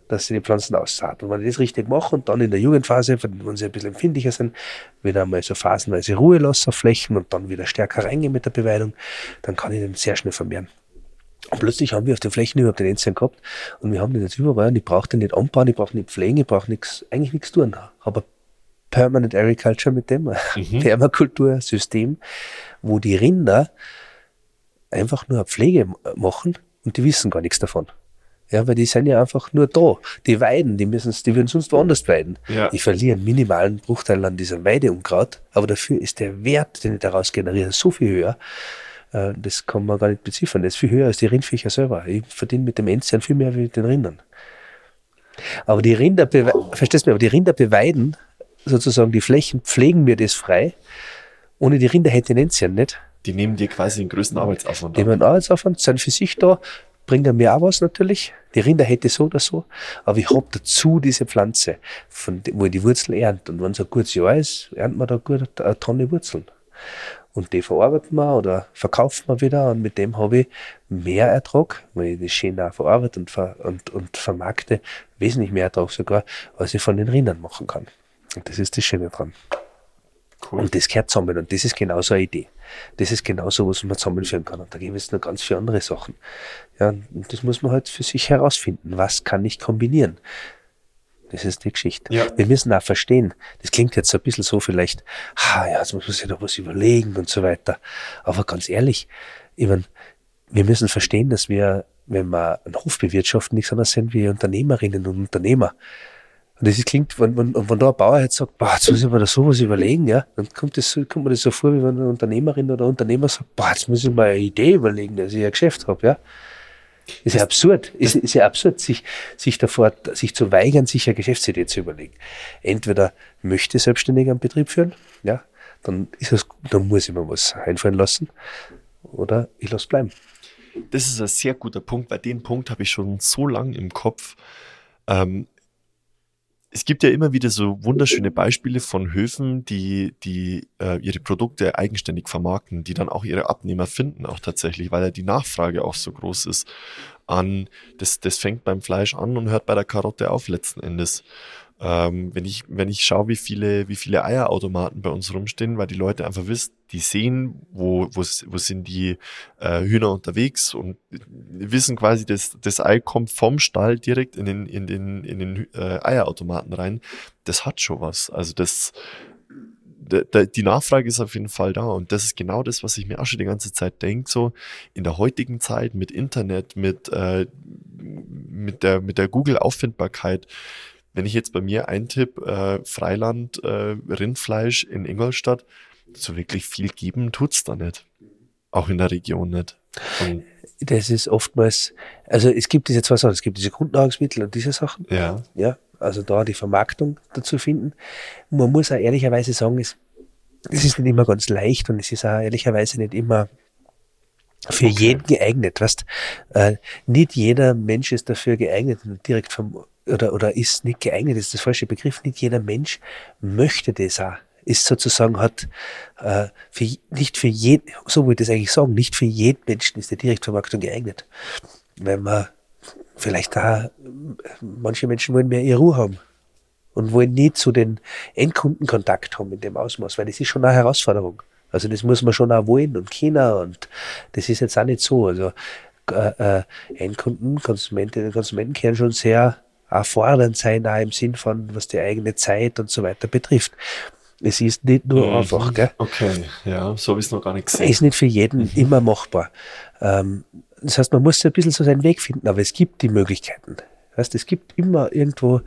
dass sie die Pflanzen aussaat. Und wenn ich das richtig mache und dann in der Jugendphase, wenn sie ein bisschen empfindlicher sind, wieder einmal so phasenweise Ruhe lassen auf Flächen und dann wieder stärker reingehen mit der Beweidung, dann kann ich den sehr schnell vermehren. Und plötzlich haben wir auf den Flächen überhaupt den Enzian gehabt und wir haben den jetzt überall und ich brauche den nicht anbauen, ich brauche nicht pflegen, ich brauche nichts, eigentlich nichts tun. Aber Permanent Agriculture mit dem, mhm. Permakultursystem, wo die Rinder einfach nur Pflege machen und die wissen gar nichts davon. Ja, weil die sind ja einfach nur da. Die weiden, die müssen, die würden sonst woanders weiden. Ja. Die verlieren minimalen Bruchteil an diesem Weideunkraut, aber dafür ist der Wert, den ich daraus generiere, so viel höher. Äh, das kann man gar nicht beziffern. Das ist viel höher als die Rindviecher selber. Ich verdiene mit dem Enzian viel mehr wie mit den Rindern. Aber die Rinder, verstehst du mir, aber die Rinder beweiden sozusagen die Flächen, pflegen mir das frei. Ohne die Rinder hätte ich Enzian nicht. Die nehmen dir quasi den größten Arbeitsaufwand. Die nehmen Arbeitsaufwand, sind für sich da, bringen mir auch was natürlich. Die Rinder hätte so oder so. Aber ich hab dazu diese Pflanze, von, wo ich die Wurzeln ernte. Und wenn es ein gutes Jahr ist, erntet man da gut eine Tonne Wurzeln. Und die verarbeiten wir oder verkaufen wir wieder und mit dem habe ich mehr Ertrag, weil ich das schön auch verarbeite und, ver und, und vermarkte, wesentlich mehr Ertrag sogar, als ich von den Rindern machen kann. Und das ist das Schöne dran. Cool. Und das gehört zusammen. Und das ist genauso eine Idee. Das ist genauso, was man zusammenführen kann. Und da gibt es noch ganz viele andere Sachen. Ja, und das muss man halt für sich herausfinden. Was kann ich kombinieren? Das ist die Geschichte. Ja. Wir müssen auch verstehen, das klingt jetzt ein bisschen so vielleicht, ha, ja, jetzt muss man sich da was überlegen und so weiter. Aber ganz ehrlich, ich mein, wir müssen verstehen, dass wir, wenn wir einen Hof bewirtschaften, nichts anderes sind wie Unternehmerinnen und Unternehmer. Und das klingt, wenn, wenn, wenn da ein Bauer jetzt sagt, boah, jetzt muss ich mir da sowas überlegen, ja, dann kommt, das, kommt mir das so vor, wie wenn eine Unternehmerin oder ein Unternehmer sagt, boah, jetzt muss ich mir eine Idee überlegen, dass ich ein Geschäft habe, ja. Ist ja absurd. Ist, ist ja absurd, sich, sich davor, sich zu weigern, sich eine Geschäftsidee zu überlegen. Entweder möchte selbstständig einen Betrieb führen, ja, dann ist es, dann muss ich mir was einfallen lassen, oder ich lasse bleiben. Das ist ein sehr guter Punkt, weil den Punkt habe ich schon so lange im Kopf. Ähm, es gibt ja immer wieder so wunderschöne Beispiele von Höfen, die, die äh, ihre Produkte eigenständig vermarkten, die dann auch ihre Abnehmer finden, auch tatsächlich, weil ja die Nachfrage auch so groß ist an, das, das fängt beim Fleisch an und hört bei der Karotte auf letzten Endes. Ähm, wenn ich, wenn ich schaue, wie viele, wie viele Eierautomaten bei uns rumstehen, weil die Leute einfach wissen, die sehen, wo, wo, wo sind die äh, Hühner unterwegs und wissen quasi, dass das Ei kommt vom Stall direkt in den, in den, in den äh, Eierautomaten rein. Das hat schon was. Also das, die Nachfrage ist auf jeden Fall da und das ist genau das, was ich mir auch schon die ganze Zeit denke, so in der heutigen Zeit mit Internet, mit, äh, mit der, mit der Google-Auffindbarkeit, wenn ich jetzt bei mir eintippe, äh, Freiland, äh, Rindfleisch in Ingolstadt, so wirklich viel geben tut's da nicht. Auch in der Region nicht. Und das ist oftmals, also es gibt diese zwei Sachen, es gibt diese Grundnahrungsmittel und diese Sachen. Ja. Ja, also da die Vermarktung dazu finden. Man muss auch ehrlicherweise sagen, es, es ist nicht immer ganz leicht und es ist auch ehrlicherweise nicht immer für okay. jeden geeignet. Weißt, äh, nicht jeder Mensch ist dafür geeignet, direkt vom oder, oder ist nicht geeignet, ist das falsche Begriff. Nicht jeder Mensch möchte das auch. Ist sozusagen, hat äh, für, nicht für jeden, so würde ich das eigentlich sagen, nicht für jeden Menschen ist die Direktvermarktung geeignet. Weil man vielleicht da, manche Menschen wollen mehr ihre Ruhe haben und wollen nicht zu den Endkunden Kontakt haben in dem Ausmaß, weil das ist schon eine Herausforderung. Also das muss man schon auch wollen und kennen und das ist jetzt auch nicht so. Also äh, äh, Endkunden, Konsumentinnen und Konsumenten kennen schon sehr auch fordernd sein, auch im Sinn von, was die eigene Zeit und so weiter betrifft. Es ist nicht nur mhm. einfach, gell? Okay, ja, so habe ich es noch gar nicht gesehen. Es Ist nicht für jeden mhm. immer machbar. Ähm, das heißt, man muss ein bisschen so seinen Weg finden, aber es gibt die Möglichkeiten. Heißt, es gibt immer irgendwo,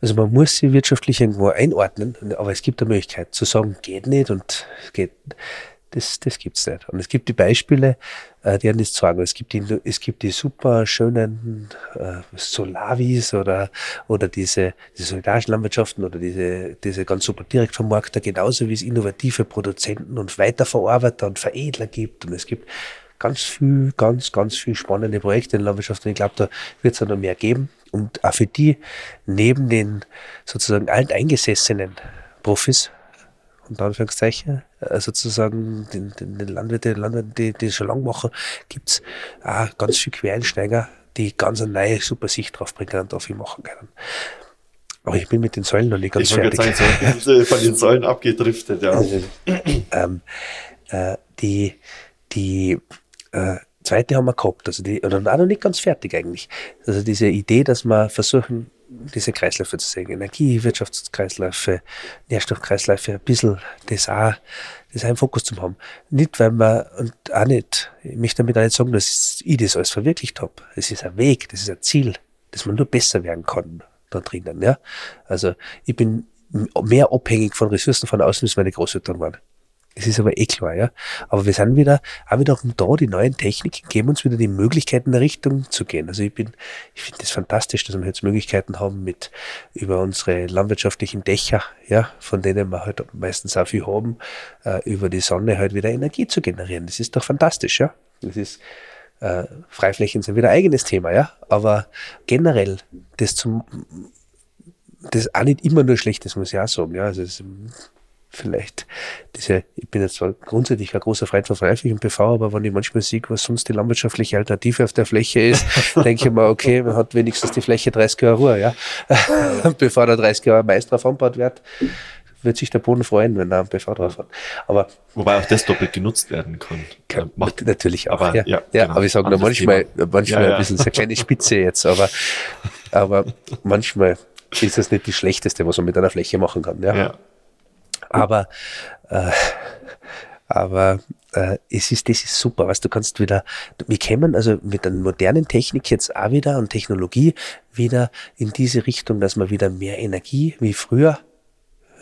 also man muss sie wirtschaftlich irgendwo einordnen, aber es gibt eine Möglichkeit zu sagen, geht nicht und geht das, das gibt's nicht. Und es gibt die Beispiele, äh, die haben das sagen. Es gibt die, es gibt die super schönen äh, Solavis oder, oder diese, diese solidarischen Landwirtschaften oder diese, diese ganz super Direktvermarkter, genauso wie es innovative Produzenten und Weiterverarbeiter und Veredler gibt. Und es gibt ganz viel, ganz, ganz viel spannende Projekte in der Landwirtschaft. Und ich glaube, da wird es noch mehr geben. Und auch für die, neben den sozusagen alteingesessenen Profis, unter Anführungszeichen, äh, sozusagen den, den, den Landwirte, Landwirte, die, die schon lange machen, gibt's auch ganz viele Quereinsteiger, die ganz eine neue, super Sicht drauf bringen und da viel machen können. Aber ich bin mit den Säulen noch nicht ganz ich fertig. Sagen, so von den Säulen abgedriftet, ja. Also, ähm, äh, die, die, äh, zweite haben wir gehabt, also die, oder auch noch nicht ganz fertig eigentlich. Also diese Idee, dass wir versuchen, diese Kreisläufe zu sehen, Energie, Wirtschaftskreisläufe, Nährstoffkreisläufe, ein bisschen das auch, das auch im Fokus zu haben. Nicht, weil man, und auch nicht, ich möchte damit auch nicht sagen, dass ich das alles verwirklicht habe. Es ist ein Weg, das ist ein Ziel, dass man nur besser werden kann da drinnen, ja. Also, ich bin mehr abhängig von Ressourcen von außen, als meine Großeltern waren. Das ist aber eh klar, ja. Aber wir sind wieder, auch wiederum da, die neuen Techniken geben uns wieder die Möglichkeiten, in der Richtung zu gehen. Also ich bin, ich finde das fantastisch, dass wir jetzt Möglichkeiten haben mit, über unsere landwirtschaftlichen Dächer, ja, von denen wir halt meistens auch viel haben, äh, über die Sonne halt wieder Energie zu generieren. Das ist doch fantastisch, ja. Das ist, äh, Freiflächen sind wieder ein eigenes Thema, ja. Aber generell, das zum, das ist auch nicht immer nur schlecht, das muss ich auch sagen, ja. Also es, vielleicht diese, ich bin jetzt zwar grundsätzlich ein großer Freund von freiwilligem PV, aber wenn ich manchmal sehe, was sonst die landwirtschaftliche Alternative auf der Fläche ist, denke ich mir, okay, man hat wenigstens die Fläche 30 Jahre Ruhe, ja. Bevor da 30 Jahre Mais drauf angebaut wird, wird sich der Boden freuen, wenn da ein PV drauf hat. Aber Wobei auch das doppelt genutzt werden kann. kann macht natürlich auch. Aber, ja, ja, ja, genau. aber ich sage nur manchmal, Thema. manchmal Ja, ein bisschen so eine kleine Spitze jetzt, aber, aber manchmal ist das nicht das Schlechteste, was man mit einer Fläche machen kann. Ja. Aber, äh, aber äh, es ist, das ist super, was du kannst wieder, wir kämen also mit der modernen Technik jetzt auch wieder und Technologie wieder in diese Richtung, dass man wieder mehr Energie wie früher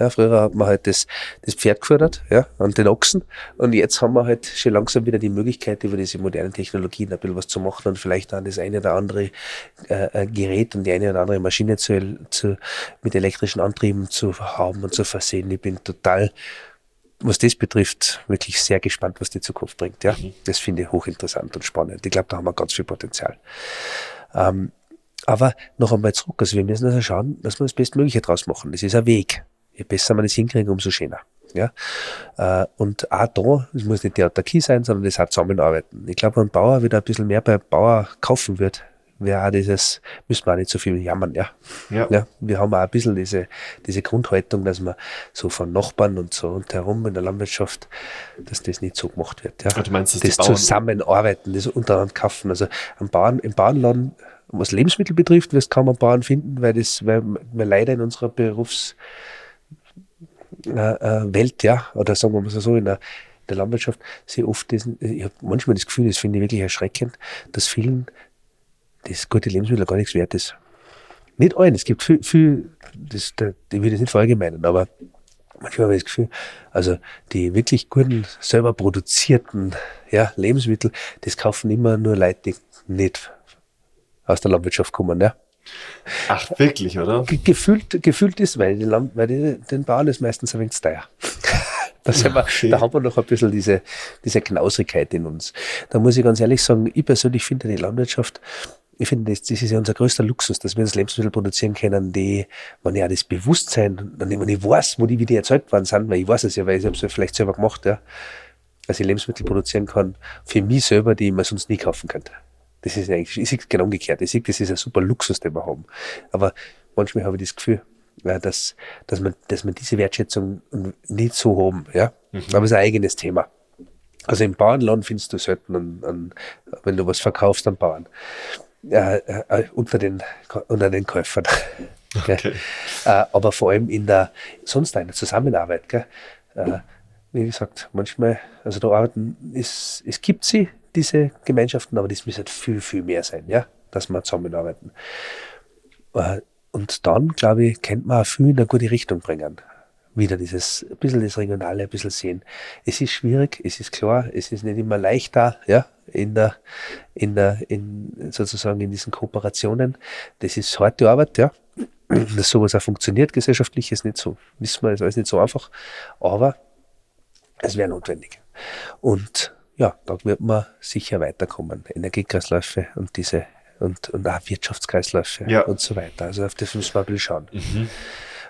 ja, früher hat man halt das, das Pferd gefördert, ja, und den Ochsen. Und jetzt haben wir halt schon langsam wieder die Möglichkeit, über diese modernen Technologien ein bisschen was zu machen und vielleicht dann das eine oder andere äh, äh, Gerät und die eine oder andere Maschine zu, zu, mit elektrischen Antrieben zu haben und zu versehen. Ich bin total, was das betrifft, wirklich sehr gespannt, was die Zukunft bringt. Ja, das finde ich hochinteressant und spannend. Ich glaube, da haben wir ganz viel Potenzial. Ähm, aber noch einmal zurück, also wir müssen also schauen, dass wir das Bestmögliche draus machen. Das ist ein Weg. Je besser man das hinkriegen, umso schöner. Ja? Äh, Und auch da, es muss nicht die Autarkie sein, sondern das auch zusammenarbeiten. Ich glaube, wenn ein Bauer wieder ein bisschen mehr bei Bauer kaufen wird, wäre auch dieses, müssen wir auch nicht so viel jammern, ja. Ja. Ja, wir haben auch ein bisschen diese, diese Grundhaltung, dass man so von Nachbarn und so und herum in der Landwirtschaft, dass das nicht so gemacht wird. Ja. Ah, du meinst, dass das Zusammenarbeiten, das untereinander kaufen. Also am Bauern, im Bauernladen, was Lebensmittel betrifft, wirst kaum einen Bauern finden, weil das, weil wir leider in unserer Berufs, äh, äh, Welt, ja, oder sagen wir mal so, in der, der Landwirtschaft, sehr oft diesen, ich habe manchmal das Gefühl, das finde ich wirklich erschreckend, dass vielen das gute Lebensmittel gar nichts wert ist. Nicht allen, es gibt viel, viel das, da, ich will das nicht verallgemeinern, aber manchmal habe ich das Gefühl, also die wirklich guten, selber produzierten ja, Lebensmittel, das kaufen immer nur Leute, die nicht aus der Landwirtschaft kommen. Ja. Ach, wirklich, oder? Ge- Gefühlt, gefühlt ist, weil, die Land, weil die, den Bauern ist meistens ein wenig teuer. Da, sind wir, Okay. da haben wir noch ein bisschen diese, diese Knausrigkeit in uns. Da muss ich ganz ehrlich sagen, ich persönlich finde die Landwirtschaft, ich finde, das, das ist ja unser größter Luxus, dass wir uns Lebensmittel produzieren können, die, wenn ich auch das Bewusstsein, wenn ich weiß, wo die wieder erzeugt worden sind, weil ich weiß es ja, weil ich habe es ja vielleicht selber gemacht, ja, dass ich Lebensmittel produzieren kann, für mich selber, die ich mir sonst nie kaufen könnte. Das ist eigentlich, ich sehe es genau umgekehrt. Ich sehe, das ist ein super Luxus, den wir haben. Aber manchmal habe ich das Gefühl, dass, dass, man, dass man diese Wertschätzung nicht so haben. Ja? Aber es ist ein eigenes Thema. Also im Bauernland findest du selten, an, an, wenn du was verkaufst, an Bauern. Äh, äh, unter, den, unter den Käufern. Okay. Äh, aber vor allem in der, sonst in der Zusammenarbeit. Gell? Äh, wie gesagt, manchmal, also da arbeiten, ist, es gibt sie, diese Gemeinschaften, aber das müsste halt viel, viel mehr sein, ja, dass wir zusammenarbeiten. Äh, Und dann, glaube ich, könnte man auch viel in eine gute Richtung bringen. Wieder dieses, ein bisschen das Regionale, ein bisschen sehen. Es ist schwierig, es ist klar, es ist nicht immer leicht da, ja, in der, in der, in, sozusagen in diesen Kooperationen. Das ist harte Arbeit, ja. Dass sowas auch funktioniert gesellschaftlich, ist nicht so, wissen wir, ist alles nicht so einfach. Aber es wäre notwendig. Und ja, da wird man sicher weiterkommen. Energiekreisläufe und diese und, und auch Wirtschaftskreisläufe Ja. und so weiter. Also auf das müssen wir ein bisschen schauen.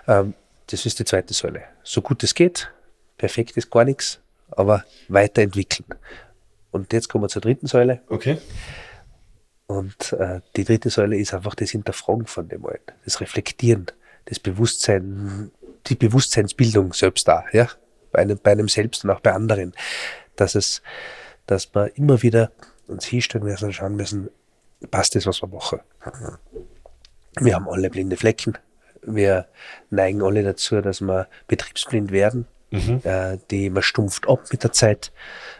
Ähm, das ist die zweite Säule. So gut es geht, perfekt ist gar nichts, aber weiterentwickeln. Und jetzt kommen wir zur dritten Säule. Okay. Und äh, die dritte Säule ist einfach das Hinterfragen von dem Alten, das Reflektieren, das Bewusstsein, die Bewusstseinsbildung selbst da, ja, bei einem, bei einem selbst und auch bei anderen, dass es, dass man immer wieder uns hinstellen müssen und schauen müssen, passt das, was wir machen. Wir haben alle blinde Flecken. Wir neigen alle dazu, dass wir betriebsblind werden. Mhm. Äh, die, man stumpft ab mit der Zeit.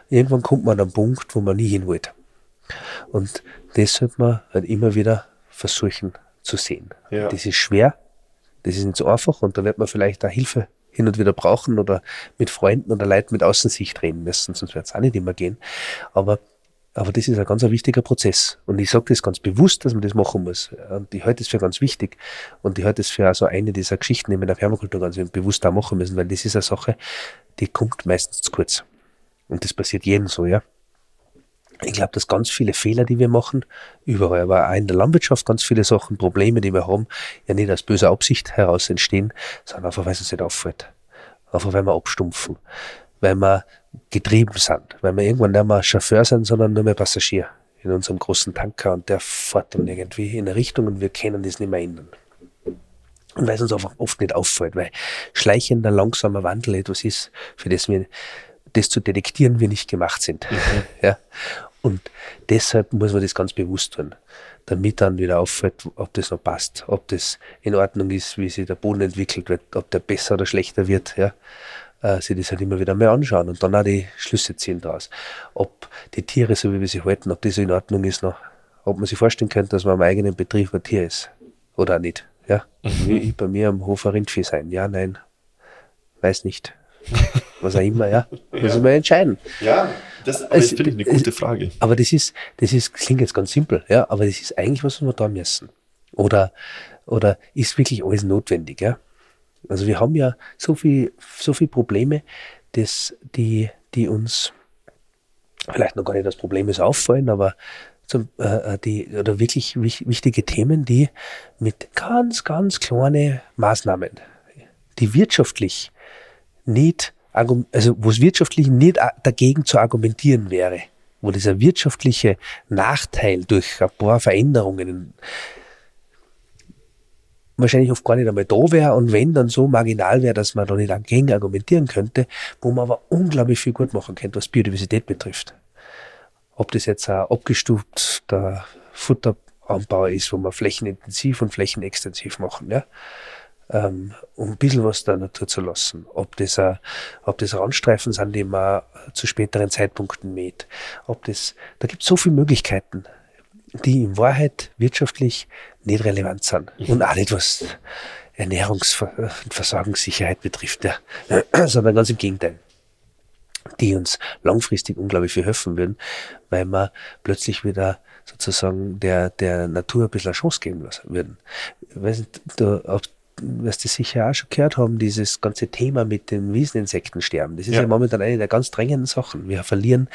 Irgendwann kommt man an einen Punkt, wo man nie hin wollte. Und das sollte man halt immer wieder versuchen zu sehen. Ja. Das ist schwer, das ist nicht so einfach und da wird man vielleicht auch Hilfe hin und wieder brauchen oder mit Freunden oder Leuten mit Außensicht reden müssen, sonst wird es auch nicht immer gehen. Aber aber das ist ein ganz ein wichtiger Prozess. Und ich sage das ganz bewusst, dass man das machen muss. Und ich halte das für ganz wichtig. Und ich halte das für so eine dieser Geschichten, die wir in der Permakultur ganz bewusst auch machen müssen, weil das ist eine Sache, die kommt meistens zu kurz. Und das passiert jedem so, ja. Ich glaube, dass ganz viele Fehler, die wir machen, überall, aber auch in der Landwirtschaft ganz viele Sachen, Probleme, die wir haben, ja nicht aus böser Absicht heraus entstehen, sondern einfach, weil es uns nicht auffällt. Einfach, weil wir abstumpfen. Weil wir getrieben sind. Weil wir irgendwann nicht mehr Chauffeur sind, sondern nur mehr Passagier in unserem großen Tanker und der fährt dann irgendwie in eine Richtung und wir können das nicht mehr ändern. Und weil es uns einfach oft nicht auffällt, weil schleichender, langsamer Wandel etwas ist, für das wir das zu detektieren wir nicht gemacht sind. Mhm. Ja. Und deshalb muss man das ganz bewusst tun, damit dann wieder auffällt, ob das noch passt, ob das in Ordnung ist, wie sich der Boden entwickelt wird, ob der besser oder schlechter wird, ja. Äh, sich das halt immer wieder mehr anschauen und dann auch die Schlüsse ziehen daraus. Ob die Tiere, so wie wir sie halten, ob das in Ordnung ist noch, ob man sich vorstellen könnte, dass man am eigenen Betrieb ein Tier ist. Oder auch nicht, ja. Mhm. Wie bei mir am Hof ein Rindvieh sein. Ja, nein. Weiß nicht was auch immer, ja. Müssen ja. wir entscheiden. Ja, das, das finde ich eine gute Frage. Aber das ist, das ist, klingt jetzt ganz simpel, ja, aber das ist eigentlich was, was wir da müssen. Oder, oder ist wirklich alles notwendig, ja. Also wir haben ja so viel, so viel Probleme, dass die, die uns vielleicht noch gar nicht als Problem ist auffallen, aber zum, äh, äh die, oder wirklich wichtige Themen, die mit ganz, ganz kleinen Maßnahmen, die wirtschaftlich nicht, also wo es wirtschaftlich nicht dagegen zu argumentieren wäre, wo dieser wirtschaftliche Nachteil durch ein paar Veränderungen wahrscheinlich oft gar nicht einmal da wäre und wenn dann so marginal wäre, dass man da nicht dagegen argumentieren könnte, wo man aber unglaublich viel gut machen könnte, was Biodiversität betrifft. Ob das jetzt ein abgestufter Futteranbau ist, wo man flächenintensiv und flächenextensiv machen, ja ähm, um ein bisschen was der Natur zu lassen. Ob das, äh, ob das Randstreifen sind, die man zu späteren Zeitpunkten mäht. Ob das, da gibt es so viele Möglichkeiten, die in Wahrheit wirtschaftlich nicht relevant sind. Mhm. Und auch nicht was Ernährungs- und Versorgungssicherheit betrifft, ja. sondern ganz im Gegenteil die uns langfristig unglaublich viel helfen würden, weil wir plötzlich wieder sozusagen der, der Natur ein bisschen eine Chance geben würden. Ich weiß nicht, du, ob wirst du sicher auch schon gehört haben, dieses ganze Thema mit den Wieseninsektensterben. Das ist ja. ja momentan eine der ganz drängenden Sachen. Wir verlieren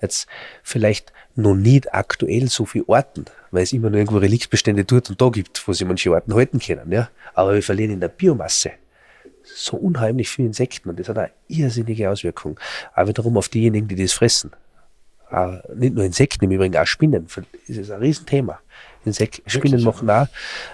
jetzt vielleicht noch nicht aktuell so viele Orten, weil es immer nur irgendwo Reliktbestände dort und da gibt, wo sie manche Orten halten können. Ja? Aber wir verlieren in der Biomasse so unheimlich viele Insekten und das hat eine irrsinnige Auswirkung. Aber wiederum auf diejenigen, die das fressen. Aber nicht nur Insekten, im Übrigen auch Spinnen. Das ist ein Riesenthema. Insek Spinnen machen auch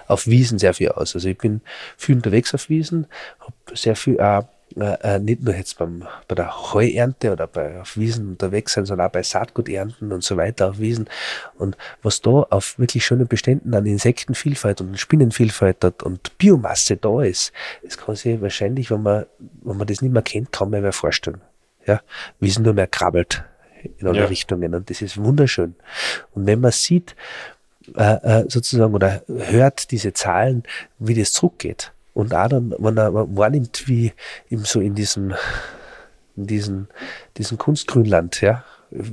auf Wiesen sehr viel aus. Also ich bin viel unterwegs auf Wiesen, habe sehr viel auch äh, äh, nicht nur jetzt beim, bei der Heuernte oder bei auf Wiesen unterwegs sein, sondern auch bei Saatguternten und so weiter auf Wiesen. Und was da auf wirklich schönen Beständen an Insektenvielfalt und Spinnenvielfalt hat und Biomasse da ist, das kann sich wahrscheinlich, wenn man, wenn man das nicht mehr kennt, kaum mehr, mehr vorstellen. Ja, Wiesen nur mehr krabbelt in alle ja. Richtungen und das ist wunderschön. Und wenn man sieht, äh, äh, sozusagen oder hört diese Zahlen, wie das zurückgeht. Und auch dann, wenn er wahrnimmt, wie eben so in diesem, in diesem, diesem Kunstgrünland, ja,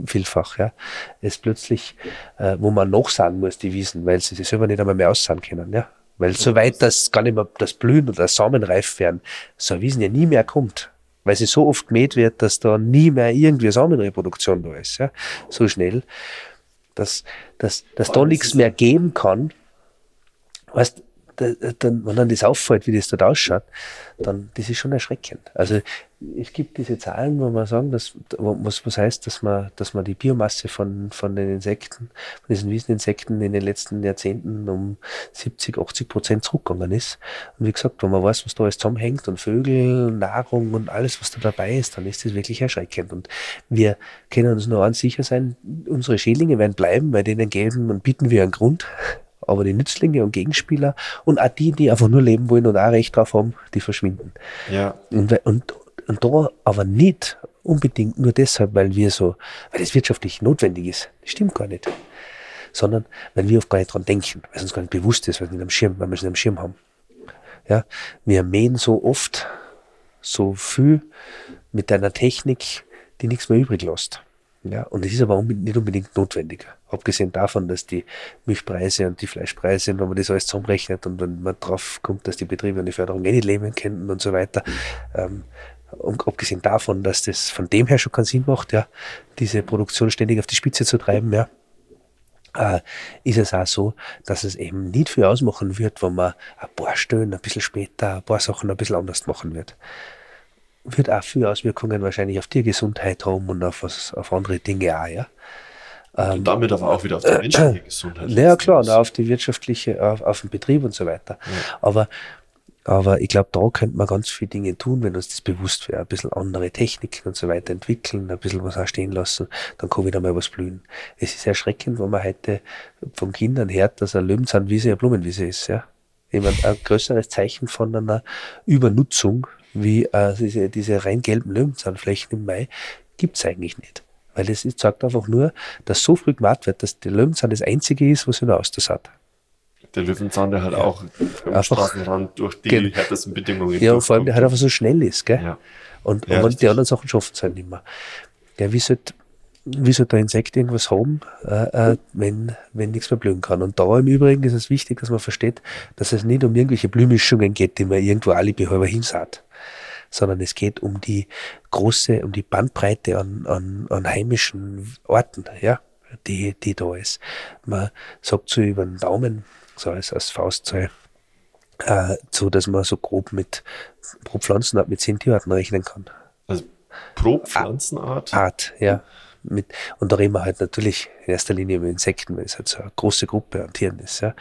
vielfach, ja, es plötzlich, äh, wo man noch sagen muss, die Wiesen, weil sie sich selber nicht einmal mehr aussagen können, ja. Weil soweit das gar nicht mehr das Blühen oder das Samen reif werden, so ein Wiesen ja nie mehr kommt. Weil sie so oft gemäht wird, dass da nie mehr irgendwie eine Samenreproduktion da ist, ja. So schnell dass, dass, dass da nichts mehr geben kann. Weißt, dann, wenn dann das auffällt, wie das dort ausschaut, dann, das ist schon erschreckend. Also, es gibt diese Zahlen, wo man sagen, dass, was, was heißt, dass man, dass man die Biomasse von, von den Insekten, von diesen Wieseninsekten in den letzten Jahrzehnten um 70, 80 Prozent zurückgegangen ist. Und wie gesagt, wenn man weiß, was da alles zusammenhängt und Vögel, Nahrung und alles, was da dabei ist, dann ist das wirklich erschreckend. Und wir können uns nur an sicher sein, unsere Schädlinge werden bleiben, bei denen geben und bieten wir einen Grund, aber die Nützlinge und Gegenspieler und auch die, die einfach nur leben wollen und auch Recht drauf haben, die verschwinden. Ja. Und, und, und da aber nicht unbedingt nur deshalb, weil wir so, weil es wirtschaftlich notwendig ist. Das stimmt gar nicht. Sondern weil wir oft gar nicht dran denken, weil es uns gar nicht bewusst ist, weil wir es nicht am Schirm, weil wir es nicht am Schirm haben. Ja, wir mähen so oft so viel mit einer Technik, die nichts mehr übrig lässt. Ja, und es ist aber nicht unbedingt notwendig. Abgesehen davon, dass die Milchpreise und die Fleischpreise, wenn man das alles zusammenrechnet und wenn man drauf kommt, dass die Betriebe und die Förderung eh nicht leben können und so weiter, ähm, und abgesehen davon, dass das von dem her schon keinen Sinn macht, ja, diese Produktion ständig auf die Spitze zu treiben, ja, äh, ist es auch so, dass es eben nicht viel ausmachen wird, wenn man ein paar Stellen ein bisschen später, ein paar Sachen ein bisschen anders machen wird wird auch viele Auswirkungen wahrscheinlich auf die Gesundheit haben und auf, was, auf andere Dinge auch, ja. Ähm, und damit aber auch wieder auf die menschliche Gesundheit. Ja, klar, und auf die wirtschaftliche, auf, auf den Betrieb und so weiter. Ja. Aber, aber ich glaube, da könnte man ganz viele Dinge tun, wenn uns das bewusst wäre. Ein bisschen andere Techniken und so weiter entwickeln, ein bisschen was auch stehen lassen, dann kann wieder mal was blühen. Es ist erschreckend, wenn man heute von Kindern hört, dass eine Löwenzahnwiese eine Blumenwiese ist, ja. Ich meine, ein größeres Zeichen von einer Übernutzung wie äh, diese, diese rein gelben Löwenzahnflächen im Mai gibt's eigentlich nicht. Weil es sagt einfach nur, dass so früh gemacht wird, dass der Löwenzahn das einzige ist, was der Austers hat. Der Löwenzahn, der halt auch am Straßenrand durch die genau. härtesten Bedingungen Ja, und vor allem, der halt einfach so schnell ist, gell? Ja. Und, ja, und die anderen Sachen schaffen es halt nicht mehr. Ja, wie sollte wie soll der Insekt irgendwas haben, äh, äh, wenn, wenn nichts mehr blühen kann. Und da im Übrigen ist es wichtig, dass man versteht, dass es nicht um irgendwelche Blühmischungen geht, die man irgendwo alle halber hinsat sondern es geht um die große, um die Bandbreite an, an, an heimischen Orten, ja, die, die da ist. Man sagt so über den Daumen, so als, als Faustzahl, äh, so dass man so grob mit pro Pflanzenart mit zehn Tierarten rechnen kann. Also pro Pflanzenart? Art, ja. Mit, und da reden wir halt natürlich in erster Linie über Insekten, weil es halt so eine große Gruppe an Tieren ist. Ja.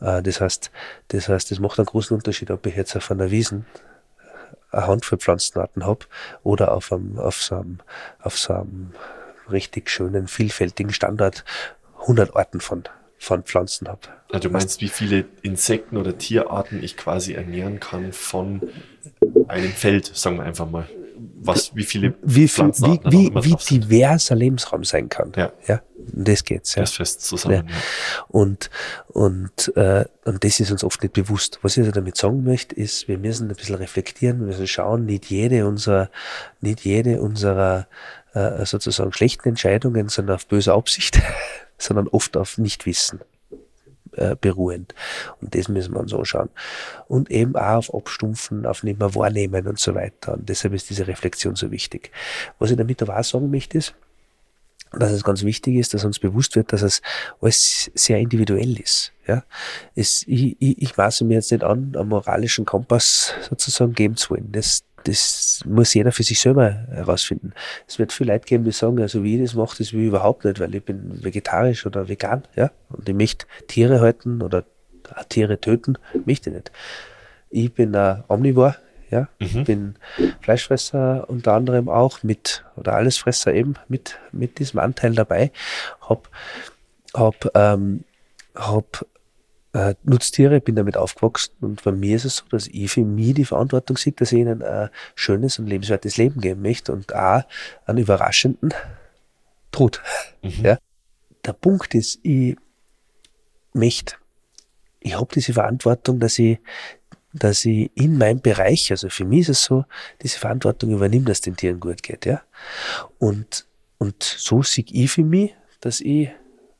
Äh, das heißt, das heißt, das macht einen großen Unterschied, ob ich jetzt auf einer Wiesen eine Handvoll Pflanzenarten habe oder auf, einem, auf, so einem, auf so einem richtig schönen, vielfältigen Standort 100 Arten von, von Pflanzen habe. Also du meinst, wie viele Insekten oder Tierarten ich quasi ernähren kann von einem Feld, sagen wir einfach mal. Was, wie viele wie, viel, wie, wie, wie divers ein Lebensraum sein kann. Ja. ja das geht's. Ja. Das fest zusammen. Ja. Und, und, äh, und das ist uns oft nicht bewusst. Was ich damit sagen möchte, ist, wir müssen ein bisschen reflektieren, wir müssen schauen, nicht jede unserer, nicht jede unserer äh, sozusagen schlechten Entscheidungen sind auf böse Absicht, sondern oft auf Nichtwissen äh, beruhend. Und das müssen wir uns anschauen. Und eben auch auf Abstumpfen, auf nicht mehr wahrnehmen und so weiter. Und deshalb ist diese Reflexion so wichtig. Was ich damit aber auch sagen möchte, ist, dass es ganz wichtig ist, dass uns bewusst wird, dass es alles sehr individuell ist. Ja, es, ich, ich, ich maße mir jetzt nicht an, einen moralischen Kompass sozusagen geben zu wollen. Das, das muss jeder für sich selber herausfinden. Es wird viele Leute geben, die sagen, also wie ich das mache, das will ich überhaupt nicht, weil ich bin vegetarisch oder vegan, ja, und ich möchte Tiere halten oder Tiere töten, möchte ich nicht. Ich bin ein Omnivore, ja, mhm. bin Fleischfresser unter anderem auch mit, oder Allesfresser eben mit, mit diesem Anteil dabei. Hab, hab, ähm, hab äh, Nutztiere, bin damit aufgewachsen und bei mir ist es so, dass ich für mich die Verantwortung sehe, dass ich ihnen ein schönes und lebenswertes Leben geben möchte und auch einen überraschenden Tod. Mhm. Ja. Der Punkt ist, ich möchte, ich habe diese Verantwortung, dass ich dass ich in meinem Bereich, also für mich ist es so, diese Verantwortung übernehme, dass den Tieren gut geht, ja. Und, und so sehe ich für mich, dass ich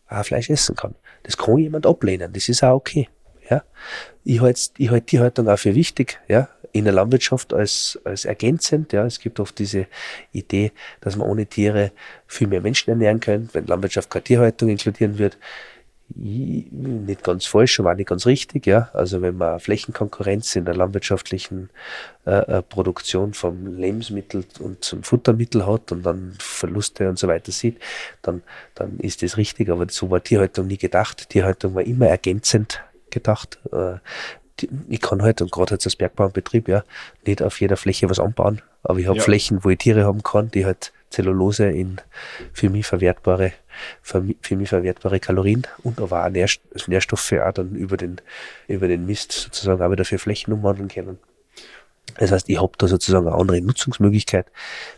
auch Fleisch essen kann. Das kann jemand ablehnen, das ist auch okay, ja. Ich halte, ich halte die Haltung auch für wichtig, ja. In der Landwirtschaft als, als ergänzend, ja. Es gibt oft diese Idee, dass man ohne Tiere viel mehr Menschen ernähren können, wenn Landwirtschaft keine Tierhaltung inkludieren wird nicht ganz falsch, aber auch nicht ganz richtig, ja. Also wenn man Flächenkonkurrenz in der landwirtschaftlichen äh, äh, Produktion vom Lebensmittel und zum Futtermittel hat und dann Verluste und so weiter sieht, dann, dann ist das richtig. Aber so war Tierhaltung nie gedacht. Tierhaltung war immer ergänzend gedacht. Äh, ich kann halt, und gerade jetzt als Bergbaubetrieb, ja, nicht auf jeder Fläche was anbauen, aber ich habe ja. Flächen, wo ich Tiere haben kann, die halt Zellulose in für mich verwertbare, Kalorien und aber auch Nährstoffe auch dann über den, über den Mist sozusagen auch wieder für Flächen umwandeln können. Das heißt, ich habe da sozusagen eine andere Nutzungsmöglichkeit.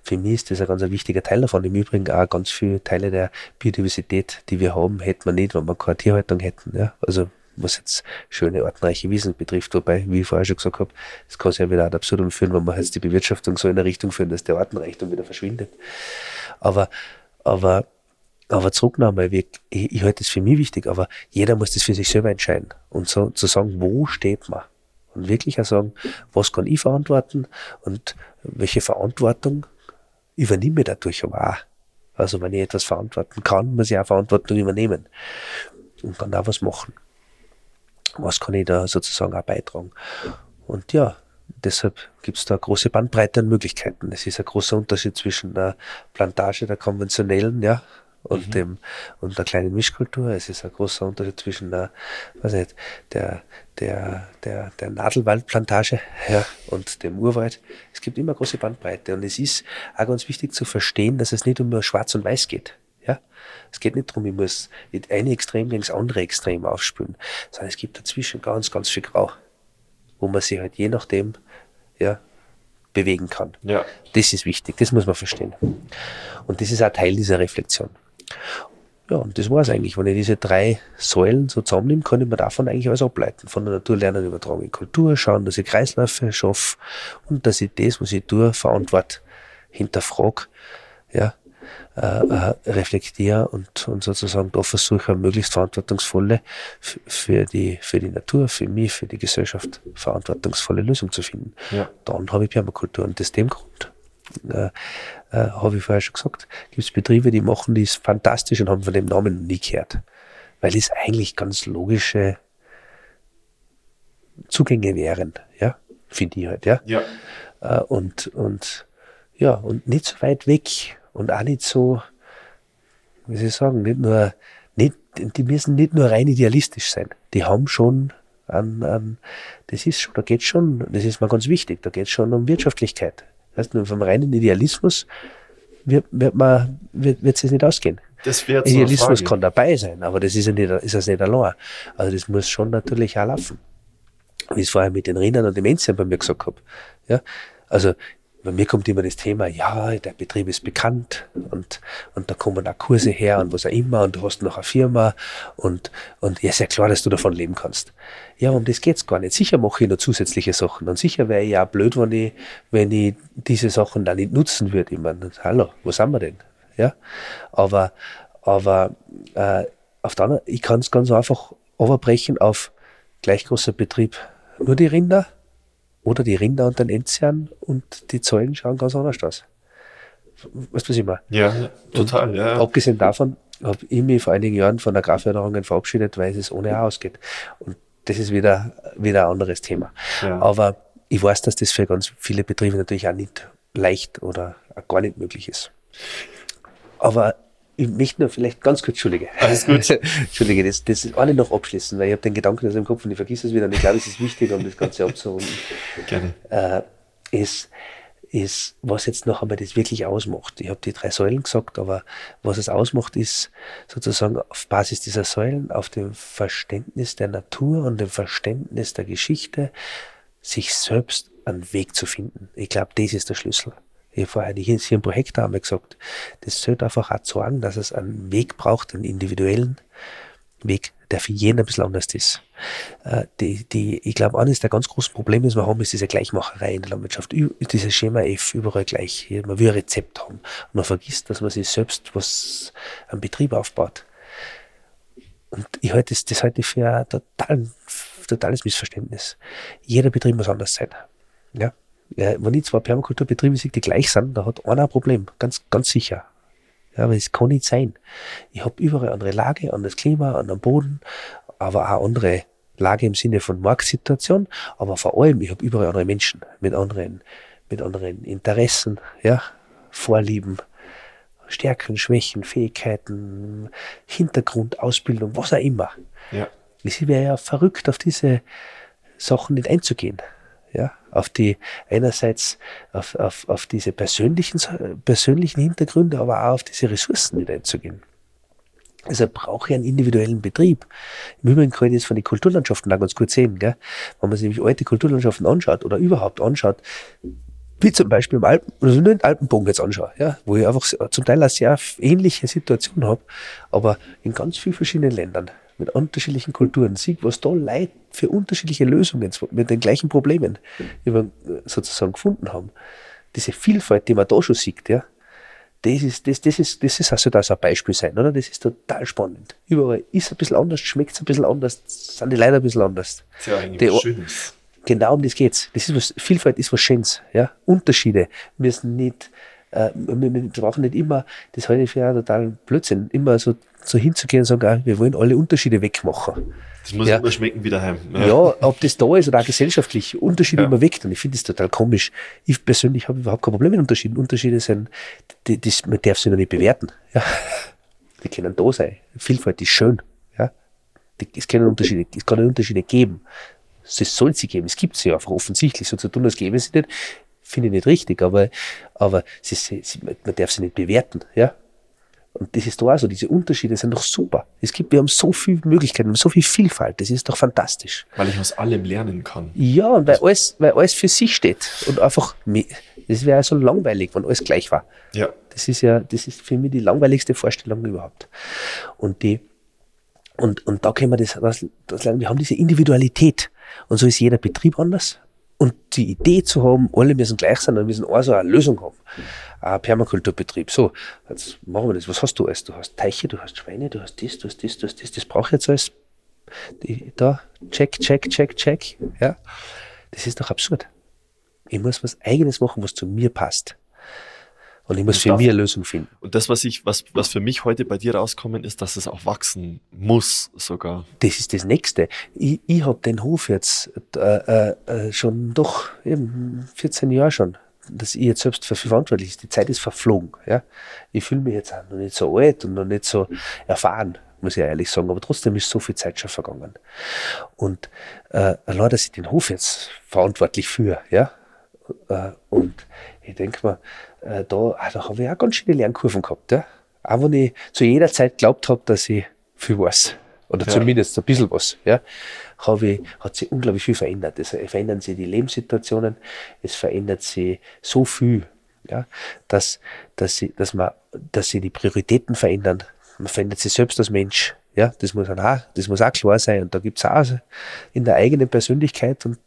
Für mich ist das ein ganz wichtiger Teil davon. Im Übrigen auch ganz viele Teile der Biodiversität, die wir haben, hätten wir nicht, wenn wir keine Tierhaltung hätten. Ja? Also was jetzt schöne artenreiche Wiesen betrifft, wobei, wie ich vorher schon gesagt habe, das kann sich ja wieder ad absurdum führen, wenn wir jetzt die Bewirtschaftung so in eine Richtung führen, dass der Artenreichtum wieder verschwindet. Aber, aber, aber zurück nochmal, ich, ich halte das für mich wichtig, aber jeder muss das für sich selber entscheiden und so zu sagen, wo steht man? Und wirklich auch sagen, was kann ich verantworten und welche Verantwortung übernehme ich dadurch aber auch. Also wenn ich etwas verantworten kann, muss ich auch Verantwortung übernehmen und dann auch was machen was kann ich da sozusagen auch beitragen. Und ja, deshalb gibt es da große Bandbreite an Möglichkeiten. Es ist ein großer Unterschied zwischen der Plantage der konventionellen, ja, und mhm. dem und der kleinen Mischkultur. Es ist ein großer Unterschied zwischen der, weiß nicht, der, der, der, der Nadelwaldplantage ja, und dem Urwald. Es gibt immer große Bandbreite und es ist auch ganz wichtig zu verstehen, dass es nicht um nur Schwarz und Weiß geht. Ja? Es geht nicht darum, ich muss eine Extrem gegen das andere Extrem aufspülen, sondern es gibt dazwischen ganz, ganz viel Grau, wo man sich halt je nachdem ja, bewegen kann. Ja. Das ist wichtig, das muss man verstehen. Und das ist auch Teil dieser Reflexion. Ja, und das war es eigentlich. Wenn ich diese drei Säulen so zusammennehme, kann ich mir davon eigentlich alles ableiten. Von der Natur lernen, übertragen in Kultur, schauen, dass ich Kreisläufe schaffe und dass ich das, was ich tue, verantworte, hinterfrage, ja, äh, äh, reflektiere und, und sozusagen da versuche, eine möglichst verantwortungsvolle für die, für die Natur, für mich, für die Gesellschaft verantwortungsvolle Lösung zu finden. Ja. Dann habe ich Permakultur. Und aus dem Grund äh, äh, habe ich vorher schon gesagt, gibt es Betriebe, die machen das fantastisch und haben von dem Namen nie gehört. Weil es eigentlich ganz logische Zugänge wären, ja, finde ich halt, ja. ja. Äh, und, und ja, und nicht so weit weg und auch nicht so, wie soll ich sagen, nicht nur, nicht, die müssen nicht nur rein idealistisch sein. Die haben schon an, an das ist schon, da geht schon, das ist mal ganz wichtig, da geht schon um Wirtschaftlichkeit. Das heißt, nur vom reinen Idealismus wird, wird man, wird, wird es nicht ausgehen. Das wird Idealismus kann dabei sein, aber das ist ja nicht, ist das nicht allein. Also das muss schon natürlich auch laufen. Wie ich es vorher mit den Rindern und dem Enzian bei mir gesagt habe. Ja, also bei mir kommt immer das Thema, ja, der Betrieb ist bekannt und, und da kommen auch Kurse her und was auch immer und du hast noch eine Firma und, und ja, ist ja klar, dass du davon leben kannst. Ja, um das geht's gar nicht. Sicher mache ich noch zusätzliche Sachen und sicher wäre ich ja blöd, wenn ich, wenn ich diese Sachen dann nicht nutzen würde. Ich meine, hallo, wo sind wir denn? Ja, aber, aber äh, auf der anderen, ich kann es ganz einfach overbrechen auf gleich großer Betrieb. Nur die Rinder, oder die Rinder und den Enzian und die Zeugen schauen ganz anders aus. Weißt du, was ich meine? Ja, total, und ja. Abgesehen davon habe ich mich vor einigen Jahren von der Agrarförderung verabschiedet, weil es ohne ausgeht. Und das ist wieder, wieder ein anderes Thema. Ja. Aber ich weiß, dass das für ganz viele Betriebe natürlich auch nicht leicht oder gar nicht möglich ist. Aber ich möchte nur vielleicht ganz kurz, Entschuldige. Alles gut. Entschuldige, das, das ist auch nicht noch abschließen, weil ich habe den Gedanken aus dem Kopf und ich vergesse es wieder und ich glaube, es ist wichtig, um das Ganze abzurunden. Gerne. Äh, ist, ist, was jetzt noch einmal das wirklich ausmacht. Ich habe die drei Säulen gesagt, aber was es ausmacht, ist sozusagen auf Basis dieser Säulen, auf dem Verständnis der Natur und dem Verständnis der Geschichte, sich selbst einen Weg zu finden. Ich glaube, das ist der Schlüssel ich habe vorher hier, hier im Projekt haben wir gesagt, das sollte einfach auch sagen, dass es einen Weg braucht, einen individuellen Weg, der für jeden ein bisschen anders ist. Äh, die, die, ich glaube, eines der ganz großen Probleme, die wir haben, ist diese Gleichmacherei in der Landwirtschaft. Dieses Schema F überall gleich. Man will ein Rezept haben. Und man vergisst, dass man sich selbst was am Betrieb aufbaut. Und ich halte das, das halte ich für ein total, totales Missverständnis. Jeder Betrieb muss anders sein. Ja, ja, wenn ich zwei Permakulturbetriebe sehe, die gleich sind, da hat einer ein Problem, ganz, ganz sicher. Ja, aber es kann nicht sein. Ich habe überall andere Lage, anderes Klima, anderen Boden, aber auch andere Lage im Sinne von Marktsituation, aber vor allem, ich habe überall andere Menschen mit anderen, mit anderen Interessen, ja, Vorlieben, Stärken, Schwächen, Fähigkeiten, Hintergrund, Ausbildung, was auch immer. Ja. Es wäre ja verrückt, auf diese Sachen nicht einzugehen. Ja, auf die, einerseits auf, auf, auf diese persönlichen, persönlichen Hintergründe, aber auch auf diese Ressourcen nicht einzugehen. Also brauche ich einen individuellen Betrieb. Im Übrigen kann ich das von den Kulturlandschaften auch ganz gut sehen. Gell? Wenn man sich nämlich alte Kulturlandschaften anschaut oder überhaupt anschaut, wie zum Beispiel im Alpen, also nur den Alpenbogen jetzt anschaue, ja, wo ich einfach zum Teil eine sehr ähnliche Situation habe, aber in ganz vielen verschiedenen Ländern mit unterschiedlichen Kulturen, sieht, was da Leute für unterschiedliche Lösungen mit den gleichen Problemen sozusagen gefunden haben. Diese Vielfalt, die man da schon sieht, ja, das ist, das, das ist, das ist also das ein Beispiel sein, oder? Das ist total spannend. Überall ist es ein bisschen anders, schmeckt es ein bisschen anders, sind die Leute ein bisschen anders. Ja Schönes. Genau um das geht's. Das ist was, Vielfalt ist was Schönes, ja. Unterschiede müssen nicht, äh, wir brauchen nicht immer, das halte ich für einen totalen Blödsinn, immer so, so hinzugehen und sagen, ah, wir wollen alle Unterschiede wegmachen. Das muss ja. immer schmecken wie daheim. Ja. ja, ob das da ist oder auch gesellschaftlich, Unterschiede ja. immer weg. Und ich finde das total komisch. Ich persönlich habe überhaupt kein Problem mit Unterschieden. Unterschiede sind, die, die, man darf sie noch nicht bewerten. Ja. Die können da sein. Vielfalt ist schön. Ja. Die, es können Unterschiede, es kann Unterschiede geben. Es soll sie geben. Es gibt sie einfach offensichtlich. So zu tun, als gäbe es sie nicht, finde ich nicht richtig. Aber, aber sie, sie, man darf sie nicht bewerten. Ja. Und das ist doch auch so, diese Unterschiede sind doch super. Es gibt, wir haben so viele Möglichkeiten, so viel Vielfalt, das ist doch fantastisch. Weil ich aus allem lernen kann. Ja, und weil alles, weil alles für sich steht und einfach, das wäre so langweilig, wenn alles gleich war. Ja. Das ist ja, das ist für mich die langweiligste Vorstellung überhaupt. Und die, und, und da können wir das, das, das lernen, wir haben diese Individualität. Und so ist jeder Betrieb anders. Und die Idee zu haben, alle müssen gleich sein, dann müssen also eine Lösung haben. Ein Permakulturbetrieb. So, jetzt machen wir das. Was hast du alles? Du hast Teiche, du hast Schweine, du hast das, du hast das, du hast das. Das brauche ich jetzt alles. Die, da, check, check, check, check. Ja. Das ist doch absurd. Ich muss was Eigenes machen, was zu mir passt. Und ich muss für mich eine Lösung finden. Und das, was ich, was, was für mich heute bei dir rauskommen, ist, dass es auch wachsen muss, sogar. Das ist das Nächste. Ich, ich habe den Hof jetzt äh, äh, schon doch eben 14 Jahre schon, dass ich jetzt selbst für verantwortlich ist. Die Zeit ist verflogen. Ja? Ich fühle mich jetzt auch noch nicht so alt und noch nicht so erfahren, muss ich ehrlich sagen. Aber trotzdem ist so viel Zeit schon vergangen. Und äh, allein, dass ich den Hof jetzt verantwortlich für, ja, äh, und ich denke mal, äh, da, ah, da habe ich auch ganz schöne Lernkurven gehabt. Ja? Auch wenn ich zu jeder Zeit glaubt habe, dass ich viel weiß. Oder ja. zumindest ein bisschen was. Ja? Habe ich, hat sich unglaublich viel verändert. Es verändern sich die Lebenssituationen, es verändert sich so viel, ja? dass, dass, sie, dass, man, dass sie die Prioritäten verändern. Man verändert sich selbst als Mensch. Ja, das muss auch, das muss auch klar sein. Und da gibt's auch in der eigenen Persönlichkeit und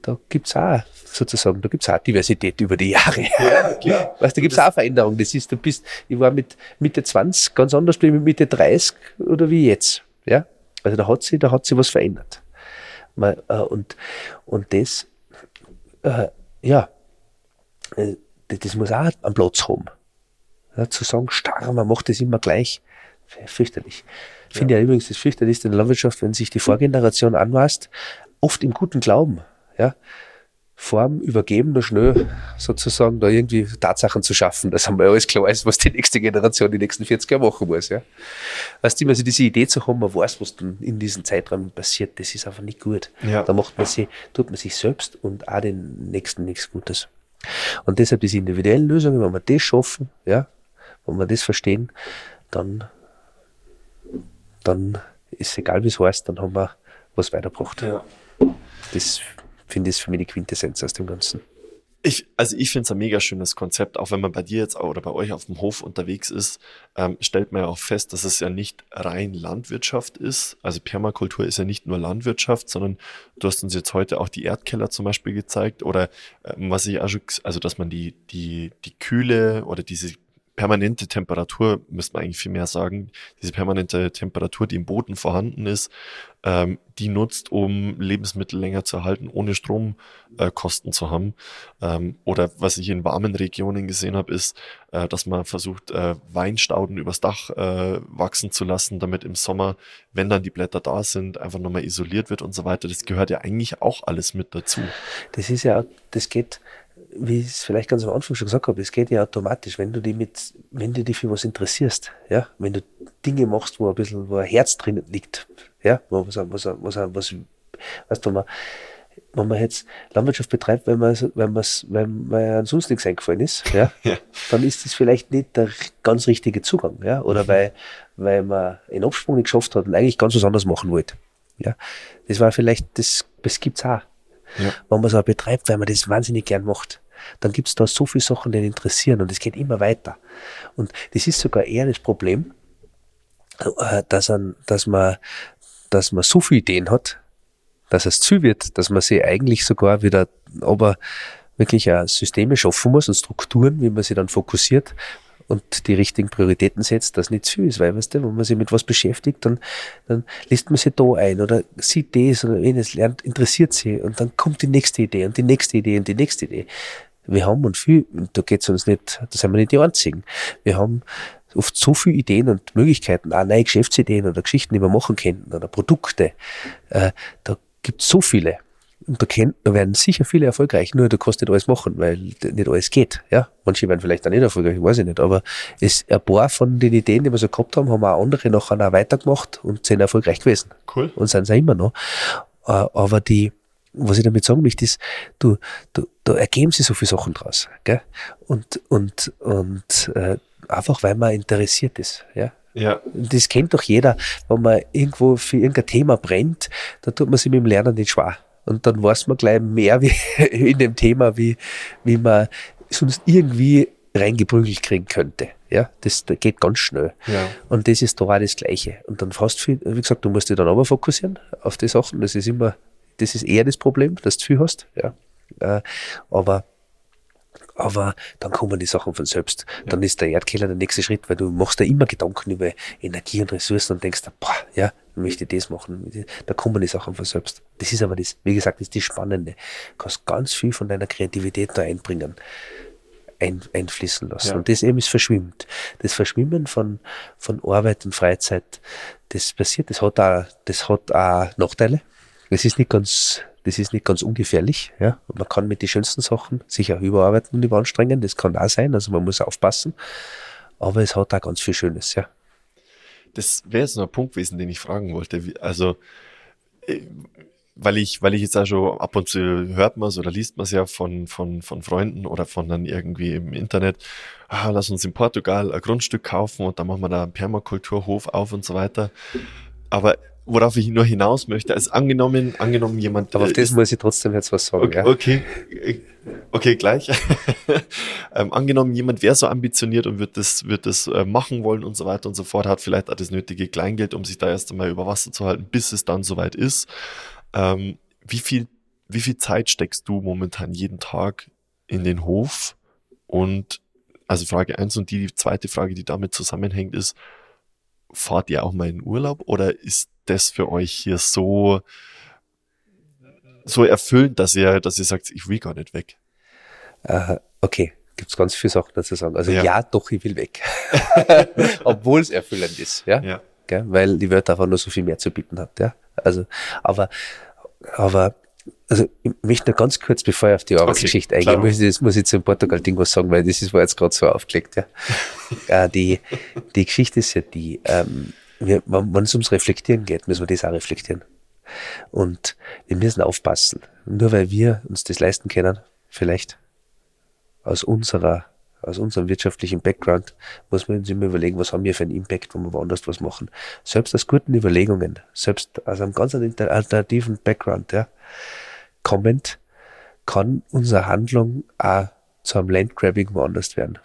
da gibt's auch sozusagen, da gibt's auch Diversität über die Jahre. Ja, klar. Weißt, da gibt's auch Veränderungen. Das ist, du bist, ich war mit Mitte 20 ganz anders bin ich mit Mitte 30 oder wie jetzt. Ja, also da hat sich, da hat sich was verändert. Mal, äh, und, und das, äh, ja, äh, das muss auch einen Platz haben. Ja, zu sagen, starr, man macht das immer gleich, fürchterlich. Ich finde ja übrigens das fürchterlichste in der Landwirtschaft, wenn sich die Vorgeneration anweist, oft im guten Glauben, ja, Form übergeben, nur schnell sozusagen da irgendwie Tatsachen zu schaffen, dass einmal alles klar ist, was die nächste Generation die nächsten 40 Jahre machen muss. Ja. Weißt du, also diese Idee zu haben, man weiß, was dann in diesem Zeitraum passiert, das ist einfach nicht gut. Ja. Da macht man sich, tut man sich selbst und auch den Nächsten nichts Gutes. Und deshalb diese individuellen Lösungen, wenn wir das schaffen, ja, wenn wir das verstehen, dann dann ist es egal, wie es heißt, dann haben wir was weitergebracht. Ja. Das finde ich für mich die Quintessenz aus dem Ganzen. Ich, also ich finde es ein mega schönes Konzept, auch wenn man bei dir jetzt oder bei euch auf dem Hof unterwegs ist, ähm, stellt man ja auch fest, dass es ja nicht rein Landwirtschaft ist. Also Permakultur ist ja nicht nur Landwirtschaft, sondern du hast uns jetzt heute auch die Erdkeller zum Beispiel gezeigt oder ähm, was ich auch also dass man die, die, die Kühle oder diese permanente Temperatur, müsste man eigentlich viel mehr sagen, diese permanente Temperatur, die im Boden vorhanden ist, ähm, die nutzt, um Lebensmittel länger zu erhalten, ohne Stromkosten äh, zu haben. Ähm, oder was ich in warmen Regionen gesehen habe, ist, äh, dass man versucht, äh, Weinstauden übers Dach äh, wachsen zu lassen, damit im Sommer, wenn dann die Blätter da sind, einfach nochmal isoliert wird und so weiter. Das gehört ja eigentlich auch alles mit dazu. Das ist ja, das geht wie ich es vielleicht ganz am Anfang schon gesagt habe, es geht ja automatisch, wenn du dich mit, wenn du dich für was interessierst, ja, wenn du Dinge machst, wo ein bisschen, wo ein Herz drin liegt, ja, wo was, was, was, was, weißt du, man, wenn man jetzt Landwirtschaft betreibt, wenn man, wenn man, wenn man sonst nichts eingefallen ist, ja, ja, dann ist das vielleicht nicht der ganz richtige Zugang, ja, oder mhm. weil, weil man einen Absprung nicht geschafft hat und eigentlich ganz was anderes machen wollte, ja. Das war vielleicht, das, das gibt's auch. Ja. Wenn man es auch betreibt, weil man das wahnsinnig gern macht, dann gibt es da so viele Sachen, die ihn interessieren und es geht immer weiter. Und das ist sogar eher das Problem, äh, dass, an, dass, man, dass man so viele Ideen hat, dass es zu wird, dass man sie eigentlich sogar wieder, aber wirklich auch Systeme schaffen muss und Strukturen, wie man sie dann fokussiert, und die richtigen Prioritäten setzt, das nicht zu viel ist, weil, weißt du, wenn man sich mit was beschäftigt, dann, dann liest man sich da ein oder sieht das oder jenes, lernt, interessiert sie und dann kommt die nächste Idee und die nächste Idee und die nächste Idee. Wir haben und viel, da geht's uns nicht, da sind wir nicht die Einzigen. Wir haben oft so viele Ideen und Möglichkeiten, auch neue Geschäftsideen oder Geschichten, die wir machen können oder Produkte. Äh, da gibt's so viele. Und da, kennt, da werden sicher viele erfolgreich, nur du kannst nicht alles machen, weil nicht alles geht. Ja, Manche werden vielleicht auch nicht erfolgreich, weiß ich nicht. Aber es, ein paar von den Ideen, die wir so gehabt haben, haben auch andere nachher auch weitergemacht und sind erfolgreich gewesen. Cool. Und sind sie immer noch. Äh, aber die, was ich damit sagen möchte, ist, du, du, da ergeben sich so viele Sachen draus. Gell? Und, und, und äh, einfach weil man interessiert ist. Ja? Ja. Das kennt doch jeder, wenn man irgendwo für irgendein Thema brennt, dann tut man sich mit dem Lernen nicht schwer. Und dann weiß man gleich mehr wie in dem Thema, wie, wie man sonst irgendwie reingeprügelt kriegen könnte. Ja, das geht ganz schnell. Ja. Und das ist da auch das Gleiche. Und dann fast viel, wie gesagt, du musst dich dann aber fokussieren auf die Sachen. Das ist immer, das ist eher das Problem, dass du viel hast. Ja. Äh, aber aber dann kommen die Sachen von selbst. Ja. Dann ist der Erdkeller der nächste Schritt, weil du machst da immer Gedanken über Energie und Ressourcen und denkst, boah, ja, möchte das machen. Da kommen die Sachen von selbst. Das ist aber das, wie gesagt, das ist das Spannende. Du kannst ganz viel von deiner Kreativität da einbringen, ein, einfließen lassen. Ja. Und das eben ist verschwimmt. Das Verschwimmen von, von Arbeit und Freizeit, das passiert, das hat auch, das hat auch Nachteile. Es ist nicht ganz, das ist nicht ganz ungefährlich. Ja? man kann mit den schönsten Sachen sich auch überarbeiten und überanstrengen. Das kann auch sein. Also man muss aufpassen. Aber es hat auch ganz viel Schönes, ja. Das wäre jetzt noch ein Punkt gewesen, den ich fragen wollte. Also, äh, weil ich, weil ich jetzt auch schon ab und zu hört man es oder liest man es ja von, von, von Freunden oder von dann irgendwie im Internet, ah, lass uns in Portugal ein Grundstück kaufen und dann machen wir da einen Permakulturhof auf und so weiter. Aber worauf ich nur hinaus möchte, ist angenommen, angenommen jemand. Aber auf das ist, muss ich trotzdem jetzt was sagen. Okay, ja? okay, okay, gleich. ähm, angenommen jemand wäre so ambitioniert und wird das, wird das äh, machen wollen und so weiter und so fort, hat vielleicht auch das nötige Kleingeld, um sich da erst einmal über Wasser zu halten, bis es dann soweit ist. Ähm, wie viel, wie viel Zeit steckst du momentan jeden Tag in den Hof? Und also Frage eins und die, die zweite Frage, die damit zusammenhängt, ist, fahrt ihr auch mal in Urlaub oder ist das für euch hier so, so erfüllend, dass ihr, dass ihr sagt, ich will gar nicht weg? Uh, okay, gibt es ganz viele Sachen dazu sagen. Also ja, ja doch, ich will weg. Obwohl es erfüllend ist, ja. ja. Gell? Weil die Welt einfach nur so viel mehr zu bieten hat, ja. Also, aber, aber also ich möchte nur ganz kurz, bevor ich auf die Arbeitsgeschichte okay, eingehe, muss ich, das muss ich zum Portugal-Ding was sagen, weil das ist war jetzt gerade so aufgelegt. Ja. äh, die, die Geschichte ist ja die, ähm, wir, wenn es ums Reflektieren geht, müssen wir das auch reflektieren. Und wir müssen aufpassen. Nur weil wir uns das leisten können, vielleicht aus unserer, aus unserem wirtschaftlichen Background, muss man uns immer überlegen, was haben wir für einen Impact, wenn wir woanders was machen. Selbst aus guten Überlegungen, selbst aus einem ganz alternativen Background, ja, kommend, kann unsere Handlung auch zu einem Landgrabbing woanders werden.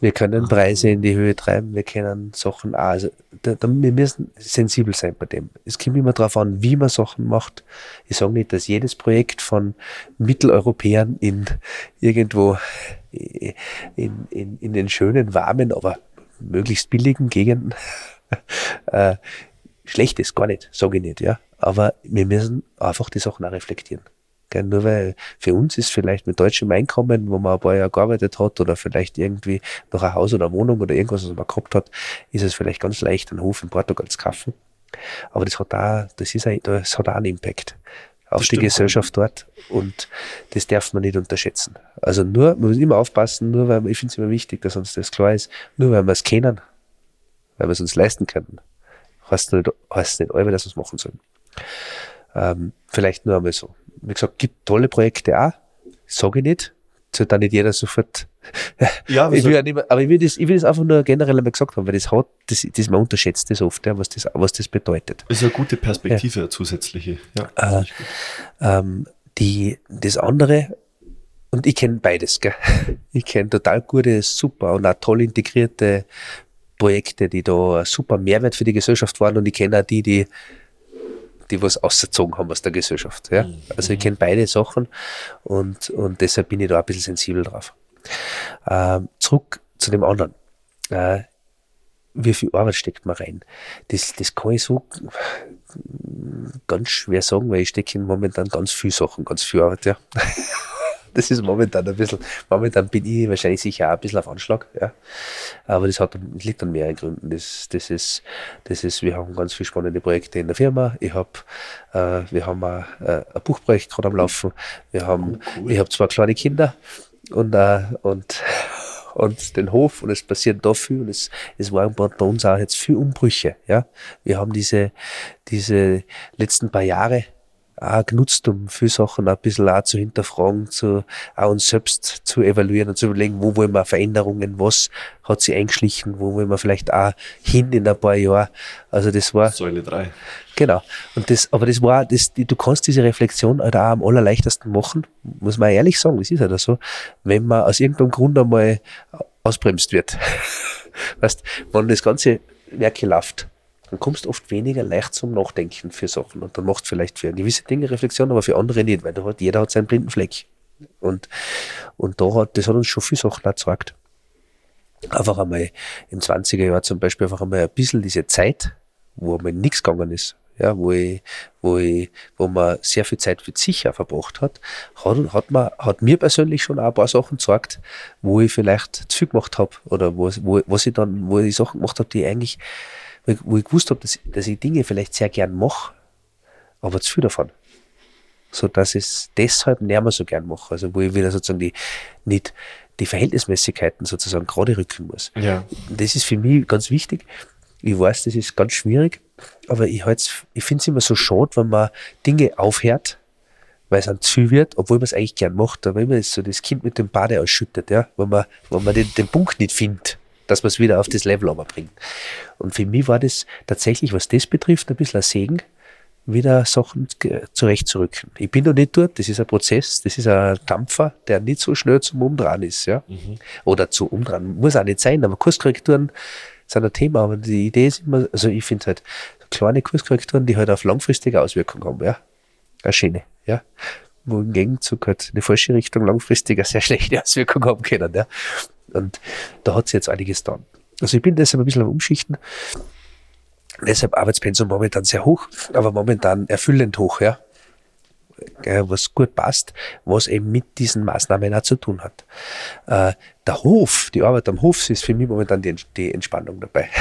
Wir können Preise in die Höhe treiben, wir können Sachen also da, da, wir müssen sensibel sein bei dem. Es kommt immer darauf an, wie man Sachen macht. Ich sage nicht, dass jedes Projekt von Mitteleuropäern in irgendwo in, in, in den schönen, warmen, aber möglichst billigen Gegenden äh, schlecht ist, gar nicht, sage ich nicht, ja. Aber wir müssen einfach die Sachen auch reflektieren. Gell? Nur weil für uns ist vielleicht mit deutschem Einkommen, wo man ein paar Jahre gearbeitet hat oder vielleicht irgendwie noch ein Haus oder eine Wohnung oder irgendwas, was man gehabt hat, ist es vielleicht ganz leicht, einen Hof in Portugal zu kaufen. Aber das hat auch, das ist ein, das hat auch einen Impact auf die Gesellschaft dort und das darf man nicht unterschätzen. Also nur, man muss immer aufpassen, nur weil, ich finde es immer wichtig, dass uns das klar ist, nur weil wir es kennen, weil wir es uns leisten können, heißt nicht, heißt nicht alle, dass wir es machen sollen. Ähm, vielleicht nur einmal so wie gesagt, gibt tolle Projekte auch, sage ich nicht, soll da nicht jeder sofort. Ja, ich will ja nicht mehr, aber ich will, das, ich will das einfach nur generell einmal gesagt haben, weil das hat, das, das man unterschätzt das oft, ja, was das, was das bedeutet. Das ist eine gute Perspektive, ja. zusätzliche. Ja, äh, ähm, die, das andere, und ich kenne beides, gell? Ich kenne total gute, super und auch toll integrierte Projekte, die da super Mehrwert für die Gesellschaft waren und ich kenne auch die, die die was ausgezogen haben aus der Gesellschaft. Ja? Mhm. Also ich kenne beide Sachen und, und deshalb bin ich da ein bisschen sensibel drauf. Ähm, zurück zu dem anderen. Äh, wie viel Arbeit steckt man rein? Das, das kann ich so ganz schwer sagen, weil ich stecke in momentan ganz viel Sachen, ganz viel Arbeit, ja. das ist momentan ein bisschen, momentan bin ich wahrscheinlich sicher auch ein bisschen auf Anschlag, ja. Aber das hat, das liegt an mehreren Gründen. Das, das ist, das ist, wir haben ganz viele spannende Projekte in der Firma. Ich habe, äh, wir haben ein, äh, ein Buchprojekt gerade am Laufen. Wir haben, oh, cool. ich habe zwei kleine Kinder und, äh, und, und den Hof und es passiert da viel und es, es waren bei uns auch jetzt viel Umbrüche, ja. Wir haben diese, diese letzten paar Jahre auch genutzt, um viele Sachen ein bisschen auch zu hinterfragen, zu, auch uns selbst zu evaluieren und zu überlegen, wo wollen wir Veränderungen, was hat sich eingeschlichen, wo wollen wir vielleicht auch hin in ein paar Jahren. Also das war. Säule drei. Genau. Und das, aber das war, das, du kannst diese Reflexion halt auch am allerleichtesten machen, muss man ehrlich sagen, das ist halt so, wenn man aus irgendeinem Grund einmal ausbremst wird. weißt, wenn das ganze Werk läuft, dann kommst du oft weniger leicht zum Nachdenken für Sachen und dann macht vielleicht für gewisse Dinge Reflexion, aber für andere nicht, weil da hat, jeder hat seinen blinden Fleck. Und, und da hat, das hat uns schon viel Sachen gezeigt. Einfach einmal im 20er Jahr zum Beispiel einfach einmal ein bisschen diese Zeit, wo einmal nichts gegangen ist, ja, wo ich, wo ich, wo man sehr viel Zeit für sich auch verbracht hat, hat, hat man, hat mir persönlich schon auch ein paar Sachen gezeigt, wo ich vielleicht zu viel gemacht habe oder wo, wo, was ich dann, wo ich Sachen gemacht habe, die eigentlich wo ich gewusst habe, dass, dass ich Dinge vielleicht sehr gern mache, aber zu viel davon. So dass ich es deshalb nicht mehr so gern mache. Also wo ich wieder sozusagen die, nicht die Verhältnismäßigkeiten sozusagen gerade rücken muss. Ja. Das ist für mich ganz wichtig. Ich weiß, das ist ganz schwierig, aber ich, halt, ich finde es immer so schade, wenn man Dinge aufhört, weil es dann zu viel wird, obwohl man es eigentlich gern macht, aber immer so das Kind mit dem Bade ausschüttet, ja, wenn man, wenn man den, den Punkt nicht findet dass man es wieder auf das Level aber bringt. Und für mich war das tatsächlich, was das betrifft, ein bisschen ein Segen, wieder Sachen zurechtzurücken. Ich bin noch nicht dort, das ist ein Prozess, das ist ein Dampfer, der nicht so schnell zum Umdrehen ist, ja. Mhm. Oder zu Umdrehen, muss auch nicht sein, aber Kurskorrekturen sind ein Thema, aber die Idee ist immer, also ich finde halt, kleine Kurskorrekturen, die halt auf langfristige Auswirkungen haben, ja. Eine schöne, ja. Wo im Gegenzug halt in die falsche Richtung langfristig eine sehr schlechte Auswirkung haben können, ja. Und da hat sich jetzt einiges getan. Also ich bin deshalb ein bisschen am Umschichten. Deshalb Arbeitspensum momentan sehr hoch, aber momentan erfüllend hoch, ja. Was gut passt, was eben mit diesen Maßnahmen auch zu tun hat. Äh, der Hof, die Arbeit am Hof ist für mich momentan die, Entspannung dabei.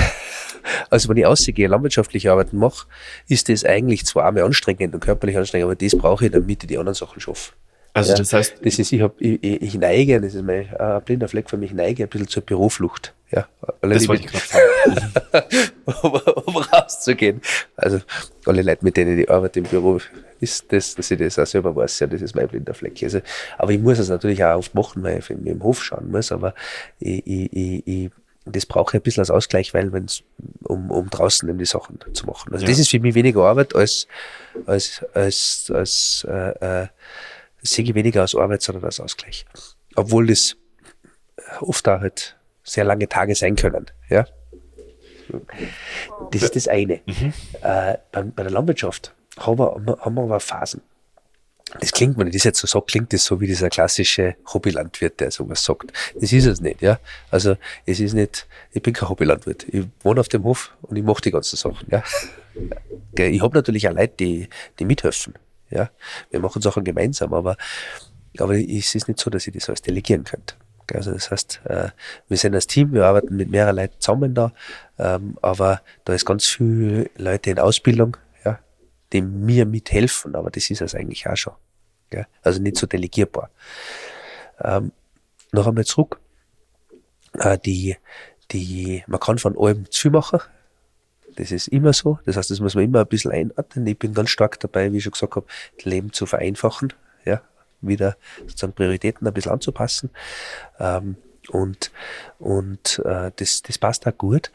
Also wenn ich ausgehe, landwirtschaftliche Arbeiten mache, ist das eigentlich zwar einmal anstrengend und körperlich anstrengend, aber das brauche ich, damit ich die anderen Sachen schaffe. Also ja, das heißt. Das ist, ich, hab, ich, ich neige, das ist mein äh, blinder Fleck für mich, ich neige ein bisschen zur Büroflucht. Ja, alle das wollte ich gerade sagen. um, um rauszugehen. Also alle Leute, mit denen ich arbeite im Büro, ist das, dass ich das auch selber weiß, ja, das ist mein blinder Fleck. Also, aber ich muss es natürlich auch oft machen, weil ich im Hof schauen muss, aber ich, ich, ich, ich das brauche ich ein bisschen als Ausgleich, weil wenn es um, um draußen eben die Sachen zu machen. Also ja. das ist für mich weniger Arbeit als als als als äh, äh, sehe ich weniger als Arbeit, sondern als Ausgleich. Obwohl das oft auch halt sehr lange Tage sein können. Ja? Das ist das eine. Mhm. Äh, bei, bei, der Landwirtschaft haben wir, haben wir aber Phasen. Das klingt, wenn ich das jetzt so sage, klingt das so wie dieser klassische Hobbylandwirt, der sowas sagt. Das ist es nicht, ja. Also, es ist nicht, ich bin kein Hobbylandwirt. Ich wohne auf dem Hof und ich mache die ganzen Sachen, ja. Ich habe natürlich auch Leute, die, die mithelfen, ja. Wir machen Sachen gemeinsam, aber, aber es ist nicht so, dass ich das alles delegieren könnte. Also das heißt, äh, wir sind als Team, wir arbeiten mit mehreren Leuten zusammen da, ähm, aber da ist ganz viel Leute in Ausbildung, ja, die mir mithelfen, aber das ist es eigentlich auch schon. Also nicht so delegierbar. Ähm, noch einmal zurück. Äh, die, die, man kann von allem zu machen. Das ist immer so. Das heißt, das muss man immer ein bisschen einordnen. Ich bin ganz stark dabei, wie ich schon gesagt habe, das Leben zu vereinfachen. Ja, wieder sozusagen Prioritäten ein bisschen anzupassen. Ähm, und und äh, das, das passt auch gut,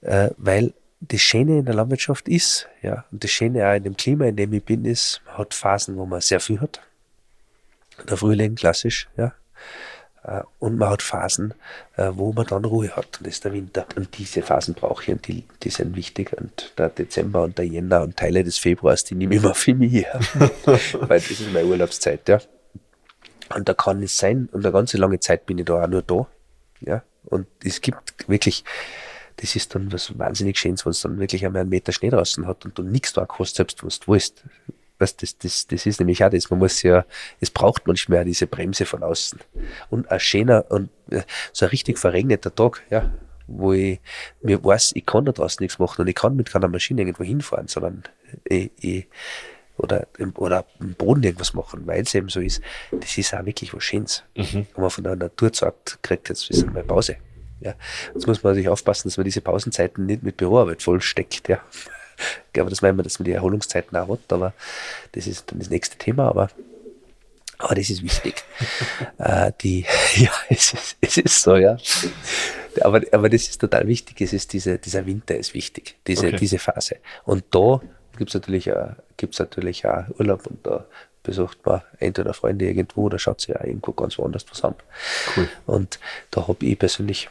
äh, weil das Schöne in der Landwirtschaft ist, ja, und das Schöne auch in dem Klima, in dem ich bin, ist, man hat Phasen, wo man sehr viel hat. Der Frühling, klassisch, ja. Äh, und man hat Phasen, äh, wo man dann Ruhe hat. Und das ist der Winter. Und diese Phasen brauche ich und die, die sind wichtig. Und der Dezember und der Jänner und Teile des Februars, die nehme ich immer für mich her. Weil das ist meine Urlaubszeit, ja. Und da kann es sein, und eine ganze lange Zeit bin ich da auch nur da. Ja. Und es gibt wirklich, das ist dann was wahnsinnig Schönes, wenn es dann wirklich einmal einen Meter Schnee draußen hat und du nichts da hast, selbst wenn du willst. Weißt, das, das, das ist nämlich auch das, man muss ja, es braucht manchmal diese Bremse von außen. Und ein schöner und so ein richtig verregneter Tag, ja, wo ich mir weiß, ich kann da draußen nichts machen und ich kann mit keiner Maschine irgendwo hinfahren, sondern ich, ich oder, oder im Boden irgendwas machen, weil es eben so ist, das ist auch wirklich was Schönes. Mhm. Wenn man von der Natur sagt, kriegt jetzt ist mal Pause. Ja. Jetzt muss man natürlich aufpassen, dass man diese Pausenzeiten nicht mit Büroarbeit vollsteckt. Ja. Ich glaube, das meinen wir, dass man die Erholungszeiten auch hat, aber das ist dann das nächste Thema, aber, aber das ist wichtig. äh, die, ja, es ist, es ist so, ja. Aber, aber das ist total wichtig. Es ist diese, dieser Winter ist wichtig, diese, okay. diese Phase. Und da gibt es natürlich, auch, gibt's natürlich auch Urlaub und da besucht man entweder Freunde irgendwo oder schaut sich auch irgendwo ganz woanders was an. Cool. Und da habe ich persönlich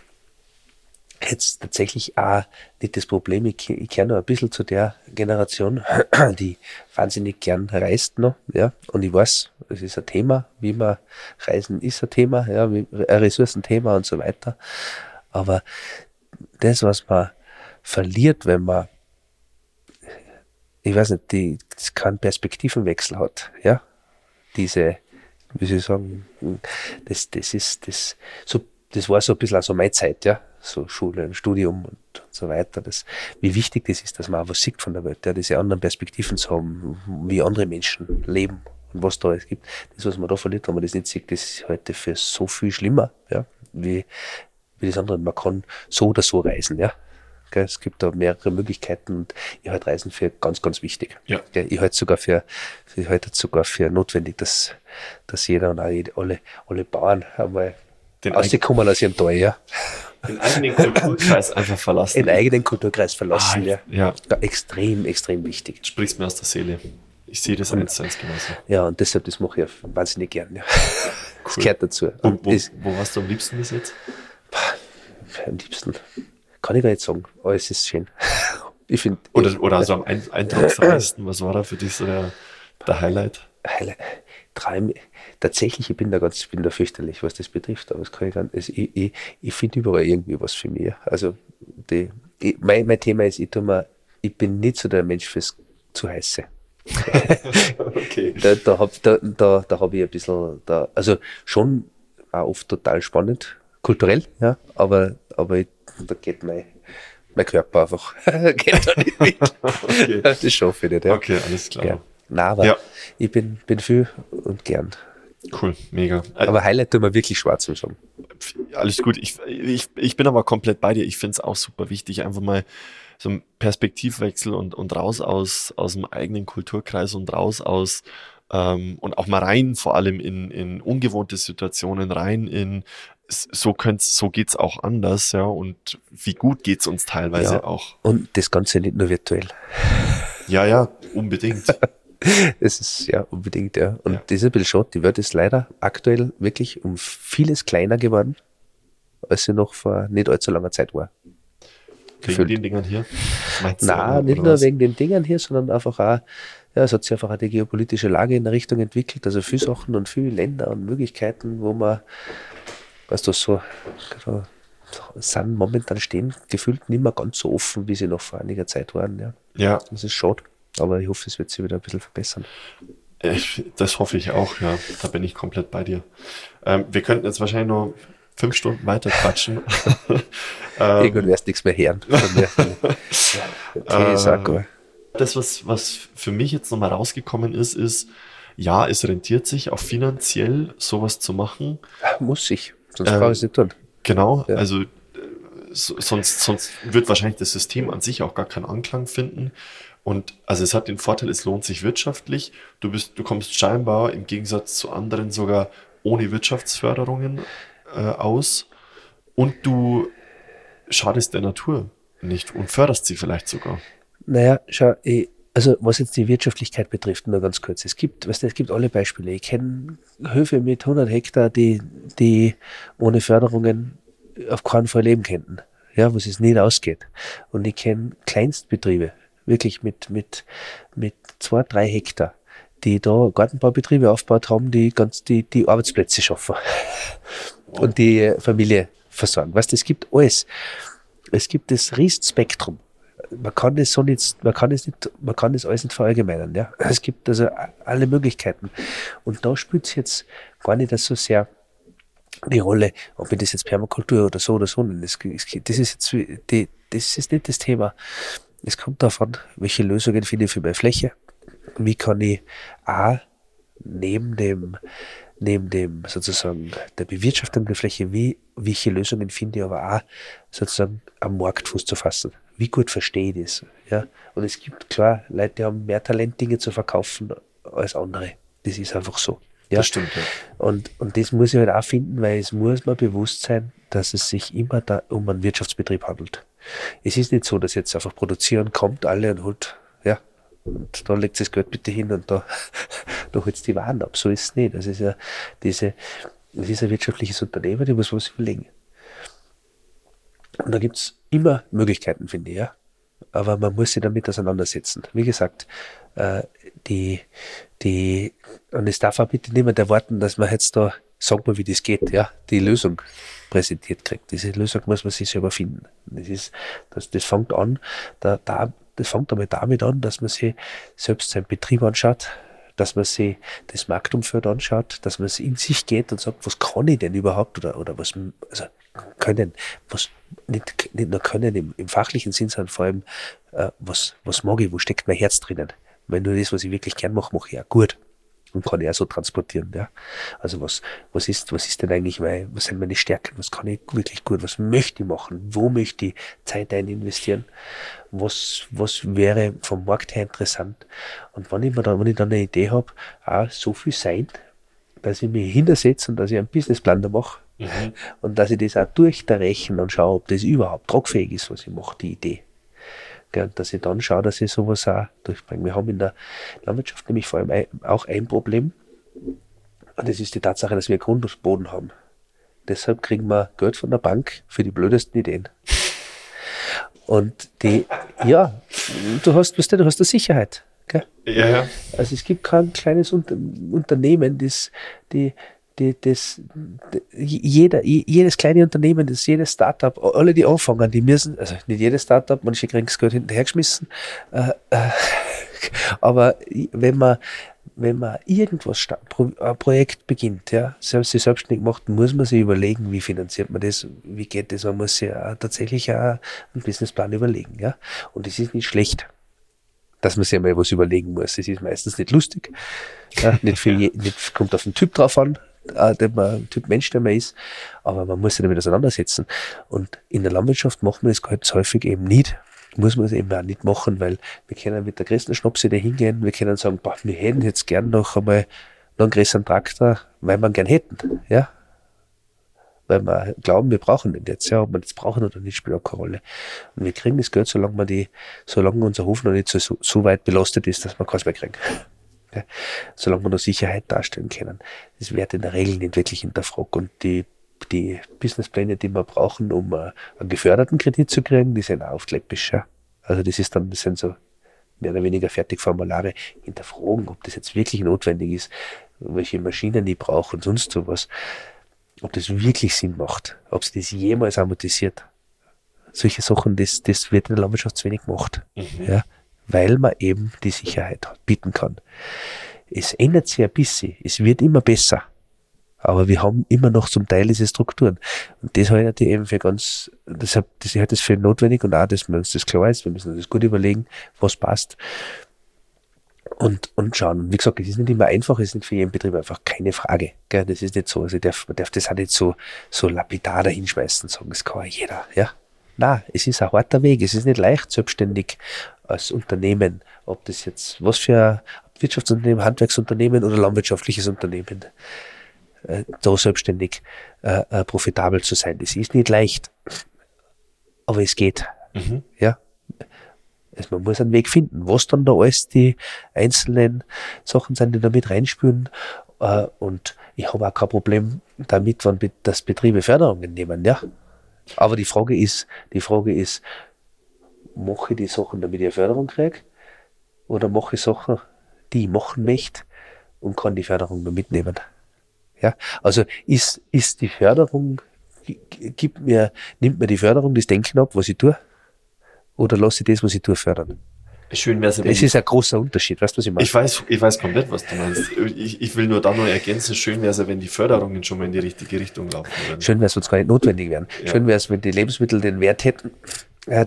jetzt tatsächlich auch nicht das Problem, ich, ich kenne noch ein bisschen zu der Generation, die wahnsinnig gern reist noch, ja, und ich weiß, es ist ein Thema, wie man reisen ist ein Thema, ja, ein Ressourcenthema und so weiter, aber das, was man verliert, wenn man ich weiß nicht, die keinen Perspektivenwechsel hat, ja. Diese, wie soll ich sagen, das, das ist, das, so, das war so ein bisschen auch so meine Zeit, ja. So Schule und Studium und, und so weiter. Das, wie wichtig das ist, dass man auch was sieht von der Welt, ja, diese anderen Perspektiven zu haben, wie andere Menschen leben und was da es gibt. Das, was man da verliert, wenn man das nicht sieht, das ist heute für so viel schlimmer, ja, wie, wie das andere. Man kann so oder so reisen, ja. Es gibt da mehrere Möglichkeiten und ich halte Reisen für ganz, ganz wichtig. Ja. Ich halte sogar für, ich halte sogar für notwendig, dass, dass jeder und alle, alle Bauern einmal den rauskommen aus ihrem Tal, ja. Den eigenen Kulturkreis einfach verlassen. Den eigenen Kulturkreis verlassen, ah, ja. ja. Extrem, extrem wichtig. Sprichst mir aus der Seele. Ich sehe das eins zu eins genauso. Ja, und deshalb, das mache ich wahnsinnig gern. Ja. Cool. Das gehört dazu. Wo, wo, wo warst du am liebsten bis jetzt? Am liebsten kann ich gar nicht sagen, aber es ist schön. Ich finde. Oder, oder also am eindrucksreichsten, was war da für dich so der, der Highlight? Highlight. Traum, tatsächlich, ich bin da ganz, ich bin da fürchterlich, was das betrifft, aber das kann ich gar nicht. Also ich, ich, ich finde überall irgendwie was für mich. Also, die, ich, mein, mein Thema ist, ich tu mir, ich bin nicht so der Mensch fürs zu heiße. okay. Da, da habe da, da, da hab ich ein bisschen, da, also schon auch oft total spannend, kulturell, ja, aber, aber ich da geht mein, mein Körper einfach geht da nicht mit. okay. Das schaffe ich nicht. Ja. Okay, alles klar. Gern. Aber ja. ich bin, bin viel und gern. Cool, mega. Aber Highlight tut mir wirklich schwarz zu sagen. Alles gut. Ich, ich, ich bin aber komplett bei dir. Ich finde es auch super wichtig, einfach mal so einen Perspektivwechsel und, und raus aus, aus dem eigenen Kulturkreis und raus aus ähm, und auch mal rein, vor allem in, in ungewohnte Situationen, rein in so könnt's, so geht's auch anders, ja. Und wie gut geht's uns teilweise ja, auch. Und das Ganze nicht nur virtuell. Ja, ja, unbedingt. das ist ja unbedingt, ja. Und ja. das ist ein bisschen schade. Die Welt ist leider aktuell wirklich um vieles kleiner geworden. als sie noch vor nicht allzu langer Zeit war. Wegen den Dingern hier? Meinst Nein, nicht nur was? wegen den Dingern hier, sondern einfach auch, ja, es hat sich einfach auch die geopolitische Lage in der Richtung entwickelt, also viele Sachen und viele Länder und Möglichkeiten, wo man, weißt du, so, so sind momentan stehen gefühlt nicht mehr ganz so offen, wie sie noch vor einiger Zeit waren. Ja. ja. Das ist schade, aber ich hoffe, es wird sich wieder ein bisschen verbessern. Ich, das hoffe ich auch, ja. Da bin ich komplett bei dir. Ähm, wir könnten jetzt wahrscheinlich noch fünf Stunden weiter quatschen. ähm, Irgendwann wirst nichts mehr hören. äh, das, was, was für mich jetzt nochmal rausgekommen ist, ist, ja, es rentiert sich auch finanziell, sowas zu machen. Muss ich, sonst ähm, brauche ich es nicht tun. Genau, ja. also sonst, sonst wird wahrscheinlich das System an sich auch gar keinen Anklang finden. Und also es hat den Vorteil, es lohnt sich wirtschaftlich. Du bist, du kommst scheinbar im Gegensatz zu anderen sogar ohne Wirtschaftsförderungen äh, aus und du schadest der Natur nicht und förderst sie vielleicht sogar. Naja, schau, ich, also was jetzt die Wirtschaftlichkeit betrifft, nur ganz kurz. Es gibt, weißt du, es gibt alle Beispiele. Ich kenne Höfe mit 100 Hektar, die, die ohne Förderungen auf keinen Fall leben könnten. Ja, wo es nicht ausgeht. Und ich kenne Kleinstbetriebe, wirklich mit, mit, mit zwei, drei Hektar, die da Gartenbaubetriebe aufgebaut haben, die ganz, die, die Arbeitsplätze schaffen und die Familie versorgen. Weißt es gibt alles. Es gibt das Riesenspektrum. Man kann das so nicht, man kann es nicht, man kann das alles nicht verallgemeinern, ja. Es gibt also alle Möglichkeiten. Und da spielt es jetzt gar nicht so sehr die Rolle, ob wir das jetzt Permakultur oder so oder so. Das, das ist jetzt, die, das ist nicht das Thema. Es kommt davon, welche Lösungen finde ich für meine Fläche. Wie kann ich A, neben dem, neben dem sozusagen der Bewirtschaftung der Fläche, wie, welche Lösungen finde ich aber auch sozusagen am Markt Fuß zu fassen. Wie gut verstehe ich das? Ja? Und es gibt klar Leute, die haben mehr Talent, Dinge zu verkaufen als andere. Das ist einfach so. Ja? Das stimmt, ja. Und, und das muss ich halt auch finden, weil es muss mir bewusst sein, dass es sich immer da um einen Wirtschaftsbetrieb handelt. Es ist nicht so, dass jetzt einfach produzieren kommt, alle und holt, ja, und da legt das Geld bitte hin und da, da holt die Waren ab. So ist es nicht. Das ist ja diese, das ist ein wirtschaftliches Unternehmen, die muss was überlegen. Und da gibt's immer Möglichkeiten, finde ich, ja. Aber man muss sich damit auseinandersetzen. Wie gesagt, äh, die, die, und es darf auch bitte niemand erwarten, dass man jetzt da, sagt mal, wie das geht, ja, die Lösung präsentiert kriegt. Diese Lösung muss man sich selber finden. Das ist, das, das fängt an, da, da, das fängt einmal damit an, dass man sich selbst seinen Betrieb anschaut, dass man sich das Marktumfeld anschaut, dass man es in sich geht und sagt, was kann ich denn überhaupt oder, oder was, also können, was, nicht, nicht nur können im, im fachlichen Sinn, sondern vor allem, äh, was, was mag ich, wo steckt mein Herz drinnen? Wenn nur das, was ich wirklich gern mache, mache ich ja gut und kann er so transportieren. Ja? Also was, was ist, was ist denn eigentlich mein, was sind meine Stärken? Was kann ich wirklich gut? Was möchte ich machen? Wo möchte ich Zeit ein investieren? Was, was wäre vom Markt her interessant? Und wenn ich mir dann, wenn ich dann eine Idee habe, auch so viel sein, dass ich mich hintersetze und dass ich einen Businessplan da mache mhm. und dass ich das auch durchrechne und schaue, ob das überhaupt tragfähig ist, was ich mache, die Idee. Gell, dass ich dann schaue, dass ich sowas auch durchbringe. Wir haben in der Landwirtschaft nämlich vor allem ein, auch ein Problem. Und das ist die Tatsache, dass wir Grund und Boden haben. Deshalb kriegen wir Geld von der Bank für die blödesten Ideen. Und die, ja, du hast, weißt du, du hast eine Sicherheit. Ja, ja. Also es gibt kein kleines Unternehmen, das, die, die, das, jeder, jedes kleine Unternehmen, das jedes Startup, alle die anfangen, die müssen, also nicht jedes Startup, manche kriegen das Geld hinterhergeschmissen, äh, äh, aber wenn man, wenn man irgendwas, ein Projekt beginnt, ja, selbst sich selbstständig macht, muss man sich überlegen, wie finanziert man das, wie geht das, man muss sich ja tatsächlich auch einen Businessplan überlegen, ja, und das ist nicht schlecht dass man sich mal was überlegen muss. Es ist meistens nicht lustig. Ja, nicht viel, nicht, kommt auf den Typ drauf an äh, der man, Typ Mensch, der man ist, aber man muss sich damit auseinandersetzen. Und in der Landwirtschaft macht man das ganz häufig eben nicht. Muss man es eben auch nicht machen, weil wir können mit der größten Schnapse da hingehen, wir können sagen, boah, wir hätten jetzt gern noch einmal noch einen größeren Traktor, weil wir ihn gern hätten, ja. Weil wir glauben, wir brauchen den jetzt, ja. Ob wir das brauchen oder nicht, spielt auch keine Rolle. Und wir kriegen das Geld, solange wir die, solange unser Hof noch nicht so, so weit belastet ist, dass wir keins mehr kriegen solange wir noch Sicherheit darstellen können. Das wird in der Regel nicht wirklich hinterfragt. Und die, die Businesspläne, die wir brauchen, um äh, einen geförderten Kredit zu kriegen, die sind läppisch. Ja? Also das ist dann, das sind so mehr oder weniger fertig Formulare hinterfragen, ob das jetzt wirklich notwendig ist, welche Maschinen ich brauche und sonst sowas. Ob das wirklich Sinn macht, ob es das jemals amortisiert. Solche Sachen, das, das wird in der Landwirtschaft zu wenig gemacht. Mhm. Ja, weil man eben die Sicherheit bieten kann. Es ändert sich ein bisschen, es wird immer besser. Aber wir haben immer noch zum Teil diese Strukturen. Und das halte ich eben für ganz, deshalb, das halte ich für notwendig und auch, dass wir uns das klar ist. Wir müssen uns das gut überlegen, was passt. Und, und schauen. Wie gesagt, es ist nicht immer einfach, es ist nicht für jeden Betrieb einfach keine Frage. Gell? Das ist nicht so. Also, darf, man darf das auch nicht so, so lapidar dahinschmeißen und sagen, das kann jeder, ja. Na, es ist ein harter Weg. Es ist nicht leicht, selbstständig als Unternehmen, ob das jetzt was für ein Wirtschaftsunternehmen, Handwerksunternehmen oder landwirtschaftliches Unternehmen äh, da selbstständig äh, äh, profitabel zu sein. Das ist nicht leicht, aber es geht. Mhm. Ja. Also man muss einen Weg finden, was dann da alles die einzelnen Sachen sind, die da mit reinspülen. Äh, und ich habe auch kein Problem damit, wenn das Betriebe Förderungen nehmen, ja. Aber die Frage ist, die Frage ist, mache ich die Sachen, damit ich eine Förderung kriege? Oder mache ich Sachen, die ich machen möchte und kann die Förderung nur mitnehmen? Ja, also ist, ist die Förderung, gibt mir, nimmt mir die Förderung das Denken ab, was ich tue? Oder lasse ich das, was ich tue, fördern? Schön wäre es, Das ist ein großer Unterschied, weißt du, was ich meine? Ich weiß, ich weiß komplett, was du meinst. Ich, ich will nur da noch ergänzen, schön wäre es, wenn die Förderungen schon mal in die richtige Richtung laufen würden. Schön wäre es, wenn es gar nicht notwendig wären. Ja. Schön wäre es, wenn die Lebensmittel den Wert hätten,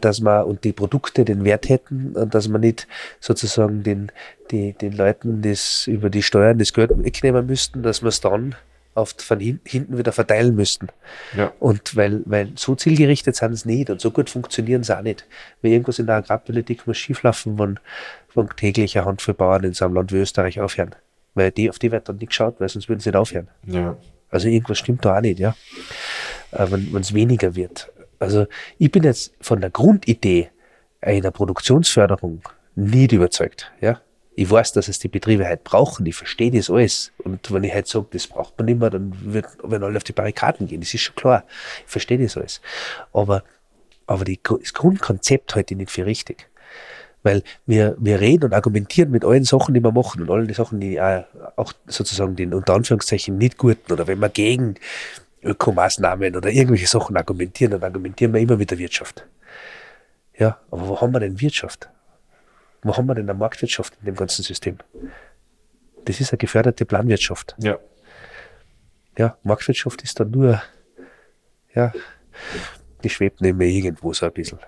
dass man und die Produkte den Wert hätten und dass man nicht sozusagen den, die, den Leuten das über die Steuern das Geld wegnehmen müssten, dass man es dann auf, von hinten wieder verteilen müssten. Ja. Und weil, weil so zielgerichtet sind es nicht und so gut funktionieren sie auch nicht. Wenn irgendwas in der Agrarpolitik muss schieflaufen, wenn, wenn täglich eine Handvoll Bauern in so einem Land wie Österreich aufhören. Weil die, auf die wird dann nicht geschaut, weil sonst würden sie nicht aufhören. Ja. Also irgendwas stimmt da auch nicht, ja. Äh, wenn es weniger wird. Also ich bin jetzt von der Grundidee einer Produktionsförderung nicht überzeugt. Ja? Ich weiß, dass es die Betriebe halt brauchen, ich verstehe das alles. Und wenn ich halt sage, das braucht man nicht mehr, dann wird, wenn alle auf die Barrikaden gehen, das ist schon klar. Ich verstehe das alles. Aber, aber die, das Grundkonzept halte ich nicht für richtig. Weil wir, wir reden und argumentieren mit allen Sachen, die wir machen und allen Sachen, die auch, auch sozusagen den unter Anführungszeichen nicht guten oder wenn wir gegen Ökomaßnahmen oder irgendwelche Sachen argumentieren, dann argumentieren wir immer mit der Wirtschaft. Ja, aber wo haben wir denn Wirtschaft? Wo haben wir denn eine Marktwirtschaft in dem ganzen System? Das ist eine geförderte Planwirtschaft. Ja. Ja, Marktwirtschaft ist dann nur, ja, die schwebt neben mir irgendwo so ein bisschen.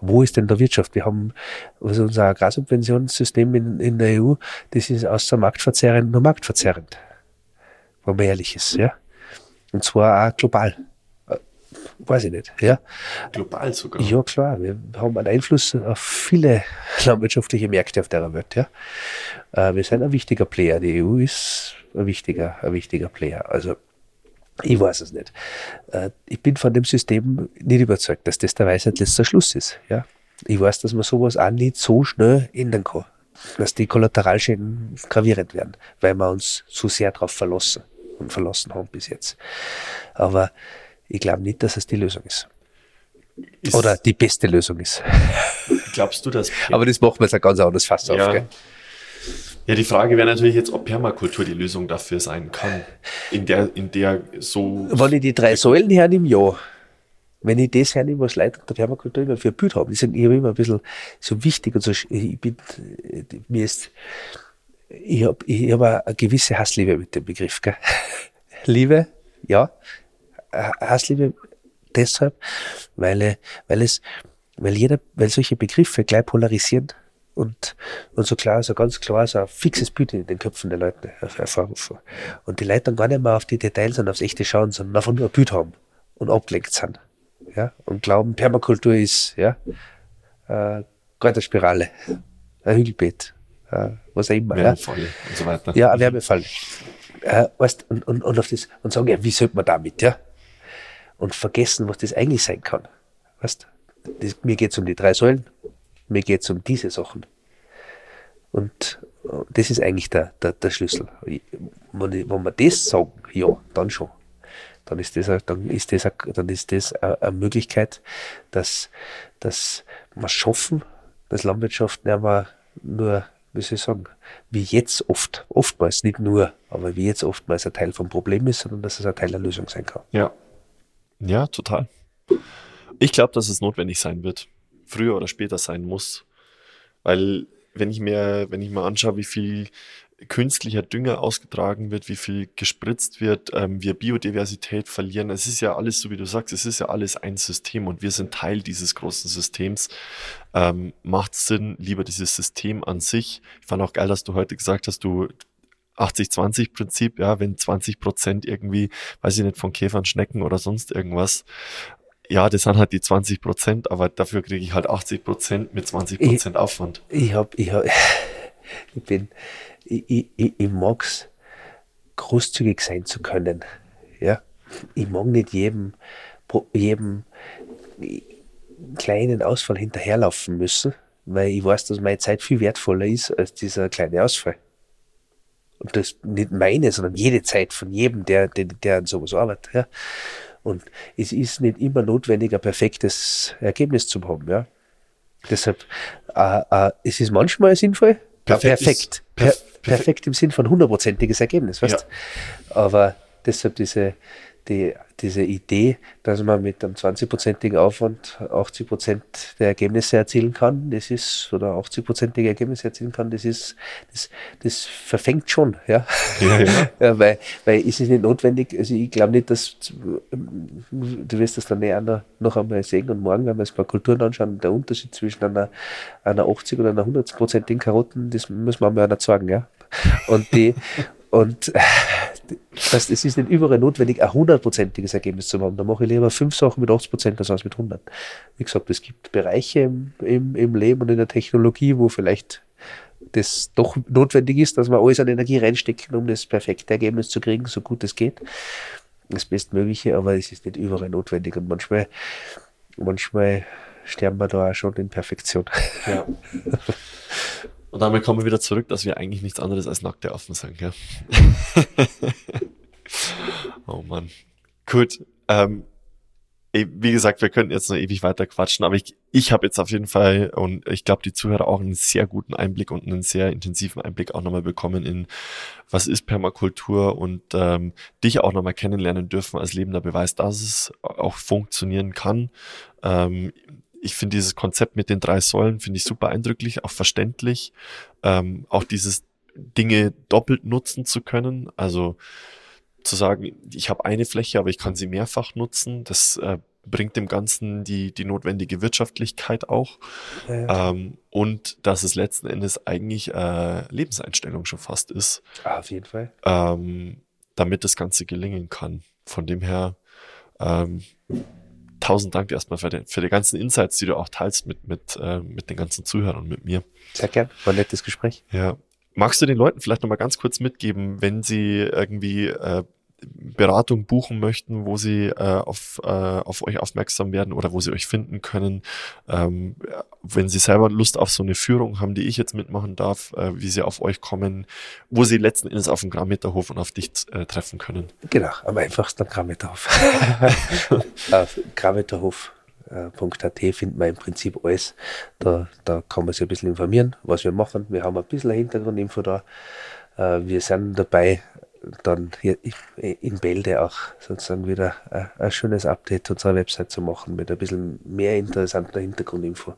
Wo ist denn der Wirtschaft? Wir haben also unser Agrarsubventionssystem in, in der EU, das ist außer marktverzerrend nur marktverzerrend. Wenn man ehrlich ist, ja. Und zwar auch global. Äh, weiß ich nicht, ja. Global sogar? Ja, klar. Wir haben einen Einfluss auf viele landwirtschaftliche Märkte auf der Welt, ja. Äh, wir sind ein wichtiger Player. Die EU ist ein wichtiger, ein wichtiger Player. Also, ich weiß es nicht. Äh, ich bin von dem System nicht überzeugt, dass das der Weisheit letzter Schluss ist, ja. Ich weiß, dass man sowas auch nicht so schnell ändern kann. Dass die Kollateralschäden gravierend werden, weil wir uns zu sehr darauf verlassen verlassen haben bis jetzt. Aber ich glaube nicht, dass es die Lösung ist. ist Oder die beste Lösung ist. Glaubst du das? Aber das macht man jetzt ein ganz anderes Fass ja. auf. Gell? Ja, die Frage wäre natürlich jetzt, ob Permakultur die Lösung dafür sein kann. In der, in der so. Wenn ich die drei Säulen hernehme, ja. Wenn ich das hernehme, was Leute der Permakultur immer für ein Bild haben. Ich habe immer ein bisschen so wichtig und so, ich bin, mir ist, ich habe ich hab eine gewisse Hassliebe mit dem Begriff. Gell? Liebe, ja. Hassliebe deshalb, weil, weil es, weil jeder, weil solche Begriffe gleich polarisieren und, und so klar, so ganz klar, so ein fixes Bild in den Köpfen der Leute hervorrufen. Und die Leute dann gar nicht mehr auf die Details und aufs Echte schauen, sondern einfach nur ein Bild haben und abgelenkt sind. Ja, und glauben, Permakultur ist, ja, äh, Kräuterspirale, ein Hügelbeet, äh, was auch immer. Wärmefall ja. und so weiter. Ja, ein Wärmefall. Äh, weißt, und, und, und, auf das, und sagen, ja, wie sollte man damit, ja? Und vergessen, was das eigentlich sein kann. Weißt, das, mir geht's um die drei Säulen, mir geht's um diese Sachen. Und das ist eigentlich der, der, der Schlüssel. Wenn, wenn wir das sagen, ja, dann schon. dann ist das, dann ist das, dann ist das eine Möglichkeit, dass, dass wir schaffen, dass Landwirtschaft nicht mehr nur, soll ich sagen, wie jetzt oft, oftmals, nicht nur, aber wie jetzt oftmals ein Teil vom Problem ist, sondern dass es ein Teil der Lösung sein kann. Ja. Ja, total. Ich glaube, dass es notwendig sein wird. Früher oder später sein muss. Weil, wenn ich mir, wenn ich mir anschaue, wie viel künstlicher Dünger ausgetragen wird, wie viel gespritzt wird, ähm, wir Biodiversität verlieren. Es ist ja alles, so wie du sagst, es ist ja alles ein System und wir sind Teil dieses großen Systems. Ähm, macht Sinn, lieber dieses System an sich. Ich fand auch geil, dass du heute gesagt hast, du 80-20-Prinzip, ja, wenn 20 Prozent irgendwie, weiß ich nicht, von Käfern, Schnecken oder sonst irgendwas, ja, das sind halt die 20 Prozent, aber dafür kriege ich halt 80 Prozent mit 20 Prozent Aufwand. Ich hab, ich hab, ich bin, ich, ich, ich mag's, großzügig sein zu können. Ja, ich mag nicht jedem, jedem kleinen Ausfall hinterherlaufen müssen, weil ich weiß, dass meine Zeit viel wertvoller ist als dieser kleine Ausfall. Und das nicht meine, sondern jede Zeit von jedem, der, der, der an sowas arbeitet. Ja. Und es ist nicht immer notwendig, ein perfektes Ergebnis zu haben. Ja. Deshalb, äh, äh, es ist manchmal sinnvoll, perfekt. perfekt. Perf perfekt im Sinn von hundertprozentiges Ergebnis, weißt ja. Aber deshalb diese, die, diese Idee, dass man mit einem 20-prozentigen Aufwand 80 Prozent der Ergebnisse erzielen kann, das ist, oder 80 prozentige Ergebnisse erzielen kann, das ist, das, das verfängt schon, ja. ja, ja. ja weil, weil es ist nicht notwendig, also ich glaube nicht, dass, du wirst das dann näher noch, einmal sehen und morgen, wenn wir uns mal Kulturen anschauen, der Unterschied zwischen einer, einer 80 oder einer 100 prozentigen Karotten, das müssen wir mal nicht sagen, ja. Und die, und das, es ist nicht überall notwendig, ein hundertprozentiges Ergebnis zu haben. Da mache ich lieber fünf Sachen mit 80 Prozent als mit 100. Wie gesagt, es gibt Bereiche im, im, im Leben und in der Technologie, wo vielleicht das doch notwendig ist, dass wir alles an Energie reinstecken, um das perfekte Ergebnis zu kriegen, so gut es geht. Das Bestmögliche, aber es ist nicht überall notwendig und manchmal, manchmal sterben wir da auch schon in Perfektion. Ja. Und damit kommen wir wieder zurück, dass wir eigentlich nichts anderes als nackte Affen sind, ja. oh Mann. Gut. Ähm, wie gesagt, wir könnten jetzt noch ewig weiter quatschen, aber ich, ich habe jetzt auf jeden Fall und ich glaube, die Zuhörer auch einen sehr guten Einblick und einen sehr intensiven Einblick auch nochmal bekommen in, was ist Permakultur und ähm, dich auch nochmal kennenlernen dürfen als lebender Beweis, dass es auch funktionieren kann. Ähm, ich finde dieses Konzept mit den drei Säulen, finde ich super eindrücklich, auch verständlich. Ähm, auch dieses Dinge doppelt nutzen zu können. Also zu sagen, ich habe eine Fläche, aber ich kann sie mehrfach nutzen. Das äh, bringt dem Ganzen die, die notwendige Wirtschaftlichkeit auch. Ja. Ähm, und dass es letzten Endes eigentlich äh, Lebenseinstellung schon fast ist. Ah, auf jeden Fall. Ähm, damit das Ganze gelingen kann. Von dem her ähm, tausend Dank erstmal für, den, für die ganzen Insights, die du auch teilst mit, mit, äh, mit den ganzen Zuhörern und mit mir. Sehr gern, war ein nettes Gespräch. Ja. Magst du den Leuten vielleicht nochmal ganz kurz mitgeben, wenn sie irgendwie äh, Beratung buchen möchten, wo sie äh, auf, äh, auf euch aufmerksam werden oder wo sie euch finden können, ähm, wenn sie selber Lust auf so eine Führung haben, die ich jetzt mitmachen darf, äh, wie sie auf euch kommen, wo sie letzten Endes auf dem Grammeterhof und auf dich äh, treffen können. Genau, am einfachsten am Grammeterhof. auf Grammeterhof.at findet man im Prinzip alles. Da, da kann man sich ein bisschen informieren, was wir machen. Wir haben ein bisschen Hintergrundinfo da. Äh, wir sind dabei, dann hier in Bälde auch sozusagen wieder ein, schönes Update unserer Website zu machen mit ein bisschen mehr interessanter Hintergrundinfo.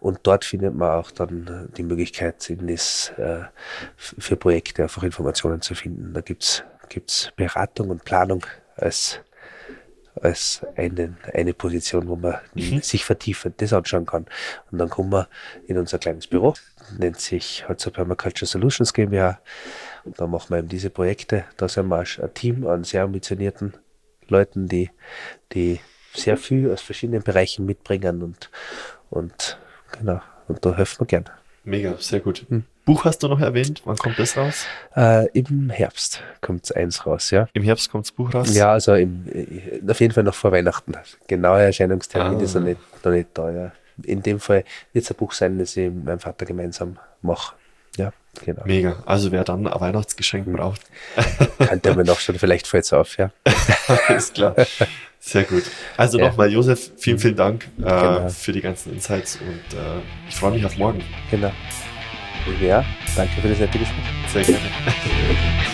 Und dort findet man auch dann die Möglichkeit, in das, äh, für Projekte einfach Informationen zu finden. Da gibt's gibt's Beratung und Planung als als eine, eine Position, wo man mhm. sich vertiefend das anschauen kann. Und dann kommen wir in unser kleines Büro, nennt sich Holzer Permaculture Solutions GmbH und da machen wir eben diese Projekte. Da sind wir ein Team an sehr ambitionierten Leuten, die, die sehr viel aus verschiedenen Bereichen mitbringen und, und genau, und da helfen wir gern. Mega, sehr gut. Hm. Buch hast du noch erwähnt. Wann kommt das raus? Äh, Im Herbst kommt eins raus, ja. Im Herbst kommt das Buch raus? Ja, also im, äh, auf jeden Fall noch vor Weihnachten. Genauer Erscheinungstermin ah. ist noch nicht, noch nicht da, ja. In dem Fall wird es ein Buch sein, das ich mit meinem Vater gemeinsam mache. Genau. Mega. Also wer dann ein Weihnachtsgeschenk mhm. braucht. Kann der mir noch schon, vielleicht fällt es auf, ja. Ist klar. Sehr gut. Also ja. nochmal, Josef, vielen, vielen Dank äh, genau. für die ganzen Insights und äh, ich freue mich auf morgen. Genau. Ja, danke für das nette Gespräch. Sehr gerne.